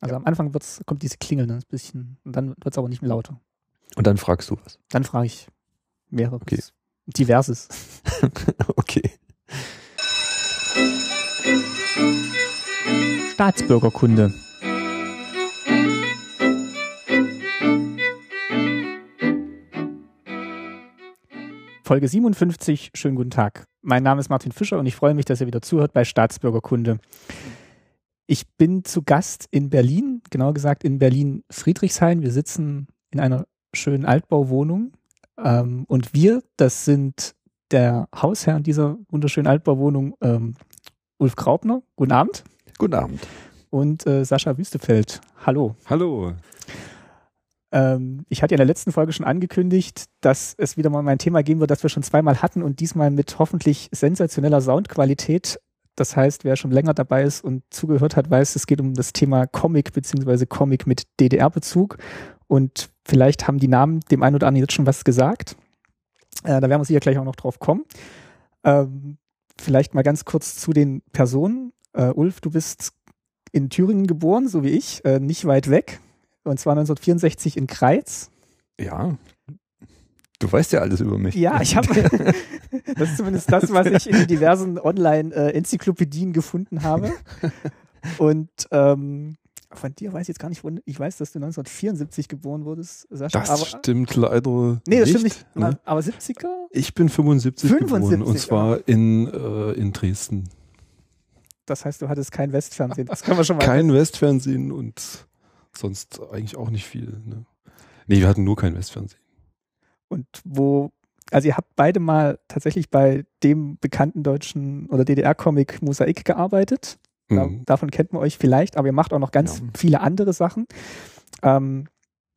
Also ja. am Anfang wird's, kommt diese Klingel ne, ein bisschen und dann wird es aber nicht mehr lauter. Und dann fragst du was? Dann frage ich mehrere. Okay. Diverses. okay. Staatsbürgerkunde. Folge 57, schönen guten Tag. Mein Name ist Martin Fischer und ich freue mich, dass ihr wieder zuhört bei Staatsbürgerkunde. Ich bin zu Gast in Berlin, genauer gesagt in Berlin-Friedrichshain. Wir sitzen in einer schönen Altbauwohnung. Ähm, und wir, das sind der Hausherr dieser wunderschönen Altbauwohnung, ähm, Ulf Graubner. Guten Abend. Guten Abend. Und äh, Sascha Wüstefeld. Hallo. Hallo. Ähm, ich hatte ja in der letzten Folge schon angekündigt, dass es wieder mal mein Thema geben wird, das wir schon zweimal hatten und diesmal mit hoffentlich sensationeller Soundqualität. Das heißt, wer schon länger dabei ist und zugehört hat, weiß, es geht um das Thema Comic beziehungsweise Comic mit DDR-Bezug. Und vielleicht haben die Namen dem einen oder anderen jetzt schon was gesagt. Äh, da werden wir sicher gleich auch noch drauf kommen. Ähm, vielleicht mal ganz kurz zu den Personen. Äh, Ulf, du bist in Thüringen geboren, so wie ich, äh, nicht weit weg. Und zwar 1964 in Kreiz. Ja. Du weißt ja alles über mich. Ja, ich habe. das ist zumindest das, was ich in diversen Online-Enzyklopädien gefunden habe. Und ähm, von dir weiß ich jetzt gar nicht, ich weiß, dass du 1974 geboren wurdest, Sascha. Das aber, stimmt leider. Nee, das nicht, stimmt nicht. Ne? Aber 70er? Ich bin 75, 75 geboren und zwar in, äh, in Dresden. Das heißt, du hattest kein Westfernsehen. Das können wir schon mal. Kein wissen. Westfernsehen und sonst eigentlich auch nicht viel. Ne? Nee, wir hatten nur kein Westfernsehen. Und wo, also ihr habt beide mal tatsächlich bei dem bekannten deutschen oder DDR-Comic Mosaik gearbeitet. Mhm. Davon kennt man euch vielleicht, aber ihr macht auch noch ganz ja. viele andere Sachen. Ähm,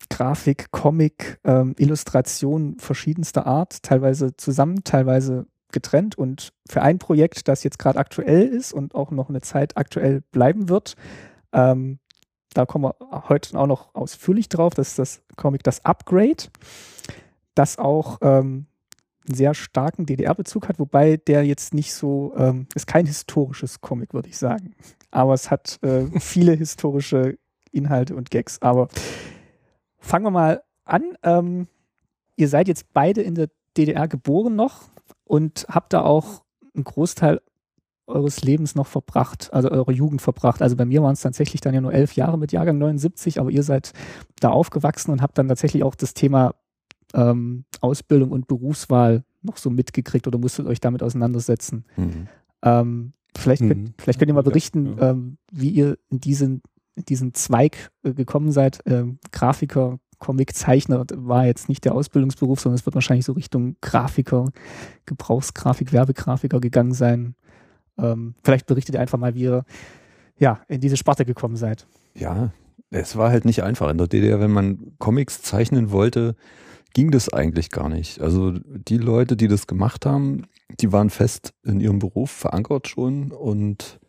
Grafik, Comic, ähm, Illustration verschiedenster Art, teilweise zusammen, teilweise getrennt. Und für ein Projekt, das jetzt gerade aktuell ist und auch noch eine Zeit aktuell bleiben wird, ähm, da kommen wir heute auch noch ausführlich drauf. Das ist das Comic Das Upgrade, das auch ähm, einen sehr starken DDR-Bezug hat, wobei der jetzt nicht so, ähm, ist kein historisches Comic, würde ich sagen. Aber es hat äh, viele historische Inhalte und Gags. Aber fangen wir mal an. Ähm, ihr seid jetzt beide in der DDR geboren noch und habt da auch einen Großteil eures Lebens noch verbracht, also eure Jugend verbracht. Also bei mir waren es tatsächlich dann ja nur elf Jahre mit Jahrgang 79, aber ihr seid da aufgewachsen und habt dann tatsächlich auch das Thema ähm, Ausbildung und Berufswahl noch so mitgekriegt oder musstet euch damit auseinandersetzen. Mhm. Ähm, vielleicht, mhm. könnt, vielleicht könnt ihr mal berichten, ja, ja. Ähm, wie ihr in diesen, in diesen Zweig äh, gekommen seid. Ähm, Grafiker, Comiczeichner war jetzt nicht der Ausbildungsberuf, sondern es wird wahrscheinlich so Richtung Grafiker, Gebrauchsgrafik, Werbegrafiker gegangen sein. Ähm, vielleicht berichtet ihr einfach mal, wie ihr ja, in diese Sparte gekommen seid. Ja, es war halt nicht einfach in der DDR, wenn man Comics zeichnen wollte, ging das eigentlich gar nicht. Also die Leute, die das gemacht haben, die waren fest in ihrem Beruf verankert schon und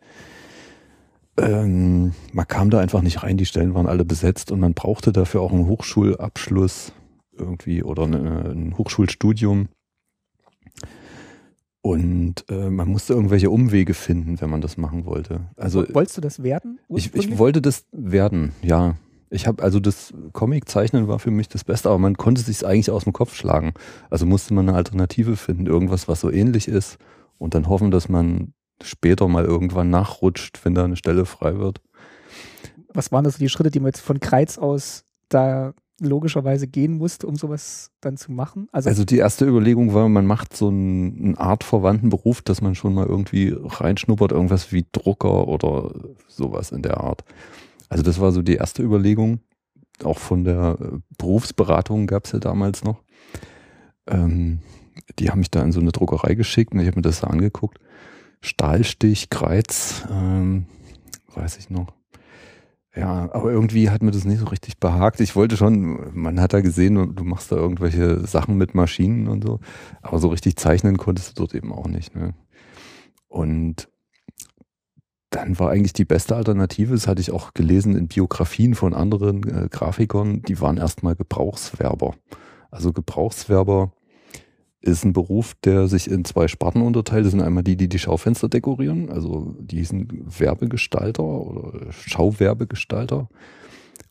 ähm, man kam da einfach nicht rein, die Stellen waren alle besetzt und man brauchte dafür auch einen Hochschulabschluss irgendwie oder eine, ein Hochschulstudium. Und äh, man musste irgendwelche Umwege finden, wenn man das machen wollte. Also wolltest du das werden? Ich, ich wollte das werden, ja. Ich habe also das Comic-Zeichnen war für mich das Beste, aber man konnte sich eigentlich aus dem Kopf schlagen. Also musste man eine Alternative finden, irgendwas, was so ähnlich ist und dann hoffen, dass man später mal irgendwann nachrutscht, wenn da eine Stelle frei wird. Was waren das die Schritte, die man jetzt von Kreiz aus da logischerweise gehen musste, um sowas dann zu machen? Also, also die erste Überlegung war, man macht so einen, einen artverwandten Beruf, dass man schon mal irgendwie reinschnuppert, irgendwas wie Drucker oder sowas in der Art. Also das war so die erste Überlegung. Auch von der äh, Berufsberatung gab es ja damals noch. Ähm, die haben mich da in so eine Druckerei geschickt und ich habe mir das da angeguckt. Stahlstich, Kreiz, ähm, weiß ich noch. Ja, aber irgendwie hat mir das nicht so richtig behagt. Ich wollte schon, man hat da gesehen, du machst da irgendwelche Sachen mit Maschinen und so, aber so richtig zeichnen konntest du dort eben auch nicht. Ne? Und dann war eigentlich die beste Alternative, das hatte ich auch gelesen in Biografien von anderen äh, Grafikern, die waren erstmal Gebrauchswerber. Also Gebrauchswerber ist ein Beruf, der sich in zwei Sparten unterteilt. Das sind einmal die, die die Schaufenster dekorieren, also die sind Werbegestalter oder Schauwerbegestalter.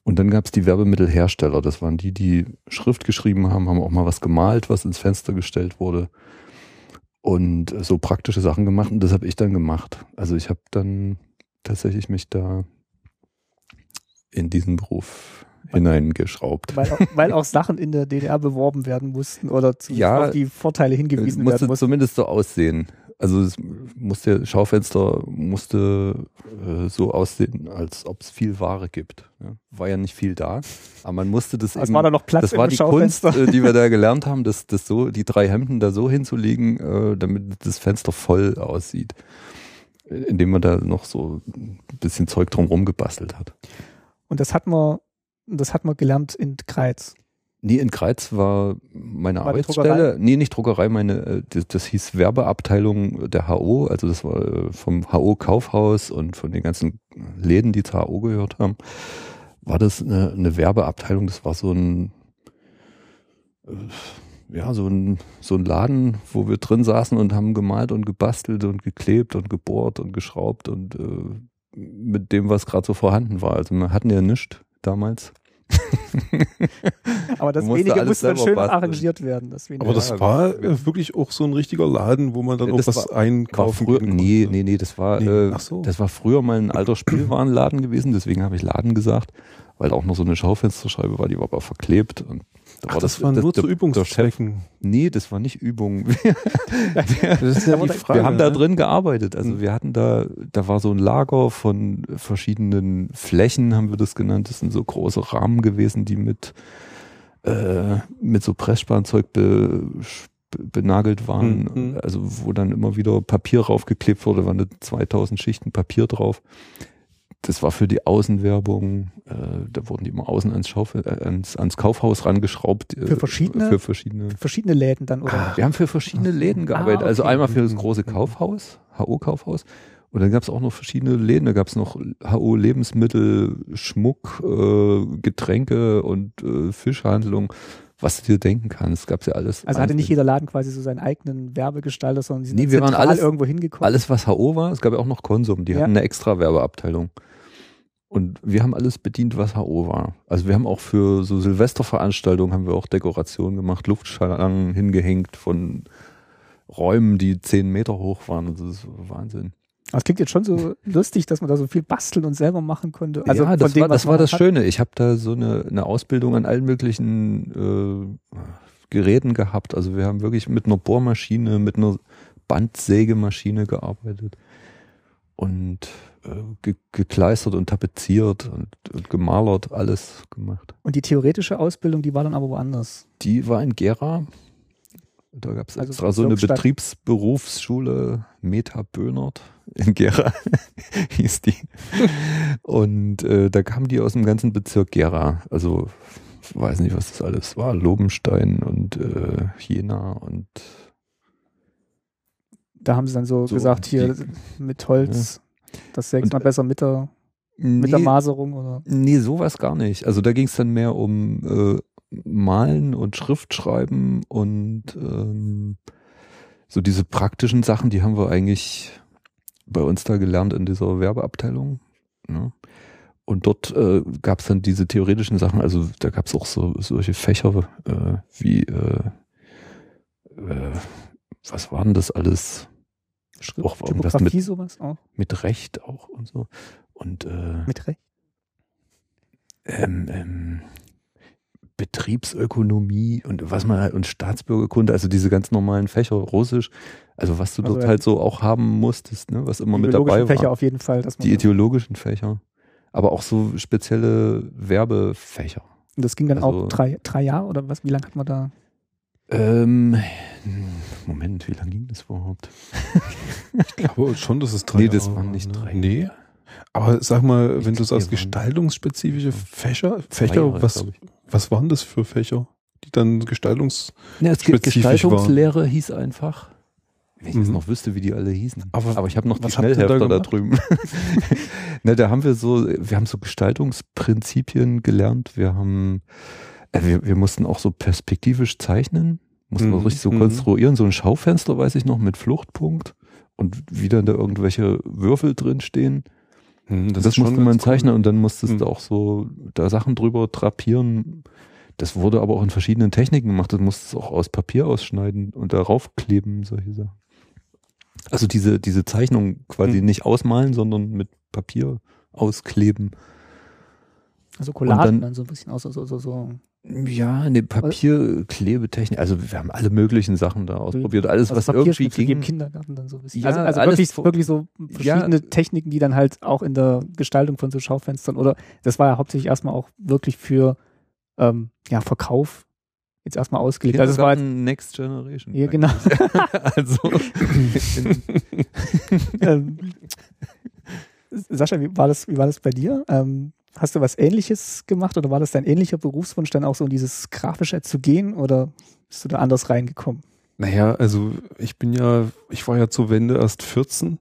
Und dann gab es die Werbemittelhersteller. Das waren die, die Schrift geschrieben haben, haben auch mal was gemalt, was ins Fenster gestellt wurde. Und so praktische Sachen gemacht. Und das habe ich dann gemacht. Also ich habe dann tatsächlich mich da in diesen Beruf hineingeschraubt. Weil, weil, auch Sachen in der DDR beworben werden mussten oder ja, auf die Vorteile hingewiesen musste werden mussten. zumindest so aussehen. Also es musste, Schaufenster musste äh, so aussehen, als ob es viel Ware gibt. Ja. War ja nicht viel da, aber man musste das Es war da noch Platz Das war die. Kunst, äh, die wir da gelernt haben, das, das so, die drei Hemden da so hinzulegen, äh, damit das Fenster voll aussieht. Indem man da noch so ein bisschen Zeug drumherum gebastelt hat. Und das hat man das hat man gelernt in Kreiz. Nee, in Kreiz war meine war Arbeitsstelle. Nee, nicht Druckerei, meine, äh, das, das, hieß Werbeabteilung der HO, also das war äh, vom HO Kaufhaus und von den ganzen Läden, die zur HO gehört haben, war das eine, eine Werbeabteilung, das war so ein, äh, ja, so ein, so ein Laden, wo wir drin saßen und haben gemalt und gebastelt und geklebt und gebohrt und geschraubt und äh, mit dem, was gerade so vorhanden war. Also wir hatten ja nichts damals. Aber das wenige musste dann schön basteln. arrangiert werden. Das Aber das ja, war äh, wirklich auch so ein richtiger Laden, wo man dann das auch was war, einkaufen war früher, Nee, nee, nee, das war, nee. Äh, so. das war früher mal ein alter Spielwarenladen gewesen, deswegen habe ich Laden gesagt, weil auch noch so eine Schaufensterscheibe war, die war aber verklebt und da Ach, war das, das war nur zu Übungszwecken. Nee, das war nicht Übung. ist ja Frage, wir haben da ne? drin gearbeitet. Also hm. wir hatten da, da war so ein Lager von verschiedenen Flächen, haben wir das genannt. Das sind so große Rahmen gewesen, die mit, äh, mit so Pressspanzeug be, benagelt waren. Mhm. Also wo dann immer wieder Papier raufgeklebt wurde, waren da 2000 Schichten Papier drauf das war für die Außenwerbung, äh, da wurden die immer außen ans, Schaufel, äh, ans, ans Kaufhaus rangeschraubt. Äh, für verschiedene? Für verschiedene, verschiedene Läden dann, oder? Ah, wir haben für verschiedene Läden gearbeitet. Ah, also okay. Also einmal für das große mhm. Kaufhaus, HO-Kaufhaus. Und dann gab es auch noch verschiedene Läden. Da gab es noch HO Lebensmittel, Schmuck, äh, Getränke und äh, Fischhandlung was du dir denken kannst. Es gab ja alles. Also hatte nicht jeder Laden quasi so seinen eigenen Werbegestalter, sondern sie sind nee, wir waren alles, irgendwo hingekommen. Alles, was HO war, es gab ja auch noch Konsum, die ja. hatten eine extra Werbeabteilung. Und wir haben alles bedient, was HO war. Also wir haben auch für so Silvesterveranstaltungen haben wir auch Dekorationen gemacht, Luftschlangen hingehängt von Räumen, die zehn Meter hoch waren. Das ist Wahnsinn. Das klingt jetzt schon so lustig, dass man da so viel basteln und selber machen konnte. Also ja, das dem, war das, war das Schöne. Ich habe da so eine, eine Ausbildung an allen möglichen äh, Geräten gehabt. Also wir haben wirklich mit einer Bohrmaschine, mit einer Bandsägemaschine gearbeitet und ge gekleistert und tapeziert und, und, gemalert, alles gemacht. Und die theoretische Ausbildung, die war dann aber woanders? Die war in Gera. Da gab es also extra so eine Betriebsberufsschule, Meta Böhnert in Gera hieß die. Und äh, da kamen die aus dem ganzen Bezirk Gera. Also weiß nicht, was das alles war. Lobenstein und äh, Jena und da haben sie dann so, so gesagt, hier die, mit Holz, ja. Das sägt man besser mit der, nee, mit der Maserung oder? Nee, sowas gar nicht. Also da ging es dann mehr um äh, Malen und Schriftschreiben und ähm, so diese praktischen Sachen, die haben wir eigentlich bei uns da gelernt in dieser Werbeabteilung. Ne? Und dort äh, gab es dann diese theoretischen Sachen, also da gab es auch so solche Fächer äh, wie äh, äh, was waren das alles? Auch irgendwas mit, sowas auch? Mit Recht auch und so. Und äh, mit Recht? Ähm, ähm, Betriebsökonomie und was man halt und Staatsbürgerkunde, also diese ganz normalen Fächer, Russisch, also was du also dort halt so auch haben musstest, ne, was immer mit dabei war. Fächer auf jeden Fall. die ideologischen Fächer. Aber auch so spezielle Werbefächer. Und das ging dann also, auch drei, drei Jahre oder was? Wie lange hat man da? Ähm, Moment, wie lange ging das überhaupt? ich glaube schon, dass es drei Nee, Jahre das waren nicht drei. Nee. Aber sag mal, ich wenn du sagst gestaltungsspezifische Fächer, Fächer, Jahre, was, was waren das für Fächer, die dann gestaltungsspezifisch ja, es gibt Gestaltungslehre waren? hieß einfach. Wenn ich mhm. noch wüsste, wie die alle hießen. Aber, Aber ich habe noch die Schnellhefter da, da, drüben. Na, da haben wir so, wir haben so Gestaltungsprinzipien gelernt. Wir haben, wir, wir mussten auch so perspektivisch zeichnen. Muss man mhm. richtig so mhm. konstruieren. So ein Schaufenster, weiß ich noch, mit Fluchtpunkt und wie dann da irgendwelche Würfel drin stehen. Mhm, das, das musste man zeichnen cool. und dann musstest mhm. du auch so da Sachen drüber drapieren. Das wurde aber auch in verschiedenen Techniken gemacht. Du musstest auch aus Papier ausschneiden und darauf kleben, solche Sachen. Also diese, diese Zeichnung quasi mhm. nicht ausmalen, sondern mit Papier auskleben. Also Collagen dann, dann, so ein bisschen aus, so, so, so. Ja, eine Papierklebetechnik. Also wir haben alle möglichen Sachen da ausprobiert. Alles, also was irgendwie ging. Im Kindergarten dann so ein bisschen. Ja, also, also wirklich, wirklich so verschiedene ja, Techniken, die dann halt auch in der Gestaltung von so Schaufenstern oder das war ja hauptsächlich erstmal auch wirklich für ähm, ja, Verkauf jetzt erstmal ausgelegt. Also es war Next Generation. Ja, genau. also ähm, Sascha, wie war das, wie war das bei dir? Ähm, hast du was ähnliches gemacht oder war das dein ähnlicher Berufswunsch, dann auch so in dieses Grafische zu gehen oder bist du da anders reingekommen? Naja, also ich bin ja, ich war ja zur Wende erst 14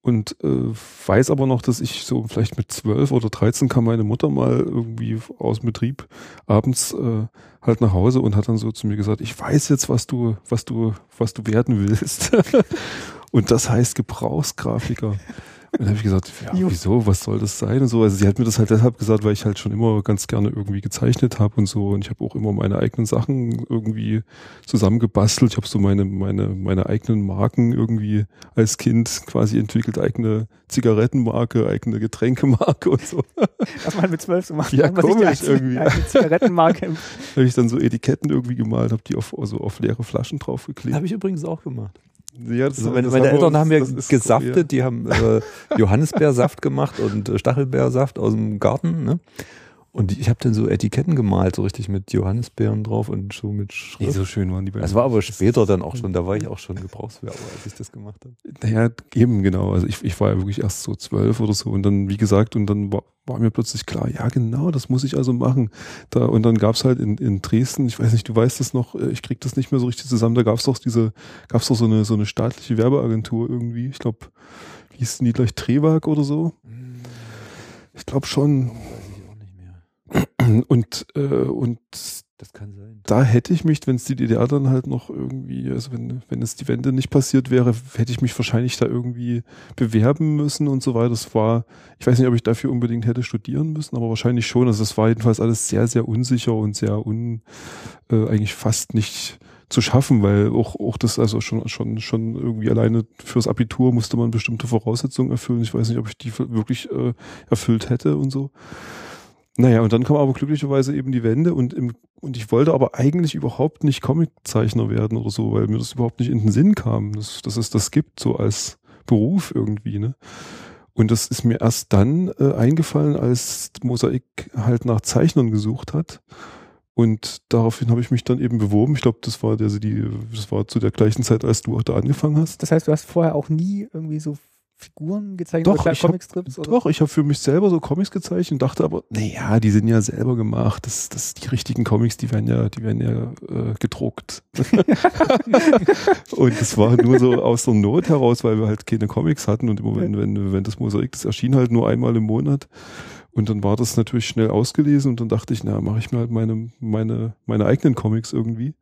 und äh, weiß aber noch, dass ich so vielleicht mit 12 oder 13 kam meine Mutter mal irgendwie aus dem Betrieb abends äh, halt nach Hause und hat dann so zu mir gesagt, ich weiß jetzt, was du, was du, was du werden willst. und das heißt Gebrauchsgrafiker. Und dann habe ich gesagt, ja, wieso, was soll das sein und so. Also sie hat mir das halt deshalb gesagt, weil ich halt schon immer ganz gerne irgendwie gezeichnet habe und so. Und ich habe auch immer meine eigenen Sachen irgendwie zusammengebastelt. Ich habe so meine, meine, meine eigenen Marken irgendwie als Kind quasi entwickelt, eigene Zigarettenmarke, eigene Getränkemarke und so. Was man mit zwölf so macht. Ja, komisch irgendwie. Eine Zigarettenmarke. habe ich dann so Etiketten irgendwie gemalt, habe die auf, also auf leere Flaschen draufgeklebt. Habe ich übrigens auch gemacht. Ja, also meine, meine Eltern haben ja gesaftet, cool, die haben äh, Johannisbeersaft gemacht und äh, Stachelbeersaft aus dem Garten. Ne? Und ich habe dann so Etiketten gemalt, so richtig mit Johannisbeeren drauf und so mit Schrift. Nee, so schön waren die beiden. Das war aber später dann auch schon, da war ich auch schon Gebrauchswerber, als ich das gemacht habe. Naja, eben genau. Also ich, ich war ja wirklich erst so zwölf oder so und dann, wie gesagt, und dann war, war mir plötzlich klar, ja genau, das muss ich also machen. Da, und dann gab's halt in, in Dresden, ich weiß nicht, du weißt das noch, äh, ich krieg das nicht mehr so richtig zusammen, da gab's doch diese, gab's doch so eine, so eine staatliche Werbeagentur irgendwie, ich glaube, hieß denn die gleich Trewag oder so? Hm. Ich glaube schon. Und, äh, und das kann sein. Da hätte ich mich, wenn es die DDR dann halt noch irgendwie, also wenn, wenn es die Wende nicht passiert wäre, hätte ich mich wahrscheinlich da irgendwie bewerben müssen und so weiter. Das war, ich weiß nicht, ob ich dafür unbedingt hätte studieren müssen, aber wahrscheinlich schon. Also das war jedenfalls alles sehr, sehr unsicher und sehr un, äh, eigentlich fast nicht zu schaffen, weil auch, auch das, also schon, schon, schon irgendwie alleine fürs Abitur musste man bestimmte Voraussetzungen erfüllen. Ich weiß nicht, ob ich die wirklich äh, erfüllt hätte und so. Naja, und dann kam aber glücklicherweise eben die Wende und, im, und ich wollte aber eigentlich überhaupt nicht Comiczeichner werden oder so, weil mir das überhaupt nicht in den Sinn kam, dass, dass es das gibt, so als Beruf irgendwie, ne? Und das ist mir erst dann äh, eingefallen, als Mosaik halt nach Zeichnern gesucht hat. Und daraufhin habe ich mich dann eben beworben. Ich glaube, das war der, die, das war zu der gleichen Zeit, als du auch da angefangen hast. Das heißt, du hast vorher auch nie irgendwie so Figuren gezeichnet doch, oder Comicstrips? Doch, ich habe für mich selber so Comics gezeichnet und dachte aber, naja, die sind ja selber gemacht. Das, das, die richtigen Comics, die werden ja, die werden ja äh, gedruckt. und es war nur so aus der Not heraus, weil wir halt keine Comics hatten und immer wenn, wenn, wenn das Mosaik, das erschien halt nur einmal im Monat. Und dann war das natürlich schnell ausgelesen und dann dachte ich, na, mache ich mir halt meine, meine, meine eigenen Comics irgendwie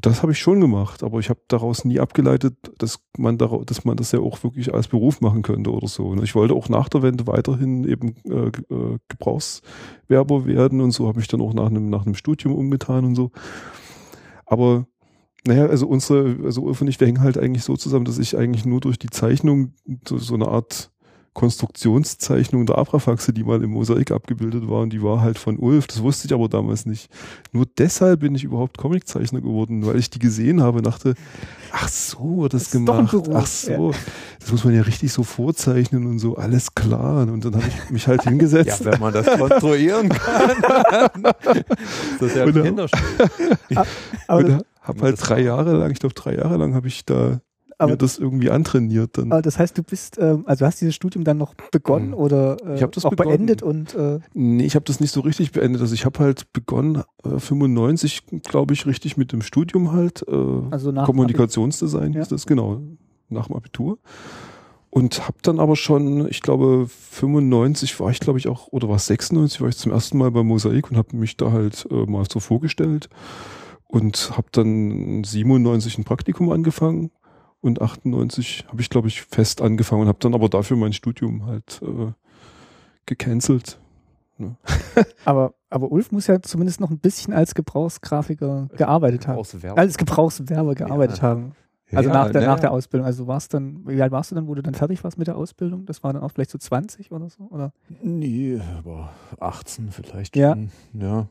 das habe ich schon gemacht, aber ich habe daraus nie abgeleitet, dass man, daraus, dass man das ja auch wirklich als Beruf machen könnte oder so. Und ich wollte auch nach der Wende weiterhin eben äh, äh, Gebrauchswerber werden und so habe ich dann auch nach einem, nach einem Studium umgetan und so. Aber naja, also unsere, also Ulf und ich, wir hängen halt eigentlich so zusammen, dass ich eigentlich nur durch die Zeichnung so, so eine Art Konstruktionszeichnung der Abrafaxe, die mal im Mosaik abgebildet war und die war halt von Ulf. Das wusste ich aber damals nicht. Nur deshalb bin ich überhaupt Comiczeichner geworden, weil ich die gesehen habe und dachte, ach so, das, das gemacht. Ach so, ja. das muss man ja richtig so vorzeichnen und so, alles klar. Und dann habe ich mich halt hingesetzt. ja, wenn man das konstruieren kann. das ist ja ein Kinderspiel. Aber habe halt drei Jahre lang, ich glaube drei Jahre lang habe ich da aber, mir das irgendwie antrainiert dann. Aber das heißt, du bist, ähm, also hast dieses Studium dann noch begonnen mhm. oder äh, ich das auch begonnen. beendet und äh Nee, ich habe das nicht so richtig beendet. Also ich habe halt begonnen, äh, 95, glaube ich, richtig mit dem Studium halt. Äh, also nach Kommunikationsdesign ja. ist das, genau, nach dem Abitur. Und habe dann aber schon, ich glaube, 95 war ich, glaube ich, auch, oder war es 96, war ich zum ersten Mal bei Mosaik und habe mich da halt äh, mal so vorgestellt und habe dann 97 ein Praktikum angefangen und 98 habe ich, glaube ich, fest angefangen und habe dann aber dafür mein Studium halt äh, gecancelt. Ne? aber, aber Ulf muss ja zumindest noch ein bisschen als Gebrauchsgrafiker gearbeitet haben. Als Gebrauchswerber gearbeitet ja. haben. Also ja, nach, der, nach der Ausbildung. Also warst dann, wie alt warst du dann, wo du dann fertig warst mit der Ausbildung? Das war dann auch vielleicht so 20 oder so? Oder? Nee, aber 18 vielleicht ja. schon. Ja.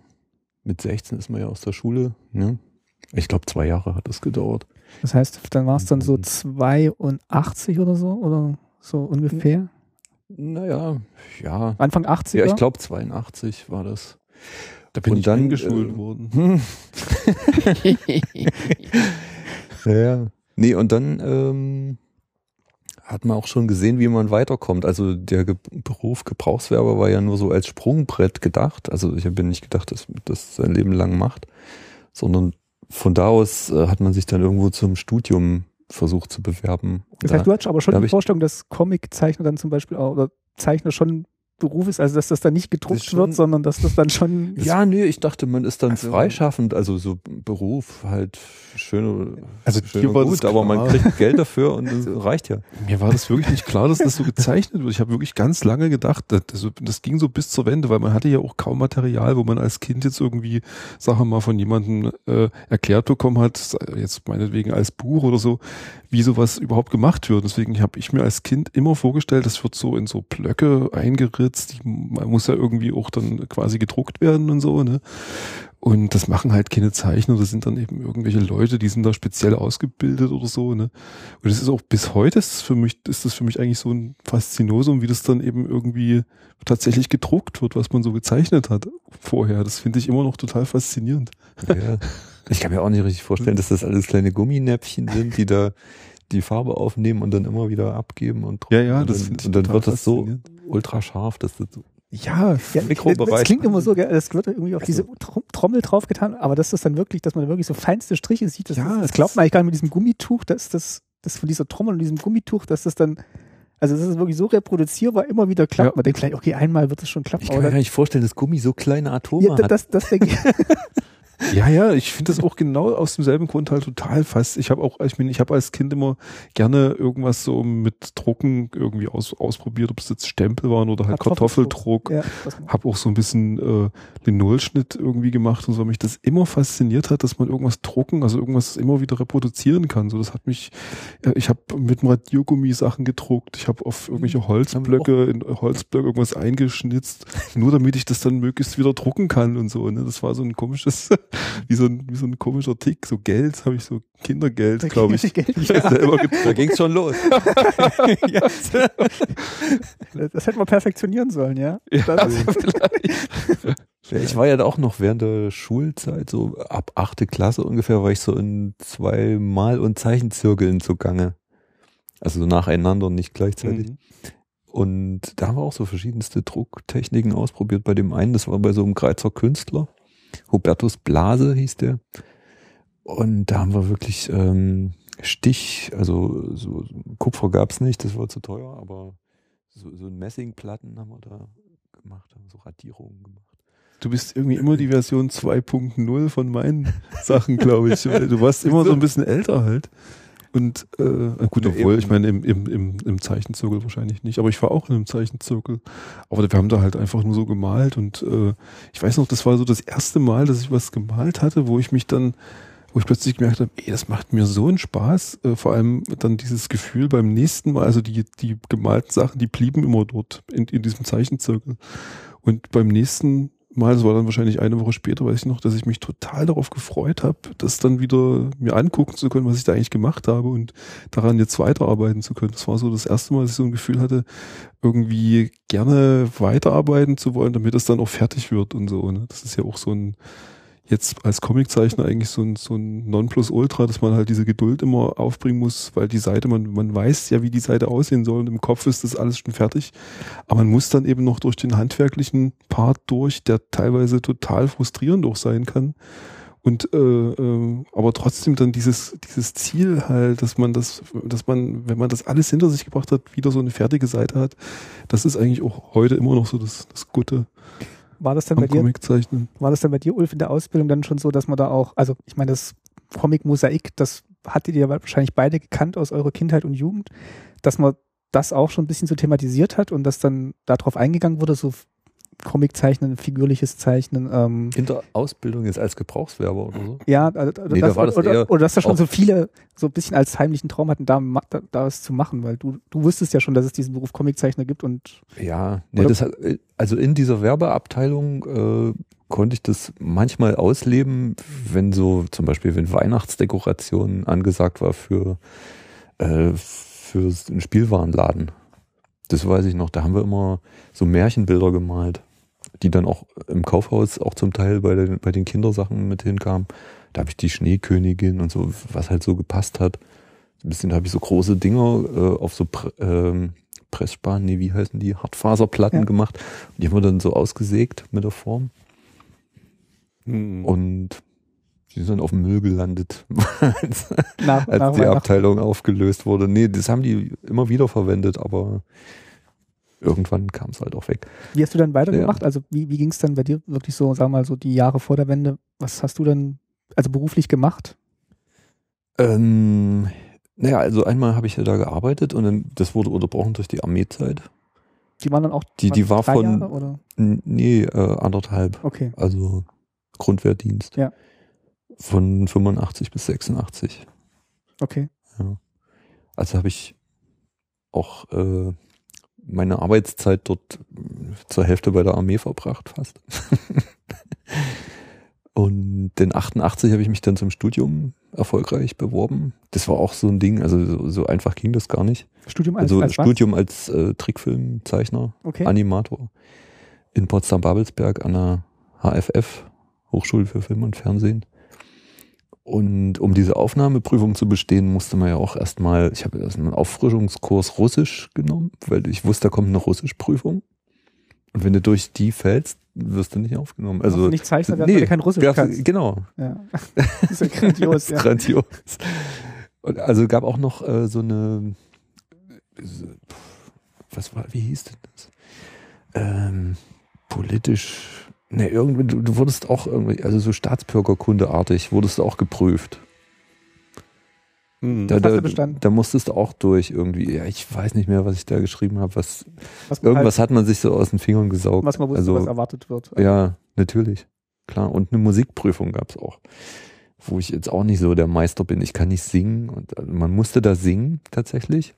Mit 16 ist man ja aus der Schule. Ja. Ich glaube, zwei Jahre hat das gedauert. Das heißt, dann war es dann so 82 mhm. oder so? Oder so ungefähr? Naja, ja. Anfang 80 Ja, ich glaube 82 war das. Da bin Und ich dann eingeschult äh, worden. ja. Nee, und dann ähm, hat man auch schon gesehen, wie man weiterkommt. Also der Ge Beruf Gebrauchswerber war ja nur so als Sprungbrett gedacht. Also ich habe nicht gedacht, dass das sein Leben lang macht, sondern von da aus äh, hat man sich dann irgendwo zum Studium versucht zu bewerben. Das heißt, du hattest aber schon die Vorstellung, dass Comiczeichner dann zum Beispiel auch, oder Zeichner schon Beruf ist, also dass das dann nicht gedruckt schon, wird, sondern dass das dann schon. Ja, nee, ich dachte, man ist dann also, freischaffend, also so Beruf halt schön, also schön und gut, aber man kriegt Geld dafür und das reicht ja. Mir war das wirklich nicht klar, dass das so gezeichnet wird. Ich habe wirklich ganz lange gedacht, das, das ging so bis zur Wende, weil man hatte ja auch kaum Material, wo man als Kind jetzt irgendwie Sachen mal von jemandem äh, erklärt bekommen hat, jetzt meinetwegen als Buch oder so, wie sowas überhaupt gemacht wird. Deswegen habe ich mir als Kind immer vorgestellt, das wird so in so Blöcke eingeritzt, die muss ja irgendwie auch dann quasi gedruckt werden und so, ne? Und das machen halt keine Zeichner, das sind dann eben irgendwelche Leute, die sind da speziell ausgebildet oder so, ne? Und es ist auch bis heute ist für mich, ist das für mich eigentlich so ein Faszinosum, wie das dann eben irgendwie tatsächlich gedruckt wird, was man so gezeichnet hat vorher. Das finde ich immer noch total faszinierend. Ja. Ich kann mir auch nicht richtig vorstellen, dass das alles kleine Gumminäpfchen sind, die da die Farbe aufnehmen und dann immer wieder abgeben und Ja, ja, das und dann, und dann wird das so ultra scharf, dass das so ja, ja Mikrobereich. Das klingt immer so, es wird irgendwie auf diese Trommel draufgetan, aber das ist dann wirklich, dass man wirklich so feinste Striche sieht. Das, ja, ist, das glaubt man eigentlich gar nicht mit diesem Gummituch, dass das, das von dieser Trommel und diesem Gummituch, dass das dann, also das ist wirklich so reproduzierbar, immer wieder klappt. Ja. Man denkt vielleicht, okay, einmal wird es schon klappen. Ich kann mir gar nicht vorstellen, dass Gummi so kleine Atome ja, hat. Das, das denke ich. Ja, ja, ich finde das auch genau aus demselben Grund halt total fast. Ich habe auch, ich meine, ich habe als Kind immer gerne irgendwas so mit Drucken irgendwie aus, ausprobiert, ob es jetzt Stempel waren oder halt Kartoffeldruck. Ja, habe auch so ein bisschen äh, Linolschnitt irgendwie gemacht und so, weil mich das immer fasziniert hat, dass man irgendwas drucken, also irgendwas immer wieder reproduzieren kann. So, das hat mich, äh, ich habe mit dem Radiergummi Sachen gedruckt, ich habe auf irgendwelche Holzblöcke, in Holzblöcke irgendwas eingeschnitzt, nur damit ich das dann möglichst wieder drucken kann und so. Ne? Das war so ein komisches wie so ein, wie so ein komischer Tick, so Geld, habe ich so Kindergeld, glaube ich. Geld, ja. Da ging es schon los. das hätte man perfektionieren sollen, ja. ja ich war ja auch noch während der Schulzeit, so ab achte Klasse ungefähr, war ich so in zwei Mal- und Zeichenzirkeln zugange. Also so nacheinander und nicht gleichzeitig. Mhm. Und da haben wir auch so verschiedenste Drucktechniken ausprobiert. Bei dem einen, das war bei so einem Greizer Künstler. Hubertus Blase hieß der. Und da haben wir wirklich ähm, Stich, also so Kupfer gab's nicht, das war zu teuer, aber so, so Messingplatten haben wir da gemacht, haben so Radierungen gemacht. Du bist irgendwie immer die Version 2.0 von meinen Sachen, glaube ich. Du warst immer so ein bisschen älter halt. Und äh, gut, obwohl, ich meine, im, im, im, im Zeichenzirkel wahrscheinlich nicht, aber ich war auch in einem Zeichenzirkel. Aber wir haben da halt einfach nur so gemalt und äh, ich weiß noch, das war so das erste Mal, dass ich was gemalt hatte, wo ich mich dann, wo ich plötzlich gemerkt habe, ey, das macht mir so einen Spaß. Äh, vor allem dann dieses Gefühl beim nächsten Mal, also die, die gemalten Sachen, die blieben immer dort in, in diesem Zeichenzirkel. Und beim nächsten Mal, das war dann wahrscheinlich eine Woche später, weiß ich noch, dass ich mich total darauf gefreut habe, das dann wieder mir angucken zu können, was ich da eigentlich gemacht habe und daran jetzt weiterarbeiten zu können. Das war so das erste Mal, dass ich so ein Gefühl hatte, irgendwie gerne weiterarbeiten zu wollen, damit es dann auch fertig wird und so. Ne? Das ist ja auch so ein jetzt als Comiczeichner eigentlich so ein, so ein Nonplusultra, dass man halt diese Geduld immer aufbringen muss, weil die Seite, man, man weiß ja, wie die Seite aussehen soll und im Kopf ist das alles schon fertig. Aber man muss dann eben noch durch den handwerklichen Part durch, der teilweise total frustrierend auch sein kann. Und äh, äh, aber trotzdem dann dieses dieses Ziel halt, dass man das, dass man, wenn man das alles hinter sich gebracht hat, wieder so eine fertige Seite hat, das ist eigentlich auch heute immer noch so das, das Gute. War das denn bei dir? War das denn bei dir, Ulf, in der Ausbildung dann schon so, dass man da auch, also ich meine, das Comic-Mosaik, das hattet ihr wahrscheinlich beide gekannt aus eurer Kindheit und Jugend, dass man das auch schon ein bisschen so thematisiert hat und dass dann darauf eingegangen wurde, so Comiczeichnen, figürliches Zeichnen. Ähm, In der Ausbildung ist als Gebrauchswerber oder so? Ja, also, nee, das, da das oder, oder, dass da schon so viele so ein bisschen als heimlichen Traum hatten, da, da, da was zu machen, weil du, du wusstest ja schon, dass es diesen Beruf Comiczeichner gibt und. Ja, nee, das hat, also in dieser Werbeabteilung äh, konnte ich das manchmal ausleben, wenn so zum Beispiel, wenn Weihnachtsdekoration angesagt war für, äh, für einen Spielwarenladen. Das weiß ich noch, da haben wir immer so Märchenbilder gemalt die dann auch im Kaufhaus auch zum Teil bei den, bei den Kindersachen mit hinkamen. Da habe ich die Schneekönigin und so, was halt so gepasst hat. Ein bisschen habe ich so große Dinger äh, auf so ähm, Pressspan, nee, wie heißen die, Hartfaserplatten ja. gemacht. Und die haben wir dann so ausgesägt mit der Form. Hm. Und die sind auf dem Müll gelandet, als, nach, als nach die Abteilung aufgelöst wurde. Nee, das haben die immer wieder verwendet, aber irgendwann kam es halt auch weg. Wie hast du dann weitergemacht? Ja. Also wie, wie ging es dann bei dir wirklich so, sag mal, so die Jahre vor der Wende? Was hast du dann also beruflich gemacht? Ähm, naja, also einmal habe ich ja da gearbeitet und dann, das wurde unterbrochen durch die Armeezeit. Die waren dann auch die, die war von Jahre, oder? Nee, äh, anderthalb. Okay. Also Grundwehrdienst. Ja. Von 85 bis 86. Okay. Ja. Also habe ich auch äh, meine Arbeitszeit dort zur Hälfte bei der Armee verbracht, fast. Und in 88 habe ich mich dann zum Studium erfolgreich beworben. Das war auch so ein Ding, also so, so einfach ging das gar nicht. Studium als, also als Studium als äh, Trickfilmzeichner, okay. Animator in Potsdam-Babelsberg an der HFF, Hochschule für Film und Fernsehen. Und um diese Aufnahmeprüfung zu bestehen, musste man ja auch erstmal, ich habe erstmal einen Auffrischungskurs Russisch genommen, weil ich wusste, da kommt eine Russischprüfung. Und wenn du durch die fällst, wirst du nicht aufgenommen. Also nicht zeichnen, nee, weil du kein Russisch kannst. Genau. Ja. Das ist ja grandios. ja. grandios. Und also gab auch noch äh, so eine, was war, wie hieß denn das? Ähm, politisch Ne, irgendwie, du, du wurdest auch irgendwie, also so Staatsbürgerkundeartig, wurdest du auch geprüft. Hm, da, da, da, musstest du auch durch irgendwie. Ja, ich weiß nicht mehr, was ich da geschrieben habe. Was, was irgendwas halt, hat man sich so aus den Fingern gesaugt. Was man wusste, also, was erwartet wird. Ja, natürlich. Klar. Und eine Musikprüfung gab's auch. Wo ich jetzt auch nicht so der Meister bin. Ich kann nicht singen. Und also man musste da singen, tatsächlich.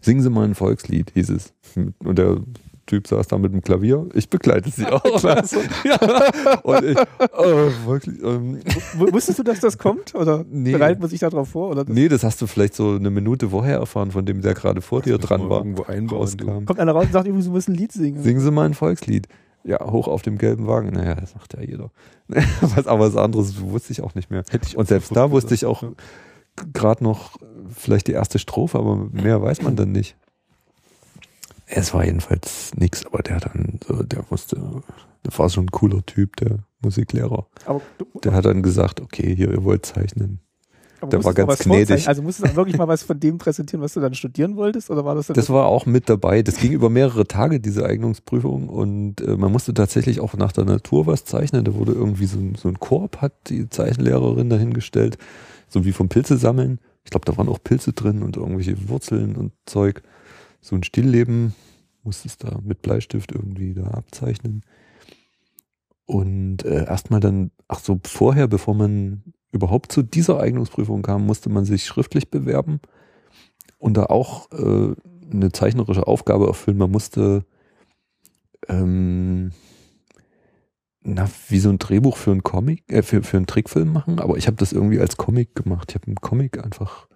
Singen Sie mal ein Volkslied, hieß es. Und der Typ saß da mit dem Klavier. Ich begleite sie auch. Klasse. ja. Und ich, oh, wirklich. Ähm. Wusstest du, dass das kommt? Oder nee. bereitet man sich darauf vor? Oder das nee, das hast du vielleicht so eine Minute vorher erfahren, von dem der gerade vor dir dran war. Irgendwo einbauen. Kommt einer raus und sagt, übrigens, du musst ein Lied singen. Singen Sie mal ein Volkslied. Ja, hoch auf dem gelben Wagen. Naja, das macht ja jeder. was, aber was anderes wusste ich auch nicht mehr. Hätte ich und selbst da wusste ich auch gerade noch vielleicht die erste Strophe, aber mehr weiß man dann nicht. Es war jedenfalls nix, aber der dann, so, der wusste, der war so ein cooler Typ, der Musiklehrer. Aber du, der hat dann gesagt, okay, hier, ihr wollt zeichnen. der war ganz gnädig. Also musstest du wirklich mal was von dem präsentieren, was du dann studieren wolltest? Oder war das Das war auch mit dabei. Das ging über mehrere Tage, diese Eignungsprüfung. Und äh, man musste tatsächlich auch nach der Natur was zeichnen. Da wurde irgendwie so ein, so ein Korb, hat die Zeichenlehrerin dahingestellt. So wie vom Pilze sammeln. Ich glaube, da waren auch Pilze drin und irgendwelche Wurzeln und Zeug so ein Stillleben, musstest da mit Bleistift irgendwie da abzeichnen. Und äh, erstmal dann, ach so, vorher, bevor man überhaupt zu dieser Eignungsprüfung kam, musste man sich schriftlich bewerben und da auch äh, eine zeichnerische Aufgabe erfüllen. Man musste ähm, na, wie so ein Drehbuch für einen Comic, äh, für, für einen Trickfilm machen, aber ich habe das irgendwie als Comic gemacht. Ich habe einen Comic einfach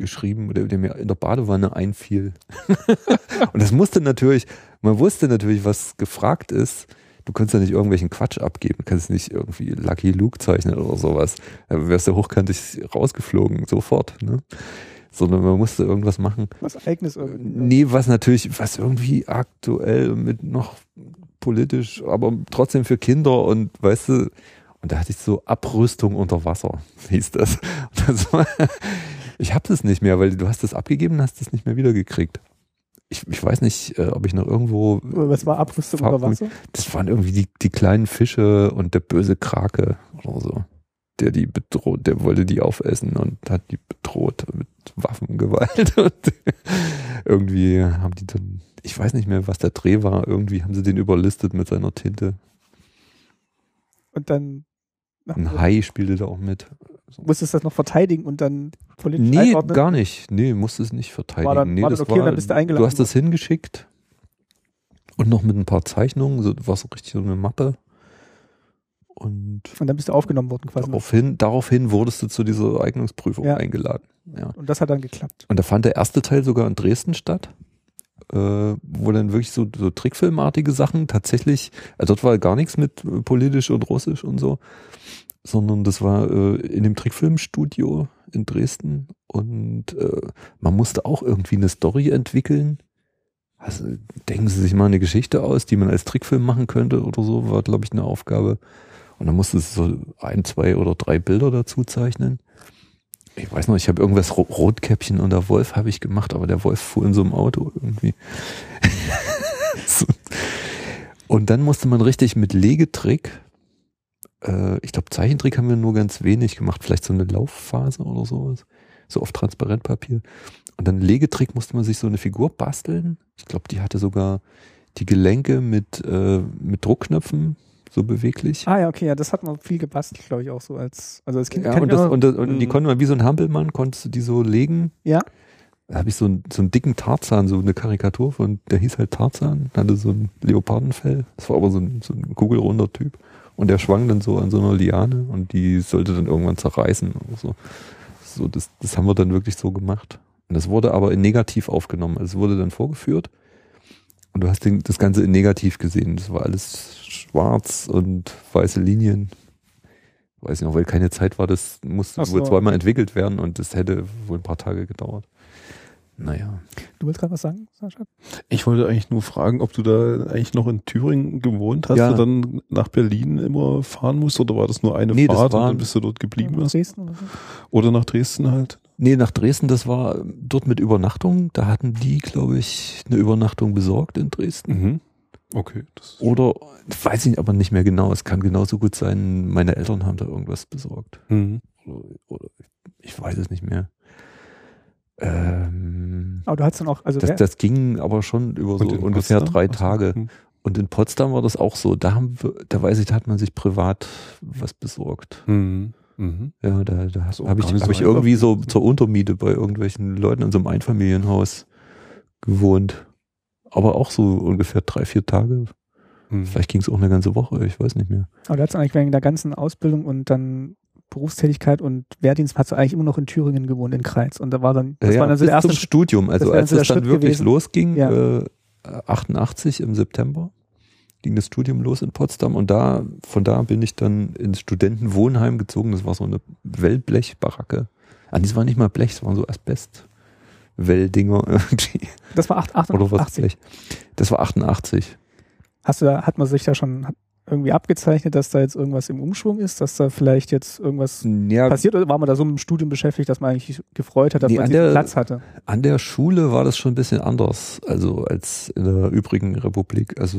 geschrieben, der, der mir in der Badewanne einfiel. und das musste natürlich, man wusste natürlich, was gefragt ist. Du kannst ja nicht irgendwelchen Quatsch abgeben, du kannst nicht irgendwie Lucky Luke zeichnen oder sowas. Da wärst du hochkantig rausgeflogen, sofort, ne? Sondern man musste irgendwas machen. Was eigenes irgendwie. Nee, was natürlich, was irgendwie aktuell mit noch politisch, aber trotzdem für Kinder und weißt du, und da hatte ich so Abrüstung unter Wasser, hieß das. das war, ich habe es nicht mehr, weil du hast es abgegeben und hast es nicht mehr wiedergekriegt. ich, ich weiß nicht, äh, ob ich noch irgendwo. Was war Abrüstung über Wasser? Das waren irgendwie die, die kleinen Fische und der böse Krake oder so. Der die bedroht, der wollte die aufessen und hat die bedroht mit Waffengewalt. Und irgendwie haben die dann, ich weiß nicht mehr, was der Dreh war, irgendwie haben sie den überlistet mit seiner Tinte. Und dann. Ein Hai spielte da auch mit. Musstest du das noch verteidigen und dann politisch Nee, einordnen? gar nicht. Nee, musstest es nicht verteidigen. War dann, nee, war das okay, war, dann bist du eingeladen. Du hast das hingeschickt und noch mit ein paar Zeichnungen, so war so richtig so eine Mappe. Und, und dann bist du aufgenommen worden quasi. Daraufhin, daraufhin wurdest du zu dieser Eignungsprüfung ja. eingeladen. Ja. Und das hat dann geklappt. Und da fand der erste Teil sogar in Dresden statt, äh, wo dann wirklich so, so Trickfilmartige Sachen tatsächlich, also dort war gar nichts mit politisch und russisch und so, sondern das war äh, in dem Trickfilmstudio in Dresden und äh, man musste auch irgendwie eine Story entwickeln. Also denken Sie sich mal eine Geschichte aus, die man als Trickfilm machen könnte oder so, war glaube ich eine Aufgabe. Und dann musste es so ein, zwei oder drei Bilder dazu zeichnen. Ich weiß noch, ich habe irgendwas Rotkäppchen und der Wolf habe ich gemacht, aber der Wolf fuhr in so einem Auto irgendwie. so. Und dann musste man richtig mit Legetrick äh, ich glaube, Zeichentrick haben wir nur ganz wenig gemacht, vielleicht so eine Laufphase oder sowas, so auf Transparentpapier. Und dann Legetrick musste man sich so eine Figur basteln. Ich glaube, die hatte sogar die Gelenke mit, äh, mit Druckknöpfen so beweglich. Ah ja, okay, ja, das hat man viel gebastelt, glaube ich, auch so als, also als Kind. Ja, und, das, und, das, und die mhm. konnten man wie so ein Hampelmann, konntest du die so legen. Ja. Da habe ich so, einen, so einen dicken Tarzan, so eine Karikatur von, der hieß halt Tarzan, hatte so ein Leopardenfell. Das war aber so ein, so ein kugelrunder Typ. Und der schwang dann so an so einer Liane und die sollte dann irgendwann zerreißen. So. so das, das haben wir dann wirklich so gemacht. Und das wurde aber in negativ aufgenommen. Also es wurde dann vorgeführt und du hast den, das Ganze in negativ gesehen. Das war alles schwarz und weiße Linien. Weiß ich noch, weil keine Zeit war, das musste so. wohl zweimal entwickelt werden und das hätte wohl ein paar Tage gedauert. Naja. Du willst gerade was sagen, Sascha? Ich wollte eigentlich nur fragen, ob du da eigentlich noch in Thüringen gewohnt hast ja. und dann nach Berlin immer fahren musst oder war das nur eine nee, Fahrt und dann bist du dort geblieben? Nach Dresden oder, so? oder nach Dresden halt? Nee, nach Dresden, das war dort mit Übernachtung. Da hatten die, glaube ich, eine Übernachtung besorgt in Dresden. Mhm. Okay. Oder, weiß ich aber nicht mehr genau. Es kann genauso gut sein, meine Eltern haben da irgendwas besorgt. Mhm. Oder, oder ich weiß es nicht mehr. Ähm, aber du hast dann auch, also das, das ging aber schon über so ungefähr Potsdam? drei Tage. Hm. Und in Potsdam war das auch so. Da haben wir, da weiß ich, da hat man sich privat was besorgt. Mhm. Mhm. Ja, da, da habe ich, hab so ich irgendwie so zur Untermiete bei irgendwelchen Leuten in so einem Einfamilienhaus gewohnt. Aber auch so ungefähr drei, vier Tage. Mhm. Vielleicht ging es auch eine ganze Woche, ich weiß nicht mehr. Aber du hast eigentlich wegen der ganzen Ausbildung und dann Berufstätigkeit und Wehrdienst hast du eigentlich immer noch in Thüringen gewohnt, in Kreis. Und da war dann, das ja, war dann so der erste Studium. Also als es dann wirklich gewesen. losging, ja. äh, 88 im September, ging das Studium los in Potsdam und da, von da bin ich dann ins Studentenwohnheim gezogen. Das war so eine Wellblechbaracke. Ah, das war nicht mal Blech, das waren so Asbest. Welldinger irgendwie. Das war 8, 88. Oder was Blech. Das war 88. Hast du da, hat man sich da schon, irgendwie abgezeichnet, dass da jetzt irgendwas im Umschwung ist, dass da vielleicht jetzt irgendwas ja, passiert oder war man da so im Studium beschäftigt, dass man eigentlich gefreut hat, dass nee, man der, Platz hatte? An der Schule war das schon ein bisschen anders, also als in der übrigen Republik. Also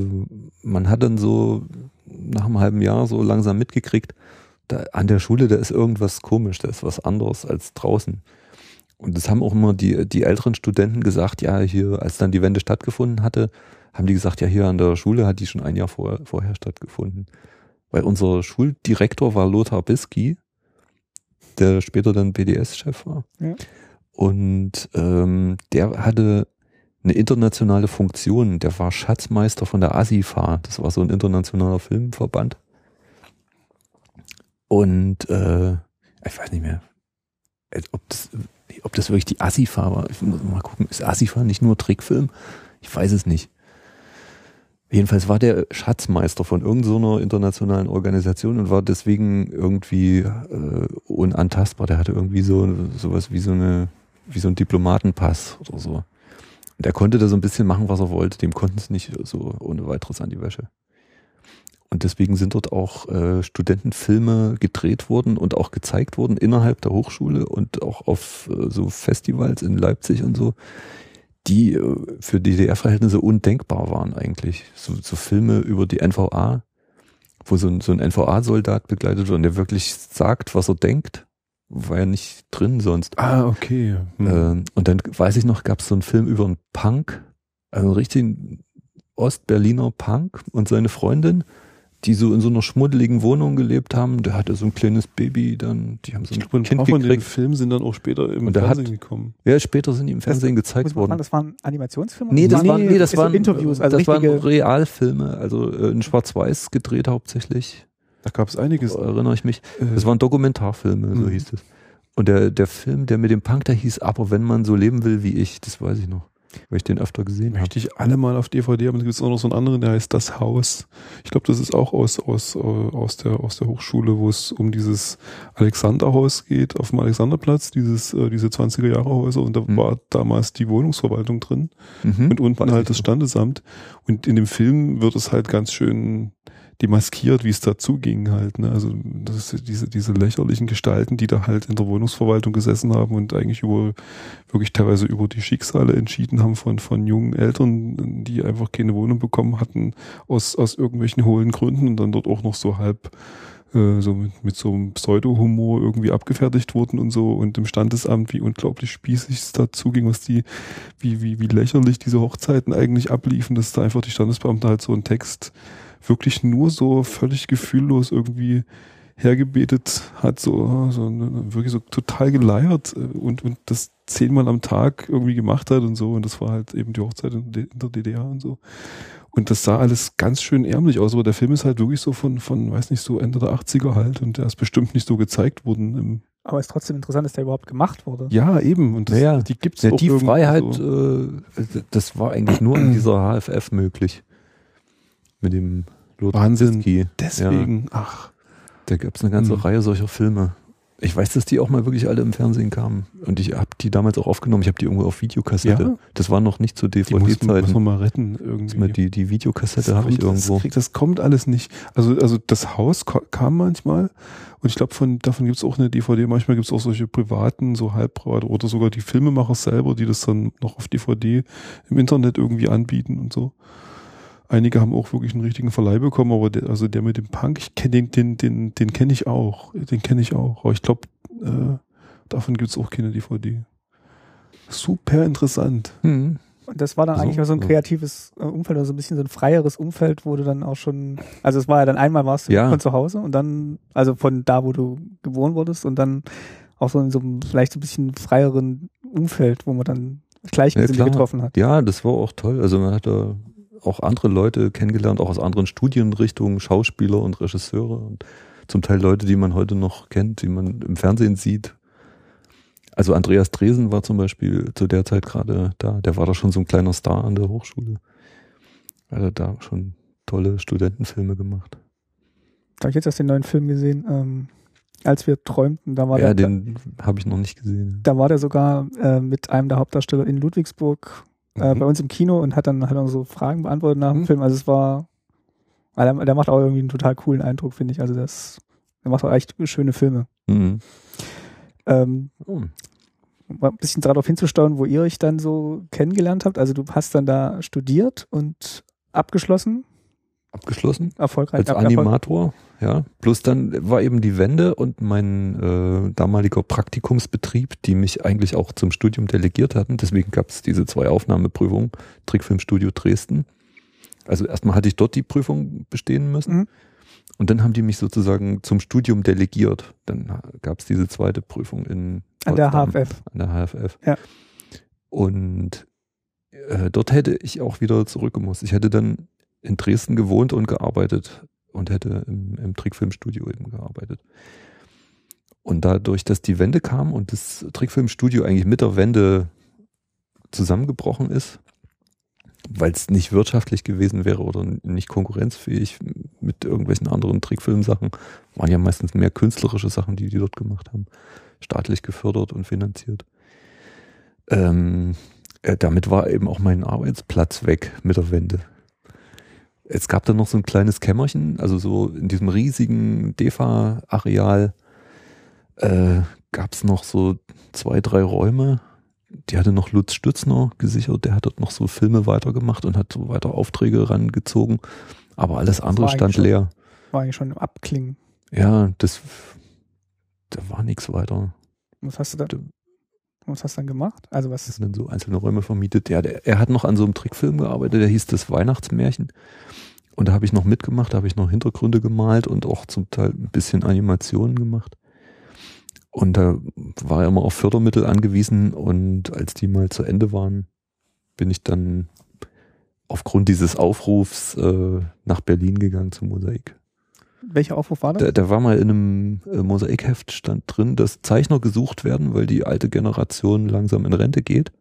man hat dann so nach einem halben Jahr so langsam mitgekriegt, da, an der Schule, da ist irgendwas komisch, da ist was anderes als draußen. Und das haben auch immer die, die älteren Studenten gesagt, ja, hier, als dann die Wende stattgefunden hatte, haben die gesagt, ja, hier an der Schule hat die schon ein Jahr vor, vorher stattgefunden. Weil unser Schuldirektor war Lothar Bisky, der später dann BDS-Chef war. Ja. Und ähm, der hatte eine internationale Funktion. Der war Schatzmeister von der ASIFA. Das war so ein internationaler Filmverband. Und äh, ich weiß nicht mehr, ob das, ob das wirklich die ASIFA war. Ich muss mal gucken, ist ASIFA nicht nur Trickfilm? Ich weiß es nicht. Jedenfalls war der Schatzmeister von irgendeiner so internationalen Organisation und war deswegen irgendwie äh, unantastbar. Der hatte irgendwie so sowas wie so eine wie so ein Diplomatenpass oder so. Und er konnte da so ein bisschen machen, was er wollte. Dem konnten es nicht so ohne weiteres an die Wäsche. Und deswegen sind dort auch äh, Studentenfilme gedreht worden und auch gezeigt worden innerhalb der Hochschule und auch auf äh, so Festivals in Leipzig und so die äh, für DDR-Verhältnisse undenkbar waren eigentlich. So, so Filme über die NVA, wo so ein, so ein NVA-Soldat begleitet wird und der wirklich sagt, was er denkt, war ja nicht drin sonst. Ah, okay. Hm. Ähm, und dann weiß ich noch, gab es so einen Film über einen Punk, also einen richtigen Ostberliner Punk und seine Freundin die so in so einer schmuddeligen Wohnung gelebt haben. Der hatte so ein kleines Baby, dann, die haben so ein ich Kind von den Filmen sind dann auch später im Fernsehen hat, gekommen. Ja, später sind die im Fernsehen das, gezeigt worden. Sagen, das waren Animationsfilme? Nee, das, nee, waren, nee, das waren Interviews, also das waren Realfilme, also äh, in Schwarz-Weiß gedreht hauptsächlich. Da gab es einiges. Da erinnere ich mich. Äh. Das waren Dokumentarfilme, so mhm. hieß es. Und der, der Film, der mit dem Punk, der hieß Aber wenn man so leben will wie ich, das weiß ich noch weil ich den öfter gesehen habe. Möchte ich alle mal auf DVD haben. Es gibt auch noch so einen anderen, der heißt Das Haus. Ich glaube, das ist auch aus, aus, äh, aus, der, aus der Hochschule, wo es um dieses Alexanderhaus geht, auf dem Alexanderplatz, dieses, äh, diese 20er Jahre Häuser. Und da mhm. war damals die Wohnungsverwaltung drin. Mhm. Und unten halt das Standesamt. Und in dem Film wird es halt ganz schön demaskiert, wie es dazu ging halt. Ne? Also das diese, diese lächerlichen Gestalten, die da halt in der Wohnungsverwaltung gesessen haben und eigentlich über wirklich teilweise über die Schicksale entschieden haben von, von jungen Eltern, die einfach keine Wohnung bekommen hatten aus, aus irgendwelchen hohlen Gründen und dann dort auch noch so halb äh, so mit, mit so einem Pseudo-Humor irgendwie abgefertigt wurden und so und im Standesamt, wie unglaublich spießig es dazu ging, was die, wie, wie, wie lächerlich diese Hochzeiten eigentlich abliefen, dass da einfach die Standesbeamten halt so einen Text wirklich nur so völlig gefühllos irgendwie hergebetet hat, so, so ne, wirklich so total geleiert äh, und, und das zehnmal am Tag irgendwie gemacht hat und so. Und das war halt eben die Hochzeit in der DDR und so. Und das sah alles ganz schön ärmlich aus, aber der Film ist halt wirklich so von, von, weiß nicht, so Ende der 80er halt und der ist bestimmt nicht so gezeigt worden im aber es ist trotzdem interessant, dass der überhaupt gemacht wurde. Ja, eben. Und das, naja, die gibt's ja, Die Freiheit, so. äh, das war eigentlich nur in dieser HFF möglich. Mit dem Wahnsinn. Deswegen, ja. ach. Da gab es eine ganze hm. Reihe solcher Filme. Ich weiß, dass die auch mal wirklich alle im Fernsehen kamen. Und ich habe die damals auch aufgenommen. Ich habe die irgendwo auf Videokassette. Ja? Das war noch nicht zur DVD-Zeit. Die muss man mal retten irgendwie. Die, die Videokassette habe ich irgendwo. Das, krieg, das kommt alles nicht. Also, also das Haus kam manchmal. Und ich glaube, von davon gibt es auch eine DVD. Manchmal gibt es auch solche privaten, so halbprivate oder sogar die Filmemacher selber, die das dann noch auf DVD im Internet irgendwie anbieten und so. Einige haben auch wirklich einen richtigen Verleih bekommen, aber der, also der mit dem Punk, ich kenne den, den, den, den kenne ich auch. Den kenne ich auch. Aber ich glaube, äh, davon gibt's auch keine DVD. Super interessant. Mhm. Und das war dann so, eigentlich mal so ein kreatives äh, Umfeld, also ein bisschen so ein freieres Umfeld, wo du dann auch schon, also es war ja dann einmal warst du ja. von zu Hause und dann, also von da, wo du geboren wurdest und dann auch so in so einem vielleicht so ein bisschen freieren Umfeld, wo man dann Gleichgesinnte ja, getroffen hat. Ja, das war auch toll. Also man hat da auch andere Leute kennengelernt, auch aus anderen Studienrichtungen, Schauspieler und Regisseure und zum Teil Leute, die man heute noch kennt, die man im Fernsehen sieht. Also Andreas Dresen war zum Beispiel zu der Zeit gerade da, der war da schon so ein kleiner Star an der Hochschule. Er hat da schon tolle Studentenfilme gemacht. Da habe ich jetzt erst den neuen Film gesehen, ähm, als wir träumten, da war ja, der. Ja, den habe ich noch nicht gesehen. Da war der sogar äh, mit einem der Hauptdarsteller in Ludwigsburg äh, mhm. bei uns im Kino und hat dann, hat dann so Fragen beantwortet nach dem mhm. Film. Also es war, der, der, macht auch irgendwie einen total coolen Eindruck, finde ich. Also das, der macht auch echt schöne Filme. Mhm. Ähm, oh. Mal ein bisschen darauf hinzusteuern, wo ihr euch dann so kennengelernt habt. Also du hast dann da studiert und abgeschlossen abgeschlossen. Erfolgreich. Als Animator, ja. Plus dann war eben die Wende und mein äh, damaliger Praktikumsbetrieb, die mich eigentlich auch zum Studium delegiert hatten. Deswegen gab es diese zwei Aufnahmeprüfungen, Trickfilmstudio Dresden. Also erstmal hatte ich dort die Prüfung bestehen müssen. Mhm. Und dann haben die mich sozusagen zum Studium delegiert. Dann gab es diese zweite Prüfung in an der HFF. An der HFF. Ja. Und äh, dort hätte ich auch wieder zurückgemusst. Ich hätte dann in Dresden gewohnt und gearbeitet und hätte im, im Trickfilmstudio eben gearbeitet. Und dadurch, dass die Wende kam und das Trickfilmstudio eigentlich mit der Wende zusammengebrochen ist, weil es nicht wirtschaftlich gewesen wäre oder nicht konkurrenzfähig mit irgendwelchen anderen Trickfilmsachen, waren ja meistens mehr künstlerische Sachen, die die dort gemacht haben, staatlich gefördert und finanziert. Ähm, äh, damit war eben auch mein Arbeitsplatz weg mit der Wende. Es gab dann noch so ein kleines Kämmerchen, also so in diesem riesigen DEFA-Areal äh, gab es noch so zwei, drei Räume, die hatte noch Lutz Stützner gesichert, der hat dort noch so Filme weitergemacht und hat so weiter Aufträge rangezogen. Aber alles andere stand schon, leer. War eigentlich schon im Abklingen. Ja, das, da war nichts weiter. Was hast du da? Was hast du dann gemacht? Also was? Das dann so einzelne Räume vermietet. Ja, der, er hat noch an so einem Trickfilm gearbeitet, der hieß das Weihnachtsmärchen. Und da habe ich noch mitgemacht, da habe ich noch Hintergründe gemalt und auch zum Teil ein bisschen Animationen gemacht. Und da war er immer auf Fördermittel angewiesen und als die mal zu Ende waren, bin ich dann aufgrund dieses Aufrufs äh, nach Berlin gegangen zum Mosaik. Welcher Aufruf war das? Da, da war mal in einem äh, Mosaikheft stand drin, dass Zeichner gesucht werden, weil die alte Generation langsam in Rente geht.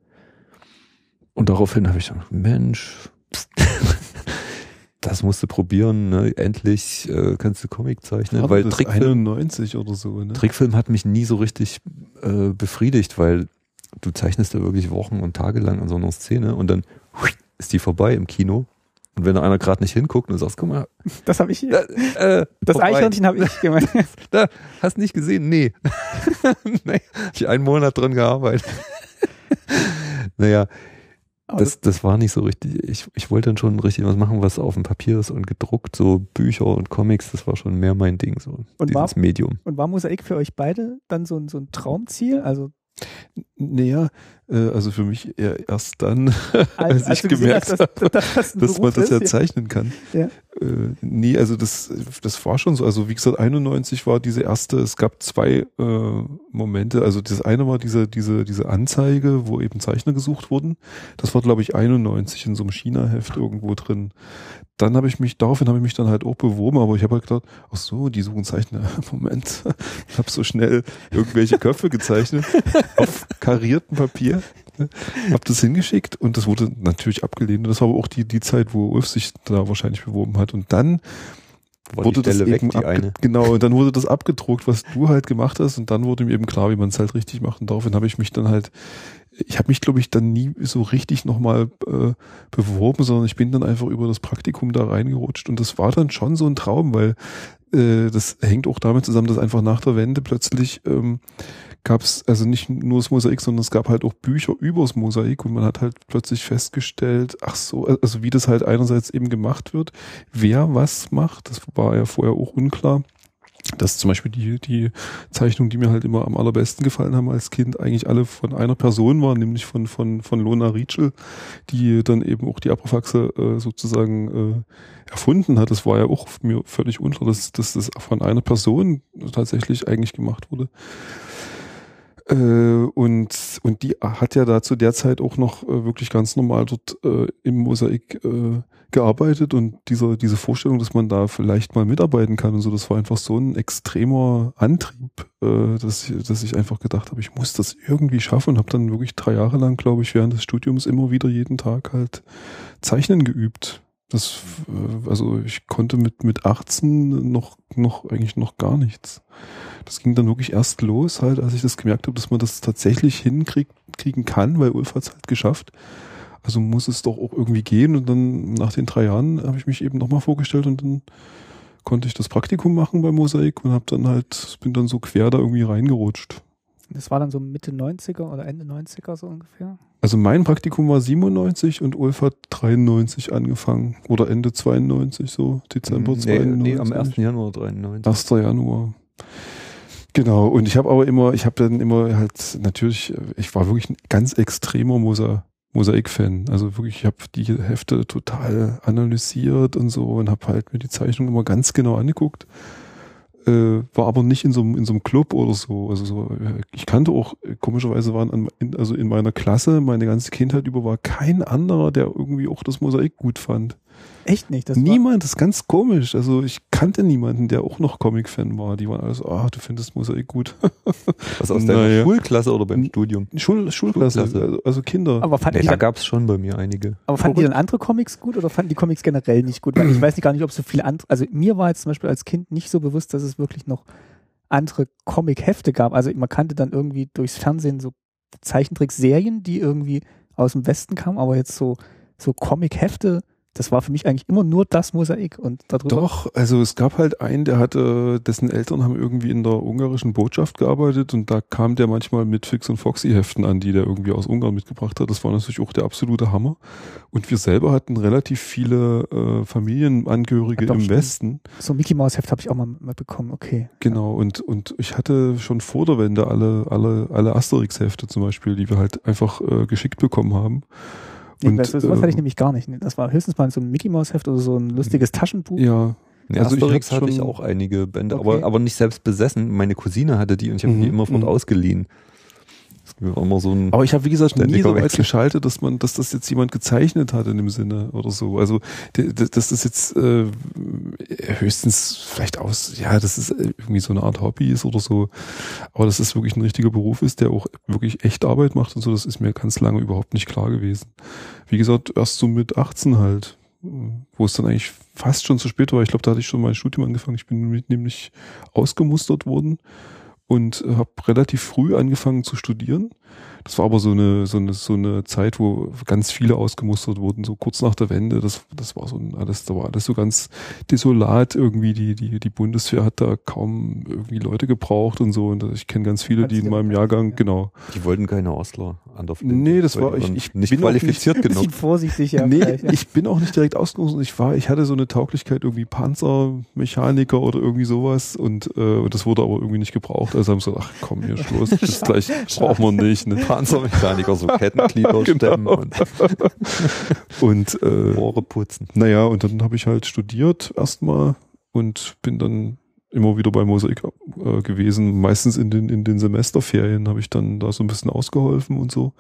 Und daraufhin habe ich gedacht, Mensch, das musst du probieren, ne? endlich äh, kannst du Comic zeichnen. War weil das Trickfilm, 91 oder so, ne? Trickfilm hat mich nie so richtig äh, befriedigt, weil du zeichnest da wirklich Wochen und Tage lang an so einer Szene und dann hui, ist die vorbei im Kino. Und wenn da einer gerade nicht hinguckt und du sagst, guck mal, Das habe ich hier. äh, das. Eichhörnchen habe ich gemeint. Da, hast nicht gesehen? Nee. nee. Ich einen Monat dran gearbeitet. naja, das, das war nicht so richtig. Ich, ich wollte dann schon richtig was machen, was auf dem Papier ist und gedruckt, so Bücher und Comics, das war schon mehr mein Ding, so Und dieses war- Medium. Und war Mosaik für euch beide dann so ein, so ein Traumziel? Also Naja, also für mich eher erst dann, als, ich du gesehen gemerkt hast, habe, dass, dass, dass man das ja zeichnen kann. Ja. Äh, nee, also das, das war schon so. Also wie gesagt, 91 war diese erste, es gab zwei äh, Momente. Also das eine war diese, diese, diese Anzeige, wo eben Zeichner gesucht wurden. Das war, glaube ich, 91 in so einem China-Heft irgendwo drin. Dann habe ich mich, daraufhin habe ich mich dann halt auch beworben, aber ich habe halt gedacht, ach so, die suchen Zeichner. Moment, ich habe so schnell irgendwelche Köpfe gezeichnet auf kariertem Papier. Hab das hingeschickt und das wurde natürlich abgelehnt. Und das war aber auch die, die Zeit, wo Ulf sich da wahrscheinlich beworben hat. Und dann War wurde das weg, eben eine. genau und dann wurde das abgedruckt, was du halt gemacht hast und dann wurde mir eben klar, wie man es halt richtig macht und daraufhin habe ich mich dann halt ich habe mich glaube ich dann nie so richtig nochmal äh, beworben, sondern ich bin dann einfach über das Praktikum da reingerutscht und das war dann schon so ein Traum, weil äh, das hängt auch damit zusammen, dass einfach nach der Wende plötzlich ähm, gab es also nicht nur das Mosaik, sondern es gab halt auch Bücher übers Mosaik und man hat halt plötzlich festgestellt, ach so, also wie das halt einerseits eben gemacht wird, wer was macht, das war ja vorher auch unklar. Dass zum Beispiel die, die Zeichnungen, die mir halt immer am allerbesten gefallen haben als Kind, eigentlich alle von einer Person waren, nämlich von, von, von Lona Rietschel, die dann eben auch die Abrafaxe äh, sozusagen äh, erfunden hat. Das war ja auch mir völlig unklar, dass, dass das von einer Person tatsächlich eigentlich gemacht wurde. Äh, und, und die hat ja da zu der Zeit auch noch äh, wirklich ganz normal dort äh, im Mosaik äh, gearbeitet und dieser, diese Vorstellung, dass man da vielleicht mal mitarbeiten kann und so, das war einfach so ein extremer Antrieb, äh, dass, ich, dass ich einfach gedacht habe, ich muss das irgendwie schaffen und habe dann wirklich drei Jahre lang, glaube ich, während des Studiums immer wieder jeden Tag halt Zeichnen geübt. Das, also ich konnte mit, mit 18 noch, noch eigentlich noch gar nichts. Das ging dann wirklich erst los, halt, als ich das gemerkt habe, dass man das tatsächlich hinkriegen kann, weil Ulf hat es halt geschafft. Also muss es doch auch irgendwie gehen. Und dann nach den drei Jahren habe ich mich eben nochmal vorgestellt und dann konnte ich das Praktikum machen bei Mosaik und habe dann halt, bin dann so quer da irgendwie reingerutscht. Das war dann so Mitte 90er oder Ende 90er so ungefähr. Also mein Praktikum war 97 und Ulf hat 93 angefangen oder Ende 92 so, Dezember nee, 92. nee, am 1. Januar 93. 1. Januar. Genau, und ich habe aber immer, ich habe dann immer halt natürlich, ich war wirklich ein ganz extremer Mosa Mosaik-Fan. Also wirklich, ich habe die Hefte total analysiert und so und habe halt mir die Zeichnung immer ganz genau angeguckt. Äh, war aber nicht in so, einem- in so einem Club oder so. Also so, äh, ich kannte auch, äh, komischerweise waren an, in, also in meiner Klasse, meine ganze Kindheit über, war kein anderer, der irgendwie auch das Mosaik gut fand. Echt nicht. Das Niemand, das ist ganz komisch. Also ich kannte niemanden, der auch noch Comic-Fan war. Die waren alle so, ah, du findest Mosaik gut. Was aus deiner Naja. Schulklasse oder beim Studium? Schul Schulklasse, Schulklasse. also, also Kinder. aber fanden, Nee, die da gab es schon bei mir einige. aber fanden die dann andere Comics gut oder fanden die Comics generell nicht gut? Weil ich weiß nicht gar nicht, ob so viele andere. Also mir war jetzt zum Beispiel als Kind nicht so bewusst, dass es wirklich noch andere Comic-Hefte gab. Also man kannte dann irgendwie durchs Fernsehen so Zeichentrickserien, die irgendwie aus dem Westen kamen, aber jetzt so, so Comic-Hefte das war für mich eigentlich immer nur das Mosaik und darüber. Doch, also es gab halt einen, der hatte, dessen Eltern haben irgendwie in der ungarischen Botschaft gearbeitet und da kam der manchmal mit Fix und Foxy Heften an, die der irgendwie aus Ungarn mitgebracht hat. Das war natürlich auch der absolute Hammer. Und wir selber hatten relativ viele äh, Familienangehörige ja, im stimmt. Westen. So Mickey Mouse Heft habe ich auch mal, mal bekommen, okay. Genau, und, und ich hatte schon vor der Wende alle, alle, alle Asterix Hefte zum Beispiel, die wir halt einfach äh, geschickt bekommen haben. Und, nee, sowas äh, hatte ich nämlich gar nicht. Das war höchstens mal so ein Mickey Mouse Heft oder so ein lustiges Taschenbuch. Ja. Ja, also Asterix ich hatte ich auch einige Bände, okay. aber, aber nicht selbst besessen. Meine Cousine hatte die und ich habe mhm. die immer von mhm. ausgeliehen. War immer so ein aber ich habe, wie gesagt, nie so weit geschaltet, dass man, dass das jetzt jemand gezeichnet hat in dem Sinne oder so. Also, dass das jetzt äh, höchstens vielleicht aus, ja, das ist irgendwie so eine Art Hobby ist oder so. Aber dass das wirklich ein richtiger Beruf ist, der auch wirklich echt Arbeit macht und so, das ist mir ganz lange überhaupt nicht klar gewesen. Wie gesagt, erst so mit 18 halt, wo es dann eigentlich fast schon zu spät war. Ich glaube, da hatte ich schon mein Studium angefangen. Ich bin nämlich ausgemustert worden und habe relativ früh angefangen zu studieren das war aber so eine, so eine, so eine Zeit, wo ganz viele ausgemustert wurden, so kurz nach der Wende. Das, das war so ein, alles, da war alles so ganz desolat irgendwie. Die, die, die Bundeswehr hat da kaum irgendwie Leute gebraucht und so. Und ich kenne ganz viele, die in meinem Jahrgang, genau. Die wollten keine Ostler an der Flinte. Nee, das war, ich, ich nicht bin qualifiziert nicht, genug. vorsichtig, ja. Nee, ich bin auch nicht direkt ausgemustert. Ich war, ich hatte so eine Tauglichkeit irgendwie Panzermechaniker oder irgendwie sowas und, äh, das wurde aber irgendwie nicht gebraucht. Also haben sie gesagt, ach komm, hier Schluss, das gleich brauchen wir nicht. Ne? Panzermechaniker, so Kettenglieder genau. stemmen und, und äh, Rohre putzen. Naja, und dann habe ich halt studiert erstmal und bin dann immer wieder bei Mosaik äh, gewesen. Meistens in den, in den Semesterferien habe ich dann da so ein bisschen ausgeholfen und so.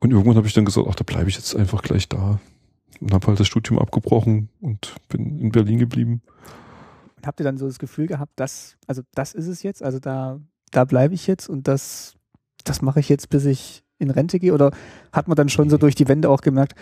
Und irgendwann habe ich dann gesagt, ach, da bleibe ich jetzt einfach gleich da. Und habe halt das Studium abgebrochen und bin in Berlin geblieben. Und habt ihr dann so das Gefühl gehabt, dass, also das ist es jetzt, also da, da bleibe ich jetzt und das das mache ich jetzt, bis ich in Rente gehe? Oder hat man dann schon so durch die Wände auch gemerkt,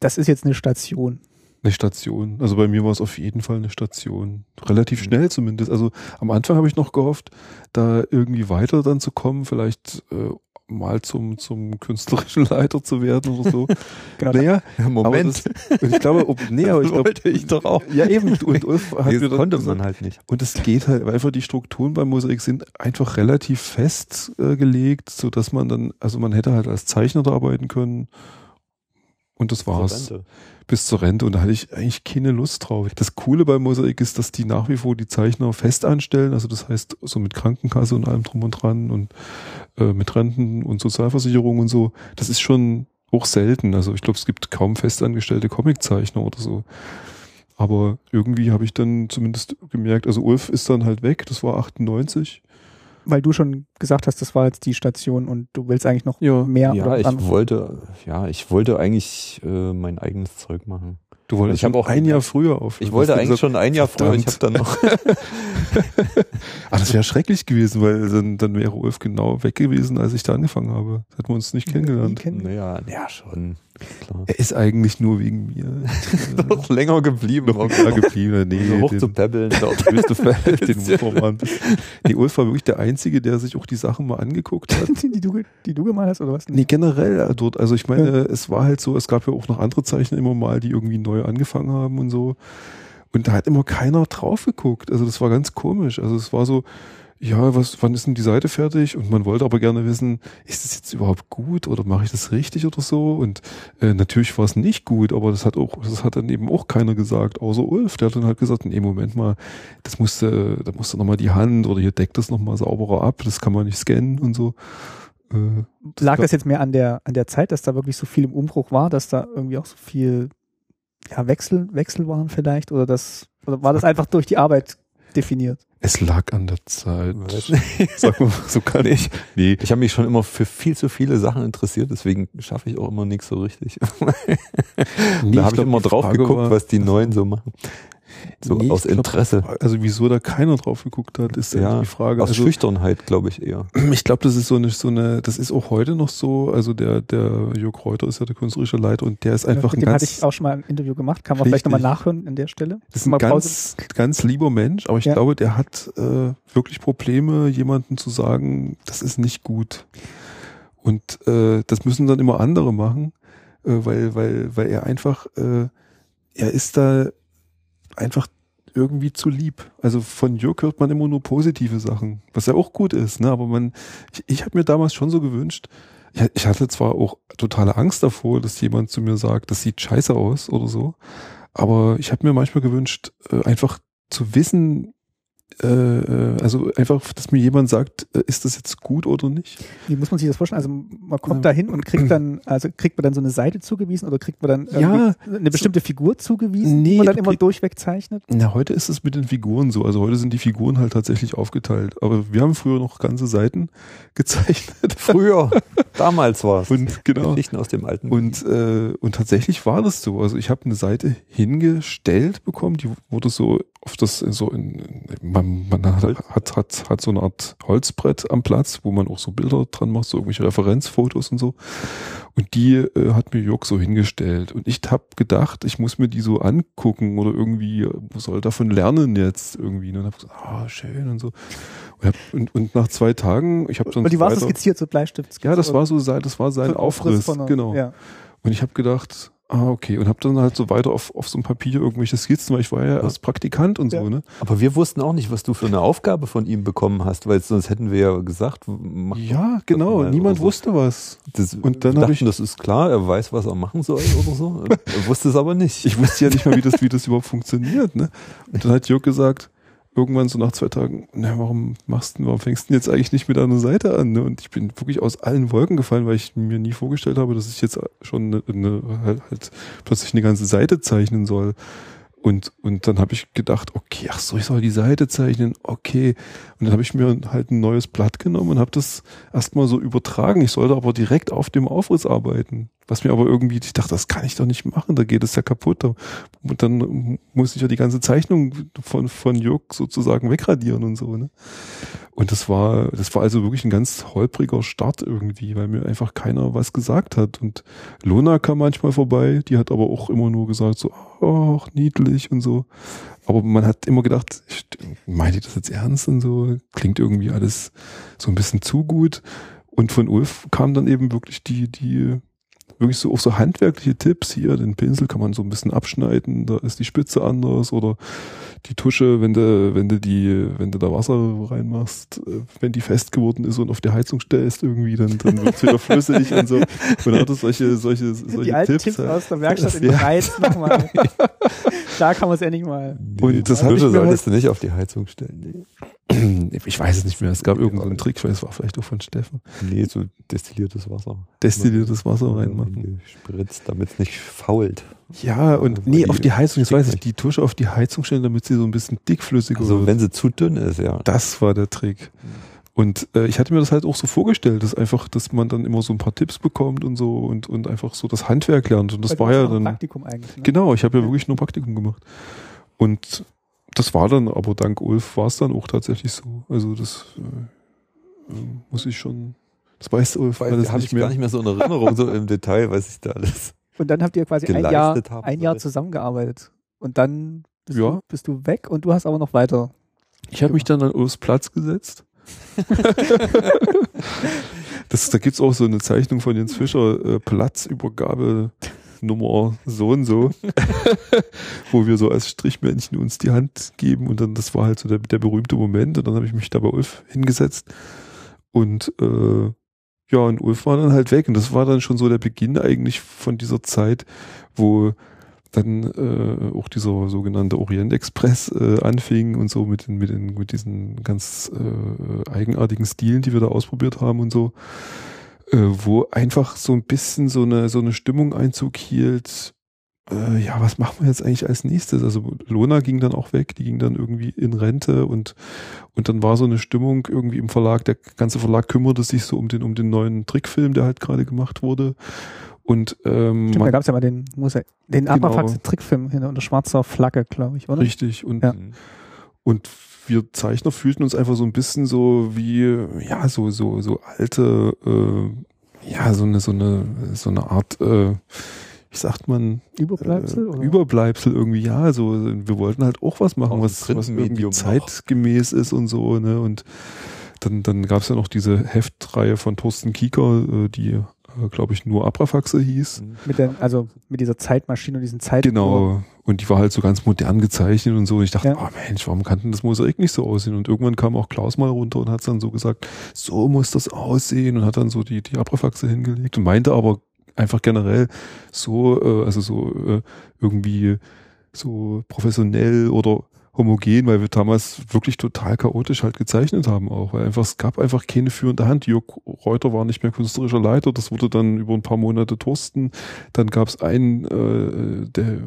das ist jetzt eine Station? Eine Station. Also bei mir war es auf jeden Fall eine Station. Relativ mhm. schnell zumindest. Also am Anfang habe ich noch gehofft, da irgendwie weiter dann zu kommen, vielleicht äh, mal zum, zum künstlerischen Leiter zu werden oder so. genau. Naja, Moment. Das, ich glaube, ob, nee, aber ich glaube, wollte ich doch auch. Ja, eben. Und Ulf hat nee, konnte man halt nicht. Und es geht halt, weil einfach die Strukturen beim Mosaik sind einfach relativ festgelegt, äh, so dass man dann, also man hätte halt als Zeichner da arbeiten können. Und das war's bis zur Rente und da hatte ich eigentlich keine Lust drauf. Das Coole bei Mosaik ist, dass die nach wie vor die Zeichner fest anstellen, also das heißt so mit Krankenkasse und allem drum und dran und äh, mit Renten und Sozialversicherung und so. Das ist schon hoch selten. Also ich glaube, es gibt kaum festangestellte Comiczeichner oder so. Aber irgendwie habe ich dann zumindest gemerkt, also Ulf ist dann halt weg, das war 98 weil du schon gesagt hast, das war jetzt die Station und du willst eigentlich noch ja. mehr. Ja, ich wollte, ja, ich wollte eigentlich äh, mein eigenes Zeug machen. Du wolltest ich habe auch ein Jahr früher auf. Ich wollte eigentlich gesagt, schon ein Jahr früher. Ich habe dann noch. Ach, das wäre schrecklich gewesen, weil dann, dann wäre Ulf genau weg gewesen, als ich da angefangen habe. Hätten wir uns nicht kennengelernt. Naja, ja, schon. Klar. Er ist eigentlich nur wegen mir. noch länger geblieben. Noch länger geblieben. Nee, so hoch den, zu pebbeln. den Ufermann. Nee, Ulf war wirklich der Einzige, der sich auch die Sachen mal angeguckt hat. die, du, die du gemalt hast, oder was? Nee, generell dort. Also ich meine, ja. es war halt so, es gab ja auch noch andere Zeichner immer mal, die irgendwie neu angefangen haben und so. Und da hat immer keiner drauf geguckt. Also das war ganz komisch. Also es war so, ja, was, wann ist denn die Seite fertig? Und man wollte aber gerne wissen, ist das jetzt überhaupt gut oder mache ich das richtig oder so? Und äh, natürlich war es nicht gut, aber das hat auch, das hat dann eben auch keiner gesagt, außer Ulf. Der hat dann halt gesagt, nee, Moment mal, das musste, da musste nochmal die Hand oder hier deckt das nochmal sauberer ab, das kann man nicht scannen und so. Äh, das Lag das jetzt mehr an der, an der Zeit, dass da wirklich so viel im Umbruch war, dass da irgendwie auch so viel ja, Wechsel, Wechsel waren vielleicht? Oder das, oder war das einfach durch die Arbeit definiert? Es lag an der Zeit. Sag mal, so kann ich. Nee. Ich habe mich schon immer für viel zu viele Sachen interessiert, deswegen schaffe ich auch immer nichts so richtig. nee, da habe ich, immer drauf Frage geguckt, was die Neuen so machen. So nee, aus Interesse. Glaub, also wieso da keiner drauf geguckt hat, ist ja die Frage. Aus also, Schüchternheit, glaube ich eher. Ich glaube, das ist so eine, so eine, das ist auch heute noch so. Also der, der Jörg Reuter ist ja der künstlerische Leiter und der ist einfach ja, mit ein dem ganz. hatte ich auch schon mal ein Interview gemacht. Kann man vielleicht nochmal nachhören an der Stelle. Das ist ein ganz, ganz lieber Mensch, aber ich ja. glaube, der hat äh, wirklich Probleme, jemandem zu sagen, das ist nicht gut. Und äh, das müssen dann immer andere machen, äh, weil, weil, weil er einfach äh, er ist da einfach irgendwie zu lieb. Also von Jörg hört man immer nur positive Sachen, was ja auch gut ist, ne? Aber man, ich, ich habe mir damals schon so gewünscht, ich, ich hatte zwar auch totale Angst davor, dass jemand zu mir sagt, das sieht scheiße aus oder so, aber ich habe mir manchmal gewünscht, äh, einfach zu wissen, also einfach, dass mir jemand sagt, äh, ist das jetzt gut oder nicht? Wie muss man sich das vorstellen? Also man kommt ja. da hin und kriegt dann, also kriegt man dann so eine Seite zugewiesen oder kriegt man dann ja, eine bestimmte Figur zugewiesen, nee, die man dann immer durchweg zeichnet? Na, heute ist es mit den Figuren so. Also heute sind die Figuren halt tatsächlich aufgeteilt. Aber wir haben früher noch ganze Seiten gezeichnet. Früher, damals war es. Und genau. Geschichten aus dem alten. Und, äh, und tatsächlich war das so. Also ich habe eine Seite hingestellt bekommen, die wurde so auf das so in, man, man hat, hat, hat, hat so eine Art Holzbrett am Platz, wo man auch so Bilder dran macht, so irgendwelche Referenzfotos und so. Und die äh, hat mir Jörg so hingestellt. Und ich habe gedacht, ich muss mir die so angucken oder irgendwie, soll davon lernen jetzt irgendwie. Und dann habe ich gesagt, ah, schön und so. Und, hab, und, und nach zwei Tagen, ich habe dann. Und die war so skizziert, so Bleistift. Ja, das war so, das war sein Aufriss, genau. Ja. Und ich habe gedacht, Ah, okay. Und habe dann halt so weiter auf, auf so ein Papier irgendwelche Skizzen, weil ich war ja erst Praktikant und ja. so, ne? Aber wir wussten auch nicht, was du für eine Aufgabe von ihm bekommen hast, weil sonst hätten wir ja gesagt, mach Ja, genau. Niemand so. wusste was. Das, und dann habe ich. Das ist klar, er weiß, was er machen soll oder so. er wusste es aber nicht. Ich wusste ja nicht mal, wie das, wie das überhaupt funktioniert, ne? Und dann hat Jörg gesagt, irgendwann so nach zwei Tagen, na, warum machst du, warum fängst du jetzt eigentlich nicht mit einer Seite an? Ne? Und ich bin wirklich aus allen Wolken gefallen, weil ich mir nie vorgestellt habe, dass ich jetzt schon eine, eine, halt, halt plötzlich eine ganze Seite zeichnen soll. Und, und dann habe ich gedacht, okay, ach so, ich soll die Seite zeichnen, okay. Und dann habe ich mir halt ein neues Blatt genommen und habe das erstmal so übertragen. Ich sollte aber direkt auf dem Aufriss arbeiten. Was mir aber irgendwie, ich dachte, das kann ich doch nicht machen, da geht es ja kaputt. Und dann muss ich ja die ganze Zeichnung von, von Jörg sozusagen wegradieren und so, ne? Und das war, das war also wirklich ein ganz holpriger Start irgendwie, weil mir einfach keiner was gesagt hat. Und Lona kam manchmal vorbei, die hat aber auch immer nur gesagt so, ach, niedlich und so. Aber man hat immer gedacht, meint ihr das jetzt ernst und so? Klingt irgendwie alles so ein bisschen zu gut. Und von Ulf kam dann eben wirklich die, die wirklich so auch so handwerkliche Tipps hier. Den Pinsel kann man so ein bisschen abschneiden, da ist die Spitze anders oder die Tusche, wenn du, wenn du die, wenn du da Wasser reinmachst, äh, wenn die fest geworden ist und auf die Heizung stellst irgendwie, dann, dann wird es wieder flüssig und so. Und hat solche, solche, solche die alten Tipps, Tipps aus der Werkstatt in ja. Reiz nochmal. da kann man es endlich mal. Und das ich mir solltest halt, du nicht auf die Heizung stellen. Nee. Ich weiß es nicht mehr. Es gab irgendeinen so Trick, weil es war vielleicht auch von Steffen. Nee, so destilliertes Wasser. Destilliertes Wasser reinmachen. Spritzt, damit es nicht fault. Ja, und also nee, auf die Heizung, jetzt weiß ich, die Tusche auf die Heizung stellen, damit sie so ein bisschen dickflüssiger also, wird. wenn sie zu dünn ist, ja. Das war der Trick. Und äh, ich hatte mir das halt auch so vorgestellt, dass einfach, dass man dann immer so ein paar Tipps bekommt und so und, und einfach so das Handwerk lernt. Und das Weil war ja dann. Praktikum eigentlich. Ne? Genau, ich habe ja wirklich nur Praktikum gemacht. Und das war dann, aber dank Ulf war es dann auch tatsächlich so. Also das äh, äh, muss ich schon. Das weiß Ulf weiß, alles nicht ich mehr. gar nicht mehr so in Erinnerung, so im Detail, weiß ich da alles. Und dann habt ihr quasi ein Jahr, ein Jahr zusammengearbeitet. Und dann bist, ja. du, bist du weg und du hast aber noch weiter. Ich habe mich dann an Ulfs Platz gesetzt. das, da gibt's auch so eine Zeichnung von Jens Fischer, äh, Platzübergabe Nummer so und so, wo wir so als Strichmännchen uns die Hand geben und dann, das war halt so der, der berühmte Moment und dann habe ich mich da bei Ulf hingesetzt und äh, ja, und Ulf war dann halt weg und das war dann schon so der Beginn eigentlich von dieser Zeit, wo dann äh, auch dieser sogenannte Orient Express äh, anfing und so mit den, mit den, mit diesen ganz äh, eigenartigen Stilen, die wir da ausprobiert haben und so äh, wo einfach so ein bisschen so eine, so eine Stimmung Einzug hielt. Äh, ja, was machen wir jetzt eigentlich als nächstes? Also Lona ging dann auch weg, die ging dann irgendwie in Rente und, und dann war so eine Stimmung irgendwie im Verlag, der ganze Verlag kümmerte sich so um den, um den neuen Trickfilm, der halt gerade gemacht wurde. Und ähm, Stimmt, da gab es ja mal den, muss er, den genau, Trickfilm hinter unter schwarzer Flagge, glaube ich, oder? Richtig. Und, ja. und wir Zeichner fühlten uns einfach so ein bisschen so wie, ja, so, so, so alte, äh, ja, so eine, so eine, so eine Art, äh, wie sagt man? Überbleibsel? Äh, Überbleibsel irgendwie, ja, so, wir wollten halt auch was machen, was, was irgendwie zeitgemäß ist und so, ne, und dann, dann gab es ja noch diese Heftreihe von Thorsten Kieker, äh, die äh, glaube ich, nur Abrafaxe hieß. Mit der, also mit dieser Zeitmaschine und diesen Zeit. Genau. Und die war halt so ganz modern gezeichnet und so. Und ich dachte, ja. oh Mensch, warum kann denn das Mosaik nicht so aussehen? Und irgendwann kam auch Klaus mal runter und hat dann so gesagt, so muss das aussehen und hat dann so die, die Abrafaxe hingelegt und meinte aber einfach generell so, äh, also so äh, irgendwie so professionell oder homogen, weil wir damals wirklich total chaotisch halt gezeichnet haben auch, weil einfach, es gab einfach keine führende Hand. Jörg Reuter war nicht mehr künstlerischer Leiter, das wurde dann über ein paar Monate Thorsten. Dann gab es einen, äh, der,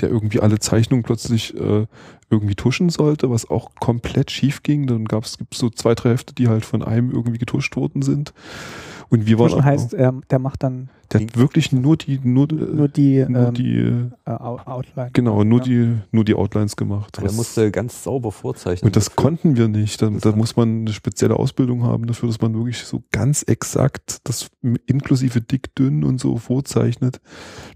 der irgendwie alle Zeichnungen plötzlich äh, irgendwie tuschen sollte, was auch komplett schief ging. Dann gab es so zwei, drei Hefte, die halt von einem irgendwie getuscht worden sind. Und wir waren heißt, er, der macht dann der hat wirklich nur die nur, nur die, nur ähm, die äh, Outline. Genau, nur ja. die nur die Outlines gemacht. Der musste ganz sauber vorzeichnen. Und das dafür. konnten wir nicht. Da, da muss man eine spezielle Ausbildung haben dafür, dass man wirklich so ganz exakt das inklusive dick, dünn und so vorzeichnet,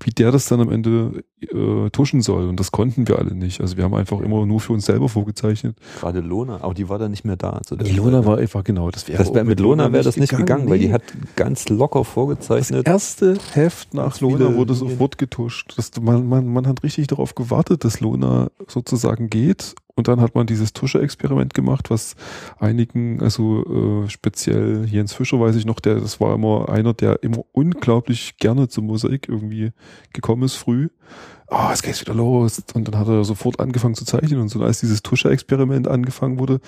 wie der das dann am Ende äh, tuschen soll. Und das konnten wir alle nicht. Also wir haben einfach immer nur für uns selber vorgezeichnet. Gerade Lona, aber die war dann nicht mehr da. Also nee, Lona war einfach genau. Das wäre wär, mit Lona wäre das nicht gegangen, gegangen nee. weil die hat ganz locker vorgezeichnet. Das erste Heft nach Lona wurde sofort getuscht. Das, man, man, man hat richtig darauf gewartet, dass Lona sozusagen geht und dann hat man dieses Tusche-Experiment gemacht, was einigen, also äh, speziell Jens Fischer weiß ich noch, der, das war immer einer, der immer unglaublich gerne zum Mosaik irgendwie gekommen ist früh. Ah, oh, es geht wieder los. Und dann hat er sofort angefangen zu zeichnen und so. Und als dieses Tusche-Experiment angefangen wurde,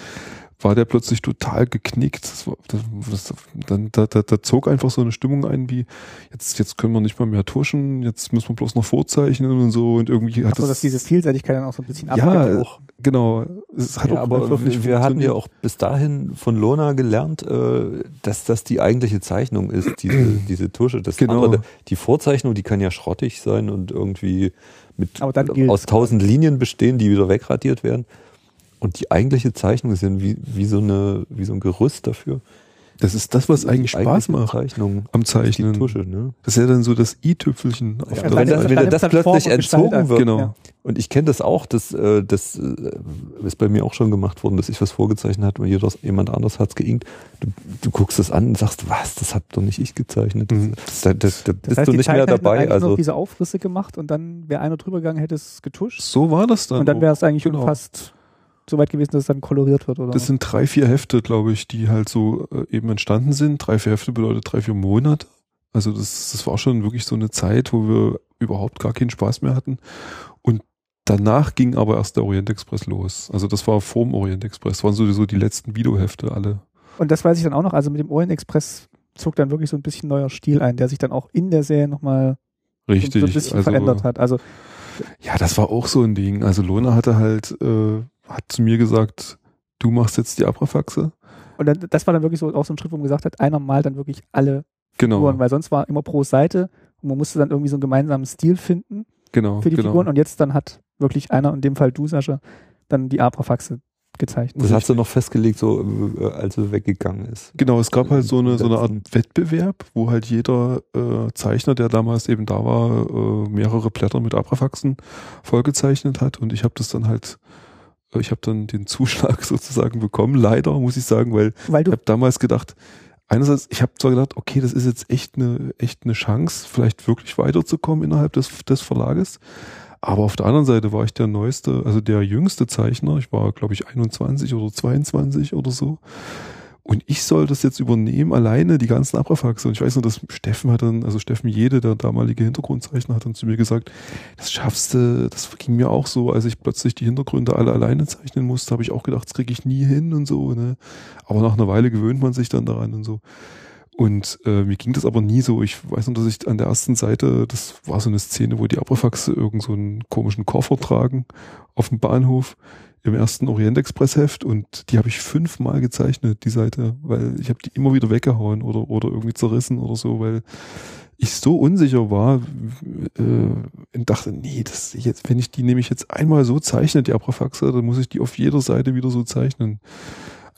war der plötzlich total geknickt. Das war, das, das, dann, da, da, da zog einfach so eine Stimmung ein, wie jetzt, jetzt können wir nicht mal mehr tuschen, jetzt müssen wir bloß noch vorzeichnen und so und irgendwie hat Ach so, das, dass diese Vielseitigkeit dann auch so ein bisschen Ja, auch. genau. Es hat ja, auch aber wir, wir hatten ja auch bis dahin von Lona gelernt, äh, dass das die eigentliche Zeichnung ist, diese, diese Tusche. Das genau. andere, die Vorzeichnung, die kann ja schrottig sein und irgendwie mit aus tausend Linien bestehen, die wieder wegradiert werden. Und die eigentliche Zeichnung ist ja wie, wie, so eine, wie so ein Gerüst dafür. Das ist das, was eigentlich Spaß macht Zeichnung am Zeichnen. Die Tusche, ne? Das ist ja dann so das i-Tüpfelchen. Ja, wenn, wenn, das, wenn das plötzlich entzogen wird. Genau. Und ich kenne das auch, das, äh, das äh, ist bei mir auch schon gemacht worden, dass ich was vorgezeichnet habe und jemand anderes hat es geinkt. Du, du, guckst das an und sagst, was, das hab doch nicht ich gezeichnet. Das, mhm. das, das, das, das bist heißt, du nicht mehr dabei. Also noch diese Aufrisse gemacht und dann wäre einer drüber gegangen, hätte es getuscht. So war das dann. Und dann wäre es eigentlich genau. fast so weit gewesen, dass es dann koloriert wird, oder? Das sind drei, vier Hefte, glaube ich, die halt so äh, eben entstanden sind. Drei, vier Hefte bedeutet drei, vier Monate. Also das, das war schon wirklich so eine Zeit, wo wir überhaupt gar keinen Spaß mehr hatten. Und danach ging aber erst der Orient Express los. Also das war vorm Orient Express. Das waren sowieso die letzten Videohefte alle. Und das weiß ich dann auch noch. Also mit dem Orient Express zog dann wirklich so ein bisschen neuer Stil ein, der sich dann auch in der Serie nochmal Richtig, so ein bisschen also, verändert hat. Also ja, das war auch so ein Ding. Also Lona hatte halt äh, hat zu mir gesagt, du machst jetzt die Abrafaxe. Und dann, das war dann wirklich so auch so ein Schritt, wo man gesagt hat, einer malt dann wirklich alle genau. Figuren, weil sonst war immer pro Seite und man musste dann irgendwie so einen gemeinsamen Stil finden genau, für die genau. Figuren und jetzt dann hat wirklich einer, in dem Fall du, Sascha, dann die Abrafaxe gezeichnet. Das hast du noch festgelegt, so äh, als er weggegangen ist. Genau, es gab halt so eine, so eine Art Wettbewerb, wo halt jeder äh, Zeichner, der damals eben da war, äh, mehrere Blätter mit Abrafaxen vollgezeichnet hat und ich habe das dann halt ich habe dann den Zuschlag sozusagen bekommen, leider muss ich sagen, weil, weil ich habe damals gedacht, einerseits, ich habe zwar gedacht, okay, das ist jetzt echt eine echt eine Chance, vielleicht wirklich weiterzukommen innerhalb des, des Verlages. Aber auf der anderen Seite war ich der neueste, also der jüngste Zeichner. Ich war, glaube ich, 21 oder 22 oder so. Und ich soll das jetzt übernehmen, alleine die ganzen Abrafaxe. Und ich weiß noch, dass Steffen hat dann, also Steffen Jede, der damalige Hintergrundzeichner, hat dann zu mir gesagt, das schaffst du, das ging mir auch so, als ich plötzlich die Hintergründe alle alleine zeichnen musste, habe ich auch gedacht, das kriege ich nie hin und so. Ne? Aber nach einer Weile gewöhnt man sich dann daran und so. Und äh, mir ging das aber nie so. Ich weiß noch, dass ich an der ersten Seite, das war so eine Szene, wo die Abrafaxe irgend so einen komischen Koffer tragen auf dem Bahnhof im ersten Orient Express Heft und die habe ich fünfmal gezeichnet, die Seite, weil ich habe die immer wieder weggehauen oder, oder irgendwie zerrissen oder so, weil ich so unsicher war äh, und dachte, nee, das jetzt, wenn ich die nämlich jetzt einmal so zeichne, die Abrafaxe, dann muss ich die auf jeder Seite wieder so zeichnen.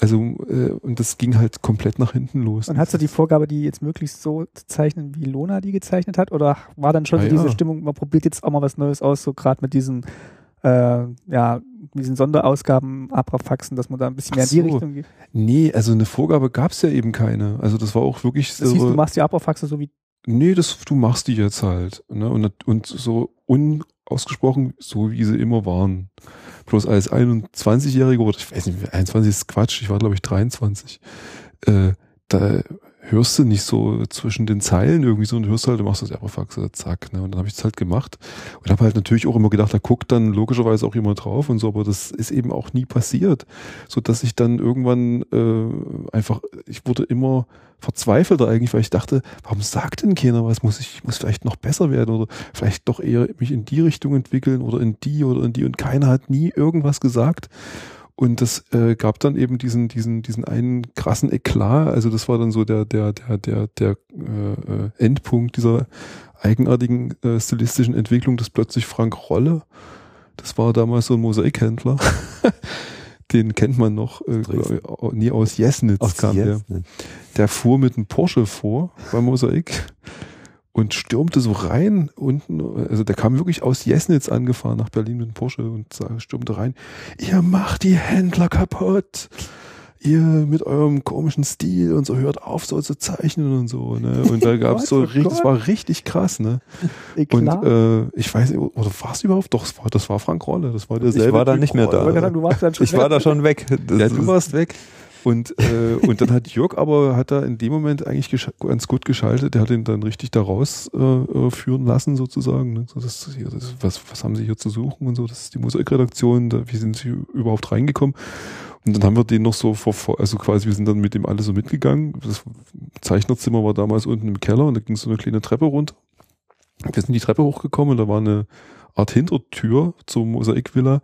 Also, äh, und das ging halt komplett nach hinten los. Und hast du die Vorgabe, die jetzt möglichst so zu zeichnen, wie Lona die gezeichnet hat? Oder war dann schon so ah, diese Stimmung, man probiert jetzt auch mal was Neues aus, so gerade mit diesen äh, ja, diesen Sonderausgaben Abrafaxen, dass man da ein bisschen mehr so. in die Richtung geht? Nee, also eine Vorgabe gab es ja eben keine. Also das war auch wirklich so. Hieß, du machst die Abrafaxe so wie nee, das, du machst die jetzt halt. Ne? Und, und so unausgesprochen, so wie sie immer waren. Bloß als 21-Jähriger oder ich weiß nicht, 21 ist Quatsch, ich war glaube ich 23. Äh, da hörst du nicht so zwischen den Zeilen irgendwie so und hörst halt, du machst das Aerofax, zack, ne? Und dann habe ich es halt gemacht und habe halt natürlich auch immer gedacht, da guckt dann logischerweise auch jemand drauf und so, aber das ist eben auch nie passiert, so dass ich dann irgendwann äh, einfach, ich wurde immer verzweifelter eigentlich, weil ich dachte, warum sagt denn keiner was? Muss ich muss vielleicht noch besser werden oder vielleicht doch eher mich in die Richtung entwickeln oder in die oder in die und keiner hat nie irgendwas gesagt. Und das äh, gab dann eben diesen, diesen, diesen einen krassen Eklat. Also das war dann so der, der, der, der, der äh, Endpunkt dieser eigenartigen äh, stilistischen Entwicklung, dass plötzlich Frank Rolle, das war damals so ein Mosaikhändler, den kennt man noch, äh, nie aus Jesnitz aus kam Jesnitz. der. Der fuhr mit einem Porsche vor bei Mosaik und stürmte so rein unten, also der kam wirklich aus Jesnitz angefahren nach Berlin mit dem Porsche und stürmte rein, ihr macht die Händler kaputt. Ihr mit eurem komischen Stil und so hört auf, so zu zeichnen und so, ne? Und da gab es so richtig, das war richtig krass, ne? Und äh, ich weiß nicht, oder war es überhaupt? Doch, das war, das war Frank Rolle, das war derselbe. Ich war da nicht mehr da. ich war da schon weg. Ja, du warst weg. Und, äh, und dann hat Jörg aber, hat er in dem Moment eigentlich ganz gut geschaltet, der hat ihn dann richtig da raus äh, äh, lassen sozusagen. Ne? So, das, hier, das, was, was haben sie hier zu suchen und so, das ist die Musikredaktion, da, wie sind sie überhaupt reingekommen? Und dann haben wir den noch so vor, also quasi, wir sind dann mit dem alle so mitgegangen. Das Zeichnerzimmer war damals unten im Keller und da ging so eine kleine Treppe runter. Wir sind die Treppe hochgekommen und da war eine Art Hintertür zur Mosaikvilla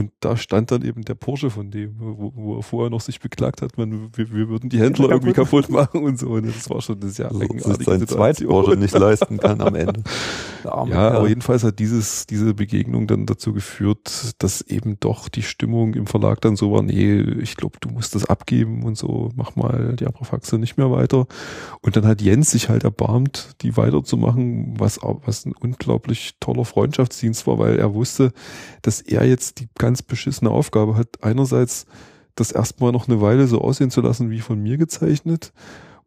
und da stand dann eben der Porsche von dem, wo, wo er vorher noch sich beklagt hat, man, wir, wir würden die Händler ja, irgendwie kaputt machen und so. Und das war schon eine sehr eigenartige sein Situation. Porsche nicht leisten kann am Ende. ja, Kerl. aber jedenfalls hat dieses, diese Begegnung dann dazu geführt, dass eben doch die Stimmung im Verlag dann so war, nee, ich glaube, du musst das abgeben und so, mach mal die Abrafaxe nicht mehr weiter. Und dann hat Jens sich halt erbarmt, die weiterzumachen, was, was ein unglaublich toller Freundschaftsdienst war, weil er wusste, dass er jetzt die ganz beschissene Aufgabe hat. Einerseits das erstmal noch eine Weile so aussehen zu lassen, wie von mir gezeichnet.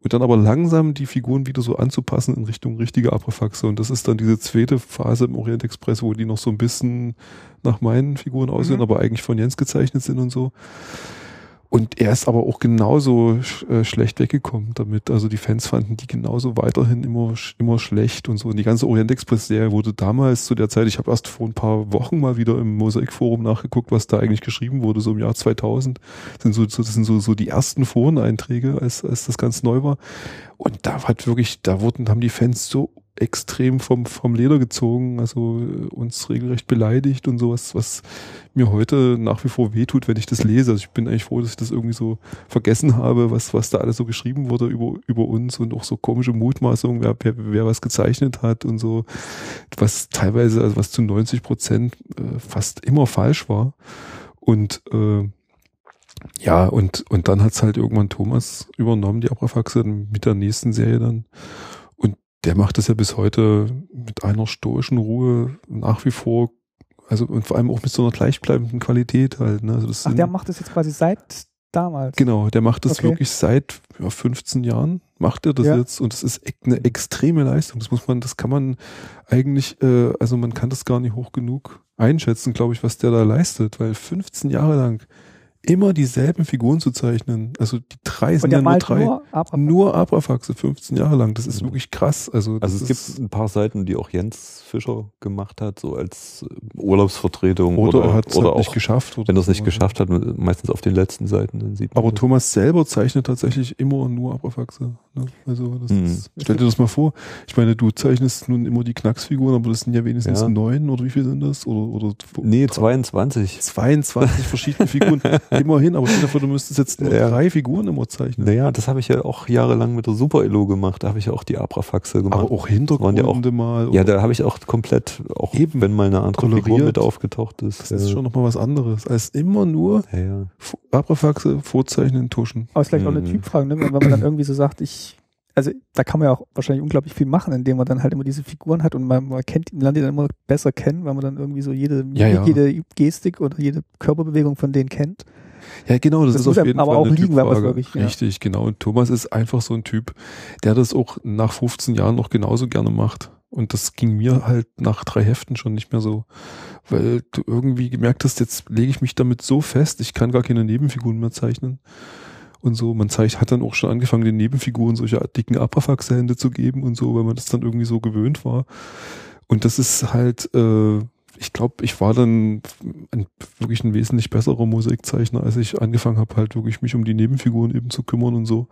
Und dann aber langsam die Figuren wieder so anzupassen in Richtung richtige Abrafaxe. Und das ist dann diese zweite Phase im Orient Express, wo die noch so ein bisschen nach meinen Figuren aussehen, mhm. aber eigentlich von Jens gezeichnet sind und so. Und er ist aber auch genauso äh, schlecht weggekommen damit. Also die Fans fanden die genauso weiterhin immer, immer schlecht und so. Und die ganze Orient Express-Serie wurde damals zu der Zeit, ich habe erst vor ein paar Wochen mal wieder im Mosaikforum nachgeguckt, was da eigentlich geschrieben wurde, so im Jahr 2000. Das sind so, das sind so, so die ersten Foreneinträge, als, als das ganz neu war. Und da hat wirklich, da wurden, haben die Fans so extrem vom, vom Leder gezogen, also äh, uns regelrecht beleidigt und sowas, was mir heute nach wie vor wehtut, wenn ich das lese. Also ich bin eigentlich froh, dass ich das irgendwie so vergessen habe, was, was da alles so geschrieben wurde über, über uns und auch so komische Mutmaßungen, wer, wer, wer was gezeichnet hat und so, was teilweise, also was zu 90 Prozent äh, fast immer falsch war. Und äh, ja, und, und dann hat's halt irgendwann Thomas übernommen, die Abrafaxe, mit der nächsten Serie dann der macht das ja bis heute mit einer stoischen Ruhe nach wie vor, also und vor allem auch mit so einer gleichbleibenden Qualität halt. Ne? Also das Ach, der macht das jetzt quasi seit damals? Genau, der macht das okay. wirklich seit ja, 15 Jahren macht er das ja. jetzt und das ist eine extreme Leistung. Das muss man, das kann man eigentlich, äh, also man kann das gar nicht hoch genug einschätzen, glaube ich, was der da leistet, weil 15 Jahre lang immer dieselben Figuren zu zeichnen. Also die drei sind ja nur drei. Nur, Abrafaxe. nur Abrafaxe, 15 Jahre lang. Das ist mhm. wirklich krass. Also, also es gibt ein paar Seiten, die auch Jens Fischer gemacht hat, so als Urlaubsvertretung oder, oder er hat es halt nicht geschafft. wenn er es nicht so. geschafft hat, meistens auf den letzten Seiten, dann sieht man. Aber das. Thomas selber zeichnet tatsächlich immer nur Abrafaxe. Ne? Also das mhm. ist, stell dir das mal vor. Ich meine, du zeichnest nun immer die Knacksfiguren, aber das sind ja wenigstens ja. neun oder wie viel sind das? Oder, oder nee, 22. 22 verschiedene Figuren. Immerhin, aber stell dir vor, du müsstest jetzt nur ja. drei Figuren immer zeichnen. Naja, das habe ich ja auch jahrelang mit der Super Elo gemacht. Da habe ich ja auch die Abrafaxe gemacht. Aber auch Hintergründe ja auch, mal. Ja, da habe ich auch komplett, auch Eben, wenn mal eine andere Figur mit aufgetaucht ist. Das ist schon nochmal was anderes, als immer nur ja, ja. Abrafaxe vorzeichnen, tuschen. Aber ist vielleicht mhm. auch eine mhm. Typfrage, ne? wenn man dann irgendwie so sagt, ich also da kann man ja auch wahrscheinlich unglaublich viel machen, indem man dann halt immer diese Figuren hat und man, man kennt, lernt die dann immer besser kennen, weil man dann irgendwie so jede, ja, ja. jede Gestik oder jede Körperbewegung von denen kennt. Ja, genau, das, das ist auf jeden aber Fall auch liegen, wenn wirklich. Richtig, ja. genau. Und Thomas ist einfach so ein Typ, der das auch nach 15 Jahren noch genauso gerne macht. Und das ging mir halt nach drei Heften schon nicht mehr so, weil du irgendwie gemerkt hast, jetzt lege ich mich damit so fest, ich kann gar keine Nebenfiguren mehr zeichnen. Und so, man zeigt, hat dann auch schon angefangen, den Nebenfiguren solche dicken Abrafax-Hände zu geben und so, weil man das dann irgendwie so gewöhnt war. Und das ist halt, äh, ich glaube, ich war dann ein, wirklich ein wesentlich besserer Mosaikzeichner, als ich angefangen habe, halt wirklich mich um die Nebenfiguren eben zu kümmern und so.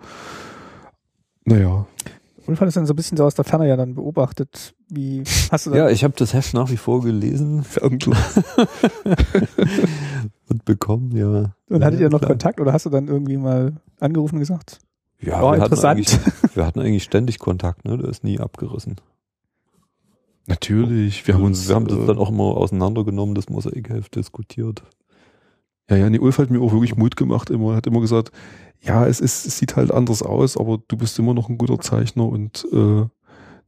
Naja. Und fand es dann so ein bisschen so aus der Ferne ja dann beobachtet. Wie hast du das? Ja, ich habe das Heft nach wie vor gelesen. und bekommen, ja. Und hattet ihr noch klar. Kontakt oder hast du dann irgendwie mal angerufen und gesagt? Ja, oh, wir, interessant. Hatten wir hatten eigentlich ständig Kontakt, ne? Der ist nie abgerissen. Natürlich. Wir haben uns. Wir haben das äh, dann auch immer auseinandergenommen, das Mosaikheft diskutiert. Ja, ja, die Ulf hat mir auch wirklich Mut gemacht immer. Hat immer gesagt, ja, es ist, es sieht halt anders aus, aber du bist immer noch ein guter Zeichner und äh,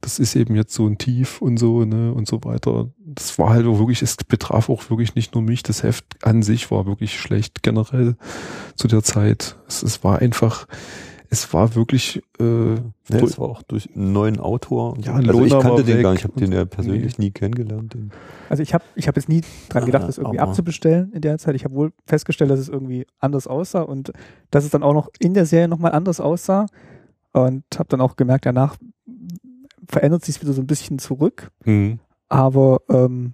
das ist eben jetzt so ein Tief und so, ne, und so weiter. Das war halt auch wirklich, es betraf auch wirklich nicht nur mich, das Heft an sich war wirklich schlecht generell zu der Zeit. Es, es war einfach, es war wirklich. Äh, ja, es war auch durch einen neuen Autor. Ja, also ich kannte den gar nicht, ich habe den ja persönlich nee. nie kennengelernt. Den. Also ich habe ich hab jetzt nie dran gedacht, das irgendwie abzubestellen in der Zeit. Ich habe wohl festgestellt, dass es irgendwie anders aussah und dass es dann auch noch in der Serie nochmal anders aussah. Und habe dann auch gemerkt, danach verändert sich wieder so ein bisschen zurück. Mhm. Aber ähm,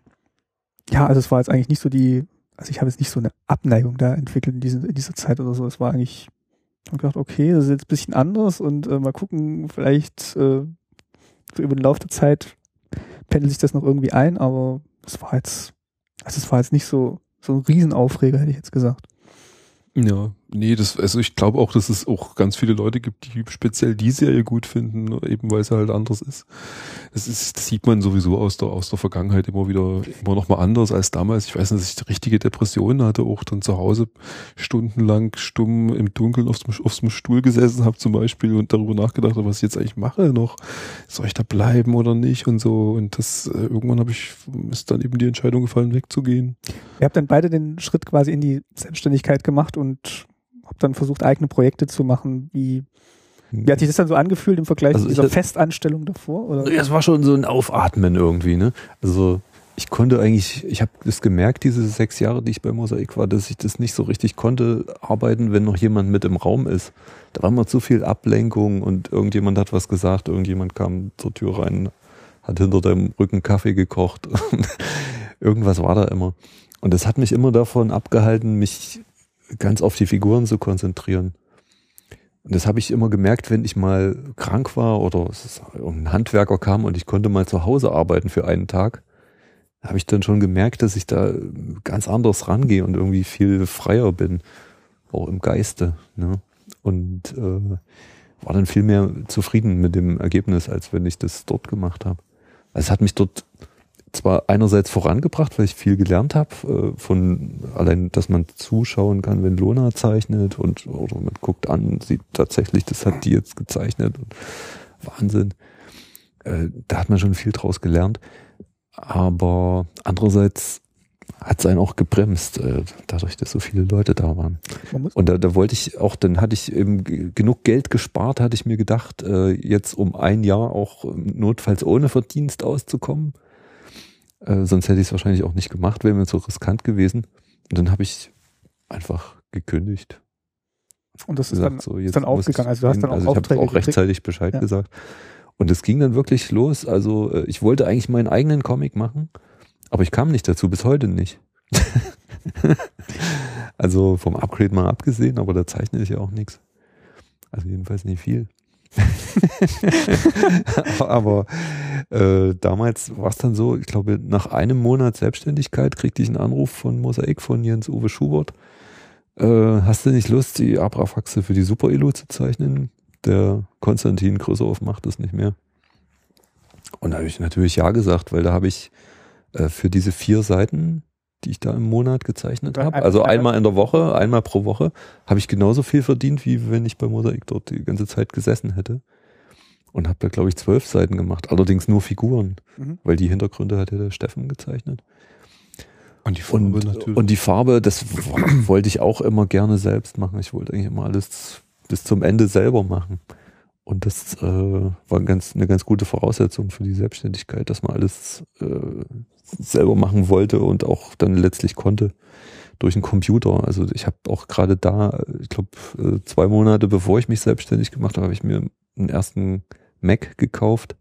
ja, also es war jetzt eigentlich nicht so die, also ich habe jetzt nicht so eine Abneigung da entwickelt in, diesen, in dieser Zeit oder so. Es war eigentlich und gedacht, okay, das ist jetzt ein bisschen anders und äh, mal gucken, vielleicht äh, so über den Lauf der Zeit pendelt sich das noch irgendwie ein, aber es war jetzt, also es war jetzt nicht so, so ein Riesenaufreger, hätte ich jetzt gesagt. Ja, nee, das, also ich glaube auch, dass es auch ganz viele Leute gibt, die speziell die Serie gut finden, eben weil es halt anders ist. Das ist, das sieht man sowieso aus der, aus der Vergangenheit immer wieder, immer noch mal anders als damals. Ich weiß nicht, dass ich richtige Depressionen hatte, auch dann zu Hause stundenlang stumm im Dunkeln auf dem, auf dem Stuhl gesessen habe zum Beispiel und darüber nachgedacht habe, was ich jetzt eigentlich mache noch. Soll ich da bleiben oder nicht und so. Und das, äh, irgendwann habe ich, ist dann eben die Entscheidung gefallen, wegzugehen. Ihr habt dann beide den Schritt quasi in die Selbstständigkeit gemacht und habt dann versucht, eigene Projekte zu machen. Wie, wie hat sich das dann so angefühlt im Vergleich also zu dieser Festanstellung davor? Oder? Ja, es war schon so ein Aufatmen irgendwie, ne? Also ich konnte eigentlich, ich habe das gemerkt, diese sechs Jahre, die ich bei Mosaik war, dass ich das nicht so richtig konnte arbeiten, wenn noch jemand mit im Raum ist. Da war immer zu viel Ablenkung und irgendjemand hat was gesagt, irgendjemand kam zur Tür rein, hat hinter deinem Rücken Kaffee gekocht. Irgendwas war da immer. Und das hat mich immer davon abgehalten, mich ganz auf die Figuren zu konzentrieren. Und das habe ich immer gemerkt, wenn ich mal krank war oder ein Handwerker kam und ich konnte mal zu Hause arbeiten für einen Tag, habe ich dann schon gemerkt, dass ich da ganz anders rangehe und irgendwie viel freier bin, auch im Geiste. Ne? Und äh, war dann viel mehr zufrieden mit dem Ergebnis, als wenn ich das dort gemacht habe. Also es hat mich dort zwar einerseits vorangebracht, weil ich viel gelernt habe, äh, von allein, dass man zuschauen kann, wenn Lona zeichnet und oder man guckt an, sieht tatsächlich, das hat die jetzt gezeichnet. Wahnsinn. Äh, da hat man schon viel draus gelernt. Aber andererseits hat es einen auch gebremst, äh, dadurch, dass so viele Leute da waren. Und da, da wollte ich auch, dann hatte ich eben genug Geld gespart, hatte ich mir gedacht, jetzt um ein Jahr auch notfalls ohne Verdienst auszukommen äh, sonst hätte ich es wahrscheinlich auch nicht gemacht, wäre mir so riskant gewesen. Und dann habe ich einfach gekündigt. Und das ist, gesagt, dann, so, ist dann aufgegangen. Also du hast dann auch also Aufträge ich auch rechtzeitig Bescheid ja. gesagt. Und es ging dann wirklich los. Also äh, ich wollte eigentlich meinen eigenen Comic machen, aber ich kam nicht dazu, bis heute nicht. also vom Upgrade mal abgesehen, aber da zeichne ich ja auch nichts. Also jedenfalls nicht viel. aber äh, damals war es dann so, ich glaube, nach einem Monat Selbstständigkeit kriegte ich einen Anruf von Mosaik von Jens Uwe Schubert. Äh, hast du nicht Lust, die Abrafaxe für die Super Elo zu zeichnen? Der Konstantin Größerow macht das nicht mehr. Und da habe ich natürlich ja gesagt, weil da habe ich äh, für diese vier Seiten die ich da im Monat gezeichnet habe. Also einmal in der Woche, einmal pro Woche, habe ich genauso viel verdient, wie wenn ich bei Mosaik dort die ganze Zeit gesessen hätte. Und habe da, glaube ich, zwölf Seiten gemacht. Allerdings nur Figuren, mhm. weil die Hintergründe hat ja der Steffen gezeichnet. Und die Farbe und, natürlich. Und die Farbe, das wollte ich auch immer gerne selbst machen. Ich wollte eigentlich immer alles bis zum Ende selber machen. Und das äh, war ganz, eine ganz gute Voraussetzung für die Selbstständigkeit, dass man alles äh, selber machen wollte und auch dann letztlich konnte durch einen Computer. Also ich habe auch gerade da, ich glaube, äh, zwei Monate bevor ich mich selbstständig gemacht habe, habe ich mir einen ersten Mac gekauft.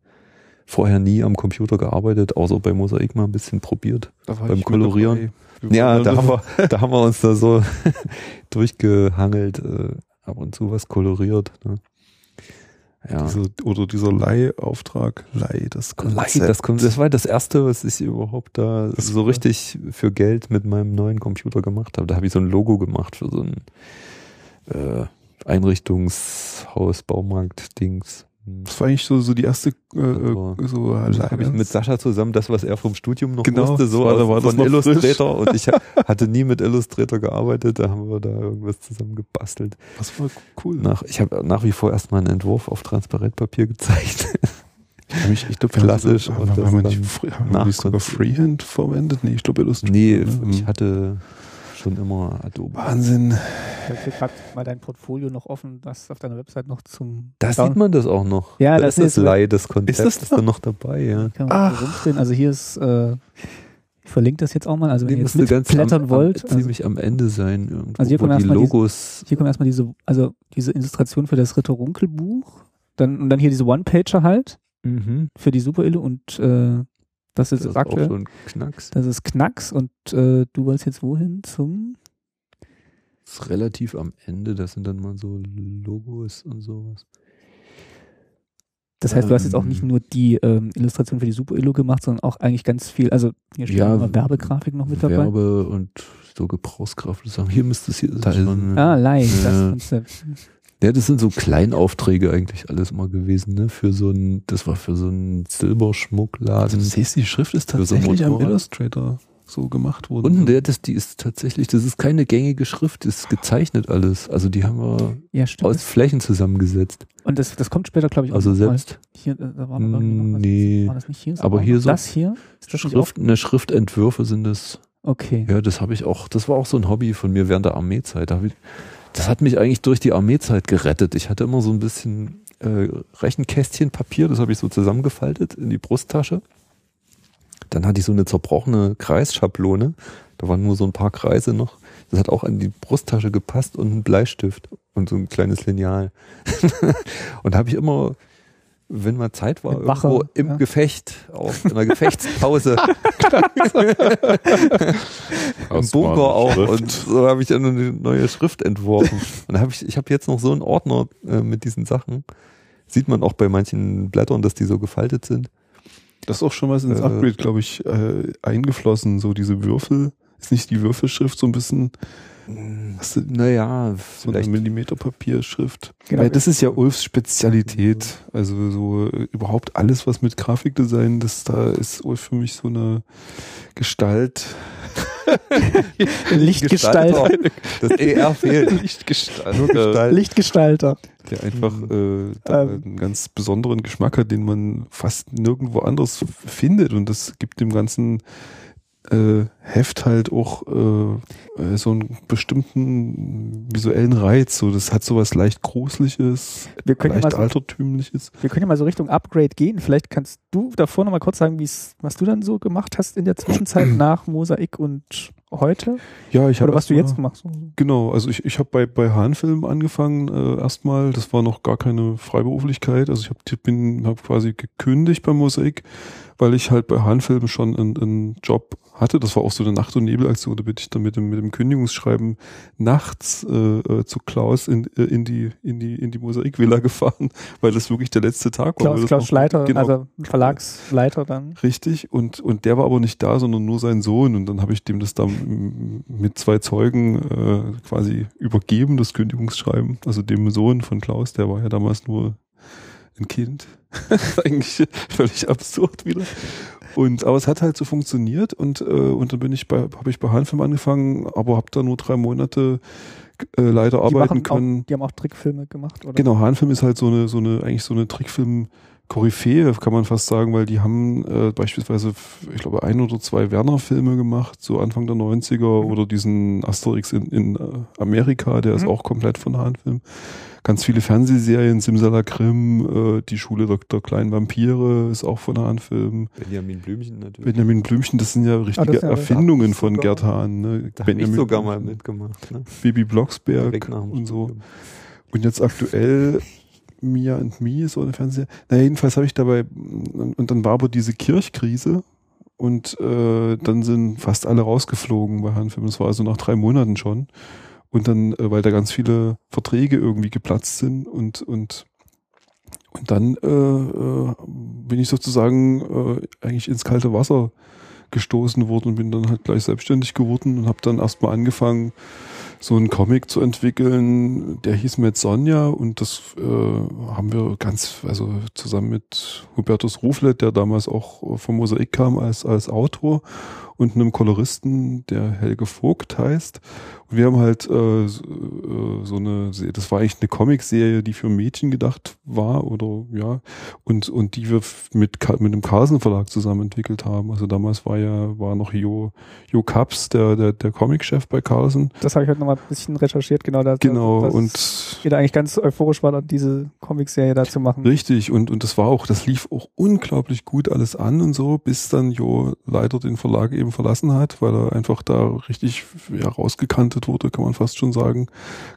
Vorher nie am Computer gearbeitet, außer bei Mosaik mal ein bisschen probiert beim Kolorieren. Ja, da haben, wir, da haben wir uns da so durchgehangelt, äh, ab und zu was koloriert. Ne? Ja. Diese, oder dieser Leihauftrag, Leih, das Konzept. Leih, das, das war das erste, was ich überhaupt da das so richtig für Geld mit meinem neuen Computer gemacht habe. Da habe ich so ein Logo gemacht für so ein äh, Einrichtungshaus, Baumarkt, Dings. Das war eigentlich so, so die erste äh, äh so habe ich mit Sascha zusammen das, was er vom Studium noch genau, wusste, so war, da war von Illustrator und ich hatte nie mit Illustrator gearbeitet, da haben wir da irgendwas zusammen gebastelt. Das war cool. Nach, ich habe nach wie vor erstmal einen Entwurf auf Transparentpapier gezeigt. Ich, ich glaube, klassisch. Haben, wir nicht, haben wir sogar Freehand verwendet? Nee, ich glaube Illustrator. Nee, ne? ich hatte schon immer Adobe. Wahnsinn. Ich habe gerade mal dein Portfolio noch offen, was auf deiner Website noch zum. Da sieht man das auch noch. Ja, da das ist das Leih, das Konzept ist, das ist da noch dabei, ja. Kann man Also hier ist, äh, ich verlinke das jetzt auch mal. Also wenn ihr jetzt mitblättern wollt. Am, ziemlich also, am Ende sein, irgendwo, also hier kommen die Logos. Diese, hier kommen erstmal diese, also diese Illustration für das Ritter-Runkel-Buch. Dann, und dann hier diese One-Pager halt. Mhm. Für die Super-Ille und äh, das ist, das ist aktuell. Auch so ein Knacks. Das ist Knacks und äh, du wolltest jetzt wohin zum? Das ist relativ am Ende, das sind dann mal so Logos und sowas. Das heißt, du hast jetzt auch nicht ähm. nur die ähm, Illustration für die Super Illo gemacht, sondern auch eigentlich ganz viel, also hier steht ja, immer Werbegrafik noch mit dabei. Werbe und so Gebrauchskraft. Hier müsste es hier sein. Ah, Live, ja. das Konzept. Ja, das sind so Kleinaufträge eigentlich alles mal gewesen, ne? Für so ein, das war für so einen Silberschmuckladen. Also du siehst, die Schrift ist tatsächlich so am Illustrator so gemacht worden. Und der, das, die ist tatsächlich, das ist keine gängige Schrift, das ist gezeichnet alles. Also die haben wir ja, aus Flächen zusammengesetzt. Und das, das kommt später, glaube ich, auch Also selbst. Hier, äh, da war noch nee. War das nicht hier? aber hier so. Das hier? Ist das Schrift, eine Schriftentwürfe sind das. Okay. Ja, das habe ich auch, das war auch so ein Hobby von mir während der Armeezeit. Da habe ich, das hat mich eigentlich durch die Armeezeit gerettet. Ich hatte immer so ein bisschen äh, Rechenkästchen Papier, das habe ich so zusammengefaltet in die Brusttasche. Dann hatte ich so eine zerbrochene Kreisschablone. Da waren nur so ein paar Kreise noch. Das hat auch an die Brusttasche gepasst und ein Bleistift und so ein kleines Lineal. und da habe ich immer wenn mal Zeit war, Wache, irgendwo im ja. Gefecht, auf einer Gefechtspause. Im Bunker auch. Und so habe ich dann eine neue Schrift entworfen. Und habe ich, ich habe jetzt noch so einen Ordner äh, mit diesen Sachen. Sieht man auch bei manchen Blättern, dass die so gefaltet sind. Das ist auch schon was ins äh, Upgrade, glaube ich, äh, eingeflossen. So diese Würfel. Ist nicht die Würfelschrift so ein bisschen naja, so eine Millimeterpapierschrift. Genau. Weil das ist ja Ulfs Spezialität. Also so äh, überhaupt alles, was mit Grafikdesign, das da ist Ulf für mich so eine Gestalt. Lichtgestalter. Das ER fehlt. Lichtgestalter. Lichtgestalter. Der einfach äh, da ähm. einen ganz besonderen Geschmack hat, den man fast nirgendwo anders findet. Und das gibt dem Ganzen äh, Heft halt auch äh, äh, so einen bestimmten visuellen Reiz. So, das hat so was leicht Gruseliges, wir können leicht ja so, Altertümliches. Wir können ja mal so Richtung Upgrade gehen. Vielleicht kannst du davor noch mal kurz sagen, was du dann so gemacht hast in der Zwischenzeit nach Mosaik und heute? Ja, ich habe. Oder was du jetzt machst. Genau, also ich, ich habe bei, bei Hahnfilm angefangen äh, erstmal. Das war noch gar keine Freiberuflichkeit. Also ich hab, bin hab quasi gekündigt bei Mosaik, weil ich halt bei Hahnfilm schon einen, einen Job hatte. Das war auch so eine Nacht- und Nebelaktion. Da bin ich dann mit dem, mit dem Kündigungsschreiben nachts äh, äh zu Klaus in, äh, in die in die in die Mosaikwilla gefahren, weil das wirklich der letzte Tag war. Klaus, Klaus Schleiter, genau, also Verlagsleiter dann. Richtig. Und und der war aber nicht da, sondern nur sein Sohn. Und dann habe ich dem das da mit zwei Zeugen äh, quasi übergeben, das Kündigungsschreiben. Also dem Sohn von Klaus, der war ja damals nur ein Kind. Eigentlich völlig absurd wieder. Und aber es hat halt so funktioniert und äh, und dann bin ich bei habe ich bei Hanfilm angefangen, aber habe da nur drei Monate äh, leider die arbeiten können. Auch, die haben auch Trickfilme gemacht, oder? Genau, Hanfilm ist halt so eine so eine eigentlich so eine Trickfilm Koryphäe, kann man fast sagen, weil die haben äh, beispielsweise, ich glaube, ein oder zwei Werner-Filme gemacht, so Anfang der 90er, mhm. oder diesen Asterix in, in äh, Amerika, der mhm. ist auch komplett von Hahnfilm. Ganz viele Fernsehserien, Simsalakrim, äh, die Schule der, der kleinen Vampire ist auch von Hahnfilm. Benjamin Blümchen natürlich. Benjamin Blümchen, das sind ja richtige ah, ja Erfindungen von sogar, Gerd Hahn. Ne? Da habe ich sogar mal mitgemacht. Ne? Bibi Blocksberg und so. Und jetzt aktuell Mia and Me, so eine Fernseher. Na, jedenfalls habe ich dabei, und dann war aber diese Kirchkrise und äh, dann sind fast alle rausgeflogen bei Hanfilm. Das war also nach drei Monaten schon. Und dann, äh, weil da ganz viele Verträge irgendwie geplatzt sind und, und, und dann äh, äh, bin ich sozusagen äh, eigentlich ins kalte Wasser gestoßen worden und bin dann halt gleich selbstständig geworden und habe dann erstmal angefangen, so einen Comic zu entwickeln, der hieß mit Sonja und das äh, haben wir ganz, also zusammen mit Hubertus Ruflet, der damals auch vom Mosaik kam als, als Autor und einem Koloristen, der Helge Vogt heißt. Wir haben halt äh, äh so eine, das war eigentlich eine Comicserie, die für Mädchen gedacht war oder ja, und und die wir mit mit dem Carlsen Verlag zusammen entwickelt haben. Also damals war ja war noch Jo Jo Kaps, der der der Comicchef bei Carlsen. Das habe ich heute noch mal ein bisschen recherchiert, genau da. Genau und jeder eigentlich ganz euphorisch war, diese Comicserie da zu machen. Richtig und und das war auch, das lief auch unglaublich gut alles an und so, bis dann Jo leider den Verlag eben verlassen hat, weil er einfach da richtig ja, wurde, kann man fast schon sagen.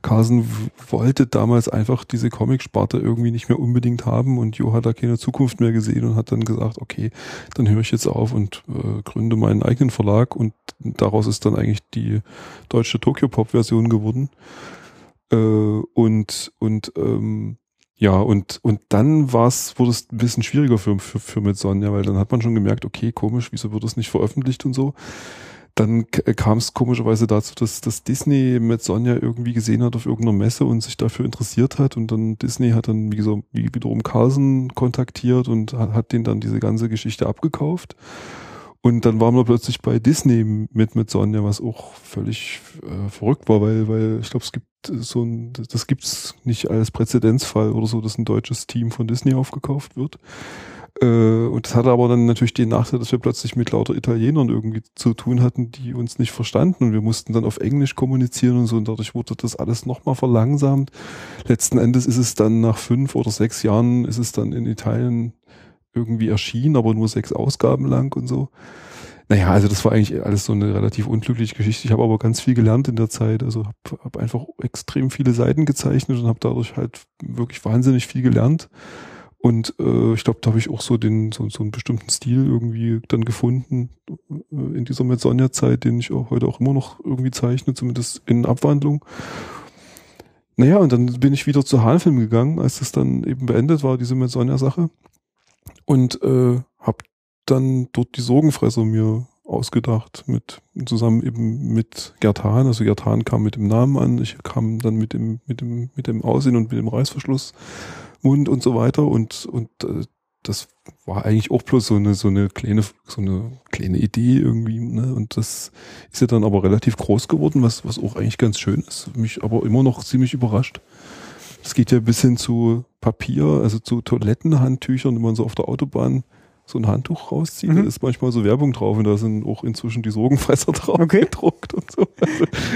Carlsen wollte damals einfach diese Comicsparte irgendwie nicht mehr unbedingt haben und Jo hat da keine Zukunft mehr gesehen und hat dann gesagt, okay, dann höre ich jetzt auf und äh, gründe meinen eigenen Verlag und daraus ist dann eigentlich die deutsche Tokyo Pop Version geworden. Äh, und und ähm, ja, und, und dann war's, wurde es ein bisschen schwieriger für, für, für mit Sonja, weil dann hat man schon gemerkt, okay, komisch, wieso wird das nicht veröffentlicht und so. Dann kam es komischerweise dazu, dass, dass Disney mit Sonja irgendwie gesehen hat auf irgendeiner Messe und sich dafür interessiert hat. Und dann Disney hat dann, wie gesagt, wie wiederum Carlsen kontaktiert und hat, hat den dann diese ganze Geschichte abgekauft. Und dann waren wir plötzlich bei Disney mit, mit Sonja, was auch völlig äh, verrückt war, weil, weil ich glaube, es gibt so ein, das gibt's nicht als Präzedenzfall oder so, dass ein deutsches Team von Disney aufgekauft wird. Äh, und das hatte aber dann natürlich den Nachteil, dass wir plötzlich mit lauter Italienern irgendwie zu tun hatten, die uns nicht verstanden und wir mussten dann auf Englisch kommunizieren und so und dadurch wurde das alles nochmal verlangsamt. Letzten Endes ist es dann nach fünf oder sechs Jahren ist es dann in Italien irgendwie erschienen, aber nur sechs Ausgaben lang und so. Naja, also das war eigentlich alles so eine relativ unglückliche Geschichte. Ich habe aber ganz viel gelernt in der Zeit. Also habe hab einfach extrem viele Seiten gezeichnet und habe dadurch halt wirklich wahnsinnig viel gelernt. Und äh, ich glaube, da habe ich auch so den so, so einen bestimmten Stil irgendwie dann gefunden äh, in dieser Metzonja-Zeit, den ich auch heute auch immer noch irgendwie zeichne, zumindest in Abwandlung. Naja, und dann bin ich wieder zu Halfilm gegangen, als das dann eben beendet war, diese Metzonja-Sache und äh, habe dann dort die Sorgenfresser mir ausgedacht mit zusammen eben mit Gerd Hahn. Also Gerd Hahn kam mit dem Namen an, ich kam dann mit dem mit dem mit dem Aussehen und mit dem Reißverschluss Mund und so weiter und und äh, das war eigentlich auch bloß so eine so eine kleine so eine kleine Idee irgendwie ne und das ist ja dann aber relativ groß geworden was was auch eigentlich ganz schön ist mich aber immer noch ziemlich überrascht es geht ja bis hin zu Papier, also zu Toilettenhandtüchern, wenn man so auf der Autobahn so ein Handtuch rauszieht, mhm. da ist manchmal so Werbung drauf und da sind auch inzwischen die Sorgenfresser drauf okay. gedruckt und so.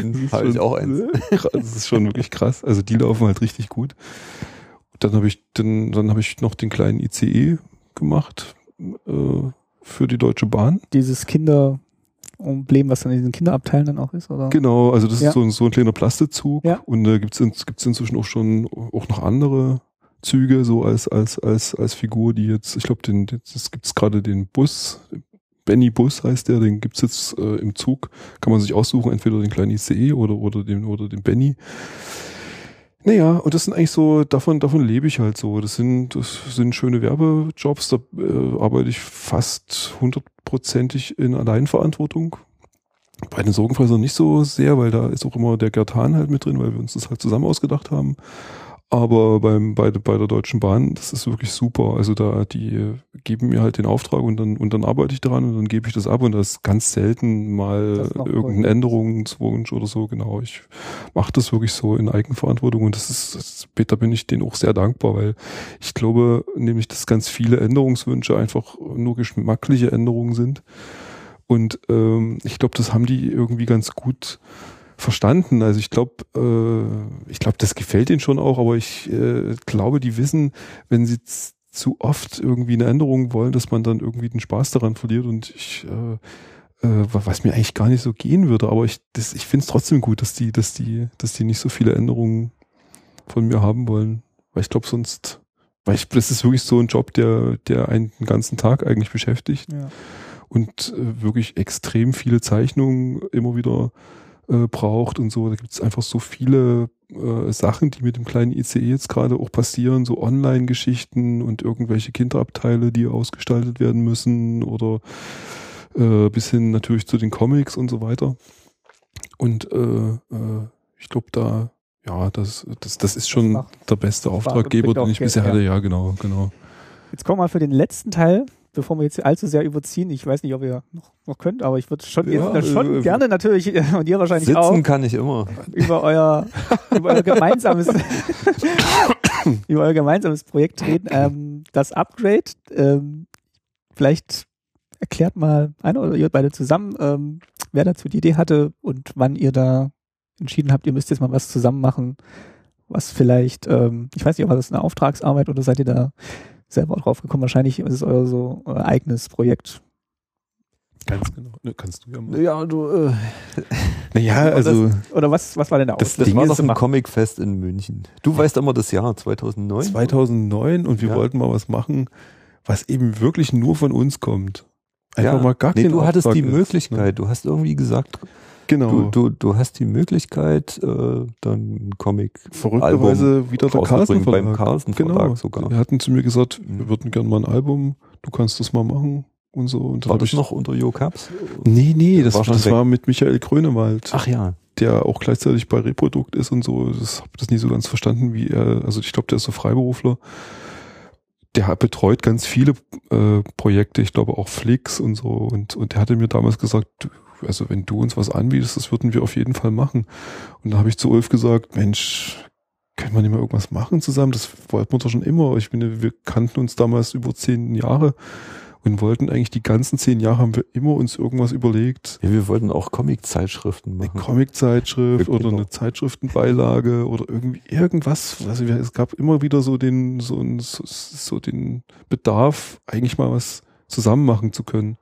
Also, Habe ich auch eins. Das ist schon wirklich krass. Also die laufen halt richtig gut. Dann habe ich dann, dann habe ich noch den kleinen ICE gemacht äh, für die Deutsche Bahn. Dieses Kinder Emblem, was dann in diesen Kinderabteilen dann auch ist, oder? Genau, also das ja. ist so ein, so ein kleiner Plastikzug ja. und da äh, gibt's in, gibt's inzwischen auch schon auch noch andere Züge so als als als als Figur, die jetzt, ich glaube, den das gibt's gerade den Bus, Benny Bus heißt der, den gibt's jetzt äh, im Zug, kann man sich aussuchen, entweder den kleinen ICE oder oder den oder den Benny. Naja, und das sind eigentlich so, davon, davon lebe ich halt so. Das sind, das sind schöne Werbejobs, da äh, arbeite ich fast hundertprozentig in Alleinverantwortung. Bei den Sorgenfressern nicht so sehr, weil da ist auch immer der Gerd Hahn halt mit drin, weil wir uns das halt zusammen ausgedacht haben. Aber beim, bei, bei der Deutschen Bahn, das ist wirklich super. Also da, die geben mir halt den Auftrag und dann, und dann arbeite ich dran und dann gebe ich das ab und das ist ganz selten mal irgendein Änderungswunsch oder so. Genau. Ich mache das wirklich so in Eigenverantwortung und das ist, das, da bin ich denen auch sehr dankbar, weil ich glaube nämlich, dass ganz viele Änderungswünsche einfach nur geschmackliche Änderungen sind. Und ähm, ich glaube, das haben die irgendwie ganz gut verstanden. Also ich glaube, äh, ich glaube, das gefällt ihnen schon auch, aber ich äh, glaube, die wissen, wenn sie zu oft irgendwie eine Änderung wollen, dass man dann irgendwie den Spaß daran verliert und ich äh, äh, was mir eigentlich gar nicht so gehen würde, aber ich, das, ich finde es trotzdem gut, dass die, dass die, dass die nicht so viele Änderungen von mir haben wollen. Weil ich glaube, sonst, weil ich, das ist wirklich so ein Job, der, der einen den ganzen Tag eigentlich beschäftigt. Ja. Und äh, wirklich extrem viele Zeichnungen immer wieder äh, braucht und so. Da gibt es einfach so viele äh, Sachen, die mit dem kleinen ICE jetzt gerade auch passieren, so Online-Geschichten und irgendwelche Kinderabteile, die ausgestaltet werden müssen oder äh, bis hin natürlich zu den Comics und so weiter. Und äh, äh, ich glaube, da, ja, das, das, das ist schon der beste Auftraggeber, den ich bisher hatte. Ja, genau, genau. Jetzt kommen wir für den letzten Teil bevor wir jetzt allzu sehr überziehen, ich weiß nicht, ob ihr noch, noch könnt, aber ich würde schon, ja, schon äh, gerne natürlich, und ihr wahrscheinlich sitzen auch. Sitzen kann ich immer. Über euer, über euer gemeinsames, über euer gemeinsames Projekt reden. Ähm, das Upgrade, ähm, vielleicht erklärt mal einer oder ihr beide zusammen, ähm, wer dazu die Idee hatte und wann ihr da entschieden habt, ihr müsst jetzt mal was zusammen machen, was vielleicht, ähm, ich weiß nicht, war das eine Auftragsarbeit oder seid ihr da selber drauf gekommen. Wahrscheinlich ist es euer so euer eigenes Projekt. Ganz genau. Ne, kannst du ja mal. Ja, du. Äh, naja, also. Das, oder was, was war denn der Das, das war doch ein Comicfest in München. Du ja. weißt immer das Jahr 2009. 2009 und wir ja. wollten mal was machen, was eben wirklich nur von uns kommt. Einfach ja. mal gar nee, du hattest die ist, Möglichkeit. Ne? Du hast irgendwie gesagt, Genau. Du, du, du hast die Möglichkeit, äh, dann Comic verrückterweise wieder der Carlsen Verlag. beim Carlsen Verlag genau. sogar. Die hatten zu mir gesagt, wir mhm. würden gerne mal ein Album, du kannst das mal machen und so. Und war das noch unter Jo Caps? Nee, nee, das, war, das war mit Michael Grönemald. Ach ja. Der auch gleichzeitig bei Reprodukt ist und so. Das habe das nie so ganz verstanden, wie er, also ich glaube, der ist so Freiberufler der betreut ganz viele äh, Projekte, ich glaube auch Flix und so. Und, und der hatte mir damals gesagt, also wenn du uns was anbietest, das würden wir auf jeden Fall machen. Und da habe ich zu Ulf gesagt, Mensch, können wir nicht mal irgendwas machen zusammen? Das wollten wir doch schon immer. Ich bin, wir kannten uns damals über zehn Jahre und wollten eigentlich die ganzen zehn Jahre haben wir immer uns irgendwas überlegt. Ja, wir wollten auch Comic-Zeitschriften machen. Eine Comic-Zeitschrift oder eine Zeitschriftenbeilage oder irgendwie irgendwas. Also es gab immer wieder so den, so, so, so den Bedarf, eigentlich mal was zusammen machen zu können.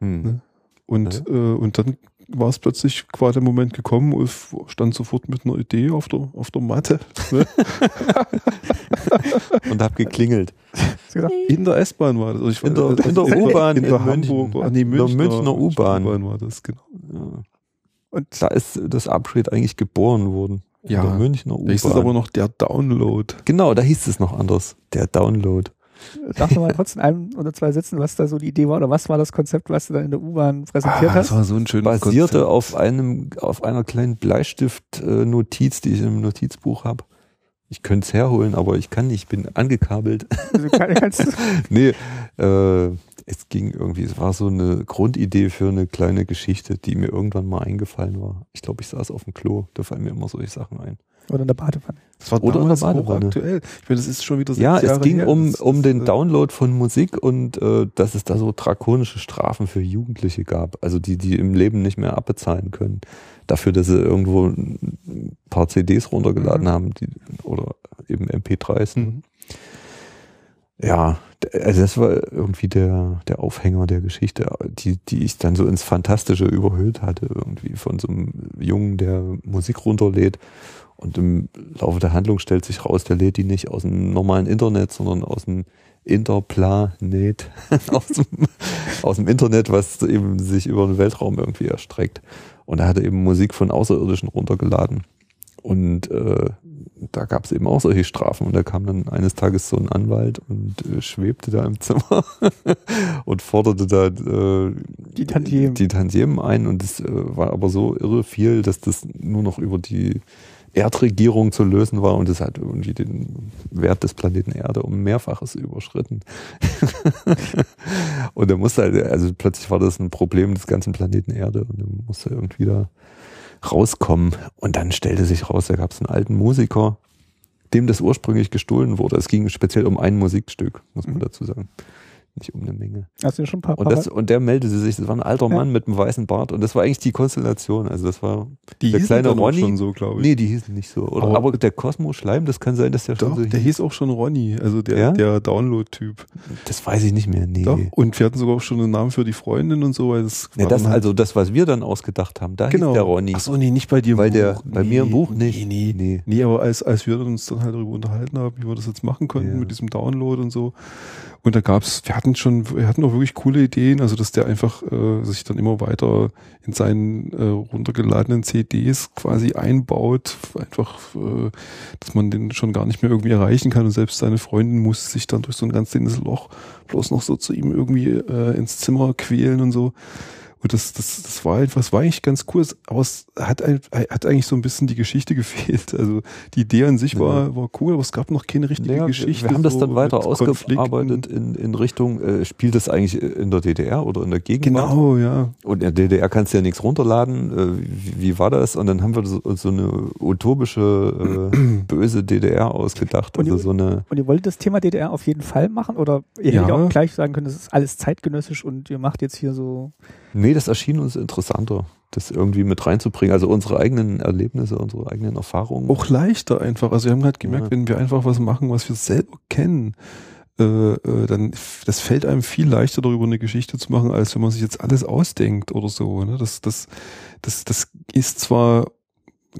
Hm. Ne? Und, ja. äh, und dann war es plötzlich quasi der Moment gekommen, Ulf stand sofort mit einer Idee auf der, auf der Matte. Ne? und hab geklingelt. In der S-Bahn war das. Also ich, in der, in der U-Bahn in, in, der Hamburg, nee, Münchner, Münchner U-Bahn. war das, genau. Ja. Und da ist das Upgrade eigentlich geboren worden. Ja, in der Münchner U-Bahn. Da hieß es aber noch der Download. Genau, da hieß es noch anders. Der Download. Sag doch mal trotzdem ein oder zwei Sätzen, was da so die Idee war oder was war das Konzept, was du da in der U-Bahn präsentiert ah, hast? Das war so ein schönes Basierte Konzept. auf einem, auf einer kleinen Bleistift-Notiz, die ich im Notizbuch habe. Ich könnte es herholen, aber ich kann nicht, ich bin angekabelt. Also kann, kannst nee, äh, es ging irgendwie, es war so eine Grundidee für eine kleine Geschichte, die mir irgendwann mal eingefallen war. Ich glaube, ich saß auf dem Klo, da fallen mir immer solche Sachen ein. Oder in der Badewanne. Das war Oder in der Badewanne. aktuell. Ich meine, das ist schon wieder sechs Ja, es ging her. um, um den äh, Download von Musik und äh, dass es da so drakonische Strafen für Jugendliche gab. Also die, die im Leben nicht mehr abbezahlen können. Dafür, dass sie irgendwo ein paar CDs runtergeladen mhm. haben die, oder eben MP3s. Mhm. Ja, also das war irgendwie der, der Aufhänger der Geschichte, die, die ich dann so ins Fantastische überhöht hatte, irgendwie von so einem Jungen, der Musik runterlädt und im Laufe der Handlung stellt sich raus, der lädt die nicht aus dem normalen Internet, sondern aus dem Interplanet, aus, dem, aus dem Internet, was eben sich über den Weltraum irgendwie erstreckt. Und er hatte eben Musik von Außerirdischen runtergeladen. Und äh, da gab es eben auch solche Strafen. Und da kam dann eines Tages so ein Anwalt und äh, schwebte da im Zimmer und forderte da äh, die, Tantiemen. die Tantiemen ein. Und es äh, war aber so irre viel, dass das nur noch über die Erdregierung zu lösen war und es hat irgendwie den Wert des Planeten Erde um mehrfaches überschritten. und er musste halt, also plötzlich war das ein Problem des ganzen Planeten Erde und er musste irgendwie da rauskommen. Und dann stellte sich raus, da gab es einen alten Musiker, dem das ursprünglich gestohlen wurde. Es ging speziell um ein Musikstück, muss man mhm. dazu sagen nicht um eine Menge. Hast du schon ein paar, und, das, und der meldete sich, das war ein alter Mann mit einem weißen Bart und das war eigentlich die Konstellation. Also das war die der kleine Ronny. schon so, glaube ich. Nee, die hießen nicht so. Oder, aber, aber der Cosmo Schleim, das kann sein, dass der doch, schon so Der hieß auch schon Ronny, also der, ja? der Download-Typ. Das weiß ich nicht mehr, nee. Doch. Und wir hatten sogar auch schon einen Namen für die Freundin und so. Weil das ja, das, halt also das, was wir dann ausgedacht haben, da genau. hieß der Ronny. Ach so, nee, nicht bei dir Weil der, bei nee, mir im Buch nicht. Nee, nee, nee. Nee, aber als, als wir uns dann halt darüber unterhalten haben, wie wir das jetzt machen konnten ja. mit diesem Download und so. Und da gab's, wir hatten schon, wir hatten auch wirklich coole Ideen, also dass der einfach äh, sich dann immer weiter in seinen äh, runtergeladenen CDs quasi einbaut, einfach, äh, dass man den schon gar nicht mehr irgendwie erreichen kann und selbst seine Freundin muss sich dann durch so ein ganz dünnes Loch bloß noch so zu ihm irgendwie äh, ins Zimmer quälen und so. Und das, das, das war etwas, war eigentlich ganz cool, aber es hat, hat eigentlich so ein bisschen die Geschichte gefehlt. Also die Idee an sich war, war cool, aber es gab noch keine richtige ja, Geschichte. Wir haben das dann weiter ausgearbeitet in, in Richtung, äh, spielt das eigentlich in der DDR oder in der Gegenwart? Genau, ja. Und in der DDR kannst du ja nichts runterladen. Äh, wie, wie, war das? Und dann haben wir so, so eine utopische, äh, böse DDR ausgedacht. Und, also so eine und ihr wolltet das Thema DDR auf jeden Fall machen? Oder ihr ja. hättet auch gleich sagen können, das ist alles zeitgenössisch und ihr macht jetzt hier so Nee, das erschien uns interessanter, das irgendwie mit reinzubringen. Also unsere eigenen Erlebnisse, unsere eigenen Erfahrungen. Auch leichter einfach. Also wir haben halt gemerkt, ja. wenn wir einfach was machen, was wir selber kennen, äh, äh, dann das fällt einem viel leichter darüber eine Geschichte zu machen, als wenn man sich jetzt alles ausdenkt oder so. Ne? Das, das, das, das ist zwar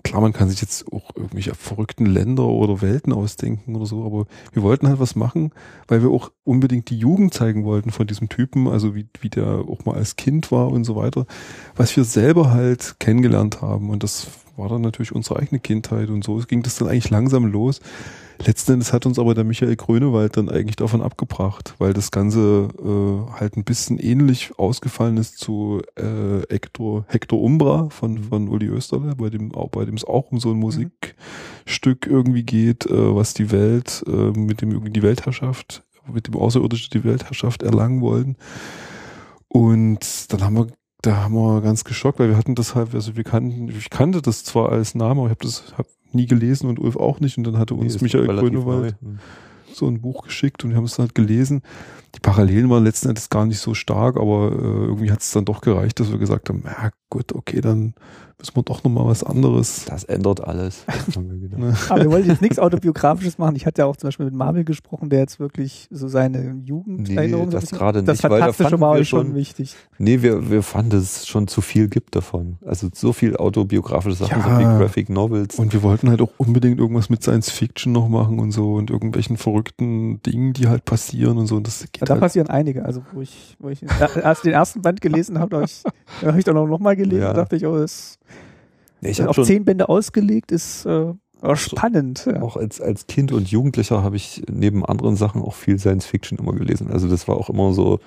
klar, man kann sich jetzt auch irgendwelche verrückten Länder oder Welten ausdenken oder so, aber wir wollten halt was machen, weil wir auch unbedingt die Jugend zeigen wollten von diesem Typen, also wie, wie der auch mal als Kind war und so weiter, was wir selber halt kennengelernt haben und das war dann natürlich unsere eigene Kindheit und so ging das dann eigentlich langsam los, Letzten Endes hat uns aber der Michael Grönewald dann eigentlich davon abgebracht, weil das Ganze äh, halt ein bisschen ähnlich ausgefallen ist zu äh, Hector, Hector Umbra von, von Uli Österle, bei dem, auch, bei dem es auch um so ein mhm. Musikstück irgendwie geht, äh, was die Welt, äh, mit dem irgendwie die Weltherrschaft, mit dem Außerirdischen die Weltherrschaft erlangen wollen. Und dann haben wir da haben wir ganz geschockt, weil wir hatten das halt, also wir kannten, ich kannte das zwar als Name, aber ich habe das, hab nie gelesen und Ulf auch nicht. Und dann hatte uns nee, Michael Grönewald hm. so ein Buch geschickt und wir haben es halt gelesen. Die Parallelen waren letzten Endes gar nicht so stark, aber äh, irgendwie hat es dann doch gereicht, dass wir gesagt haben, ja gut, okay, dann müssen wir doch nochmal was anderes. Das ändert alles. Aber wir wollten jetzt nichts Autobiografisches machen. Ich hatte ja auch zum Beispiel mit Marvel gesprochen, der jetzt wirklich so seine Jugenderinnerung nee, das gerade nicht, das weil da fanden wir schon wichtig. Nee, wir, wir fanden, dass es schon zu viel gibt davon. Also so viel autobiografische Sachen, ja, so wie Graphic Novels. Und wir wollten halt auch unbedingt irgendwas mit Science Fiction noch machen und so und irgendwelchen verrückten Dingen, die halt passieren und so. Und das geht da halt passieren einige. Also wo ich, wo ich erst den ersten Band gelesen habe, habe ich, hab ich dann auch nochmal gelesen ja. dachte ich, oh, das ja, ich auf zehn Bände ausgelegt ist äh, spannend. Ja. Auch als, als Kind und Jugendlicher habe ich neben anderen Sachen auch viel Science Fiction immer gelesen. Also das war auch immer so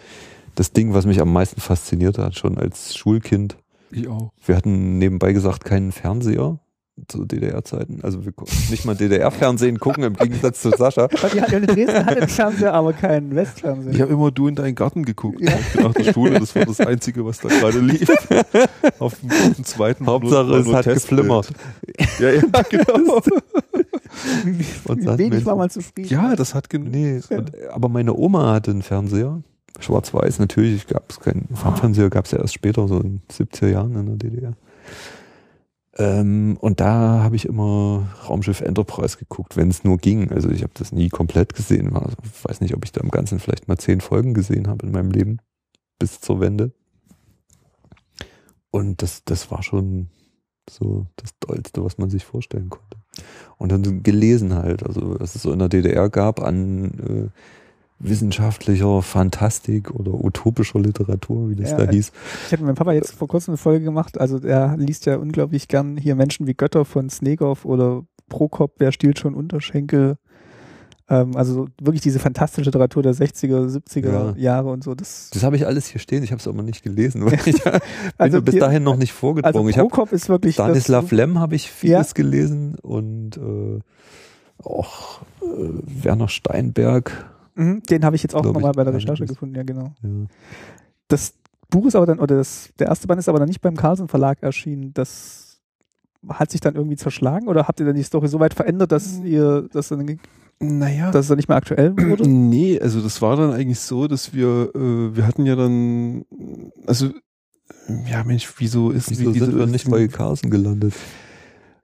das Ding, was mich am meisten fasziniert hat, schon als Schulkind. Ich auch. Wir hatten nebenbei gesagt keinen Fernseher zu DDR-Zeiten. Also wir nicht mal DDR-Fernsehen gucken im Gegensatz zu Sascha. Ja in Dresden hatte einen Fernseher, aber keinen Westfernsehen. Ich habe immer du in deinen Garten geguckt. Ja. Nach der Schule, das war das Einzige, was da gerade lief. Auf dem, auf dem zweiten Hauptsache es hat geflimmert. Ja, ja, genau. Und wenig war man zufrieden. Ja, das hat genug. Nee, ja. aber meine Oma hatte einen Fernseher. Schwarz-Weiß natürlich, gab es keinen Farbfernseher, gab es ja erst später, so in 70er Jahren in der DDR. Ähm, und da habe ich immer Raumschiff Enterprise geguckt, wenn es nur ging. Also ich habe das nie komplett gesehen. Also ich weiß nicht, ob ich da im Ganzen vielleicht mal zehn Folgen gesehen habe in meinem Leben bis zur Wende. Und das, das war schon so das Tollste, was man sich vorstellen konnte. Und dann gelesen halt, also was es so in der DDR gab an äh, wissenschaftlicher Fantastik oder utopischer Literatur, wie das ja, da hieß. Ich hatte mit meinem Papa jetzt vor kurzem eine Folge gemacht, also er liest ja unglaublich gern hier Menschen wie Götter von Snegow oder Prokop, wer stiehlt schon Unterschenkel. Ähm, also wirklich diese fantastische Literatur der 60er, 70er ja. Jahre und so. Das, das habe ich alles hier stehen, ich habe es aber nicht gelesen, weil ich also bis dahin noch nicht vorgedrungen. Also Prokop ist wirklich Stanislav Lem habe ich vieles ja. gelesen und äh, auch äh, Werner Steinberg. Mhm, den habe ich jetzt auch nochmal bei der Recherche gefunden, ja genau. Ja. Das Buch ist aber dann, oder das, der erste Band ist aber dann nicht beim Carlsen Verlag erschienen. Das hat sich dann irgendwie zerschlagen oder habt ihr dann die Story so weit verändert, dass ihr das dann naja. Dass es dann nicht mehr aktuell wurde? Nee, also das war dann eigentlich so, dass wir, äh, wir hatten ja dann, also, ja Mensch, wieso ist wieso wie, sind wir nicht bei Carlsen gelandet?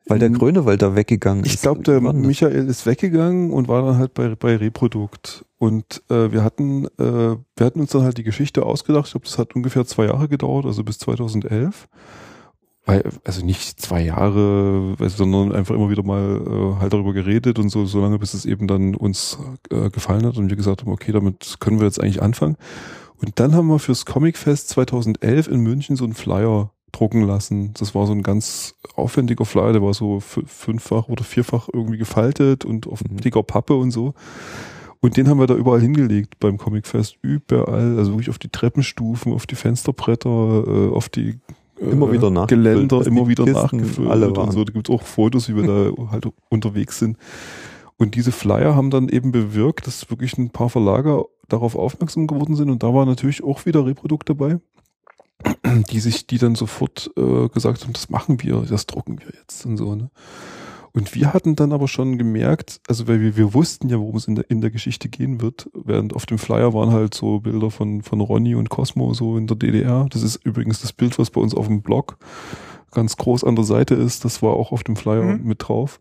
Weil der Grönewald da weggegangen ist. Ich glaube, der Michael ist weggegangen und war dann halt bei, bei Reprodukt. Und äh, wir hatten, äh, wir hatten uns dann halt die Geschichte ausgedacht. Ich glaube, das hat ungefähr zwei Jahre gedauert, also bis 2011. Weil, also nicht zwei Jahre, sondern einfach immer wieder mal äh, halt darüber geredet und so, so lange, bis es eben dann uns äh, gefallen hat und wir gesagt haben, okay, damit können wir jetzt eigentlich anfangen. Und dann haben wir fürs Comicfest 2011 in München so einen Flyer drucken lassen. Das war so ein ganz aufwendiger Flyer, der war so fünffach oder vierfach irgendwie gefaltet und auf mhm. dicker Pappe und so. Und den haben wir da überall hingelegt beim Comicfest, überall, also wirklich auf die Treppenstufen, auf die Fensterbretter, äh, auf die immer wieder nach Geländer, immer wieder nachgefüllt alle und so. Da gibt es auch Fotos, wie wir da halt unterwegs sind. Und diese Flyer haben dann eben bewirkt, dass wirklich ein paar Verlager darauf aufmerksam geworden sind. Und da war natürlich auch wieder Reprodukt dabei, die sich, die dann sofort äh, gesagt haben, das machen wir, das drucken wir jetzt und so. Ne? Und wir hatten dann aber schon gemerkt, also weil wir, wir wussten ja, worum es in der, in der Geschichte gehen wird, während auf dem Flyer waren halt so Bilder von, von Ronny und Cosmo so in der DDR. Das ist übrigens das Bild, was bei uns auf dem Blog ganz groß an der Seite ist. Das war auch auf dem Flyer mhm. mit drauf.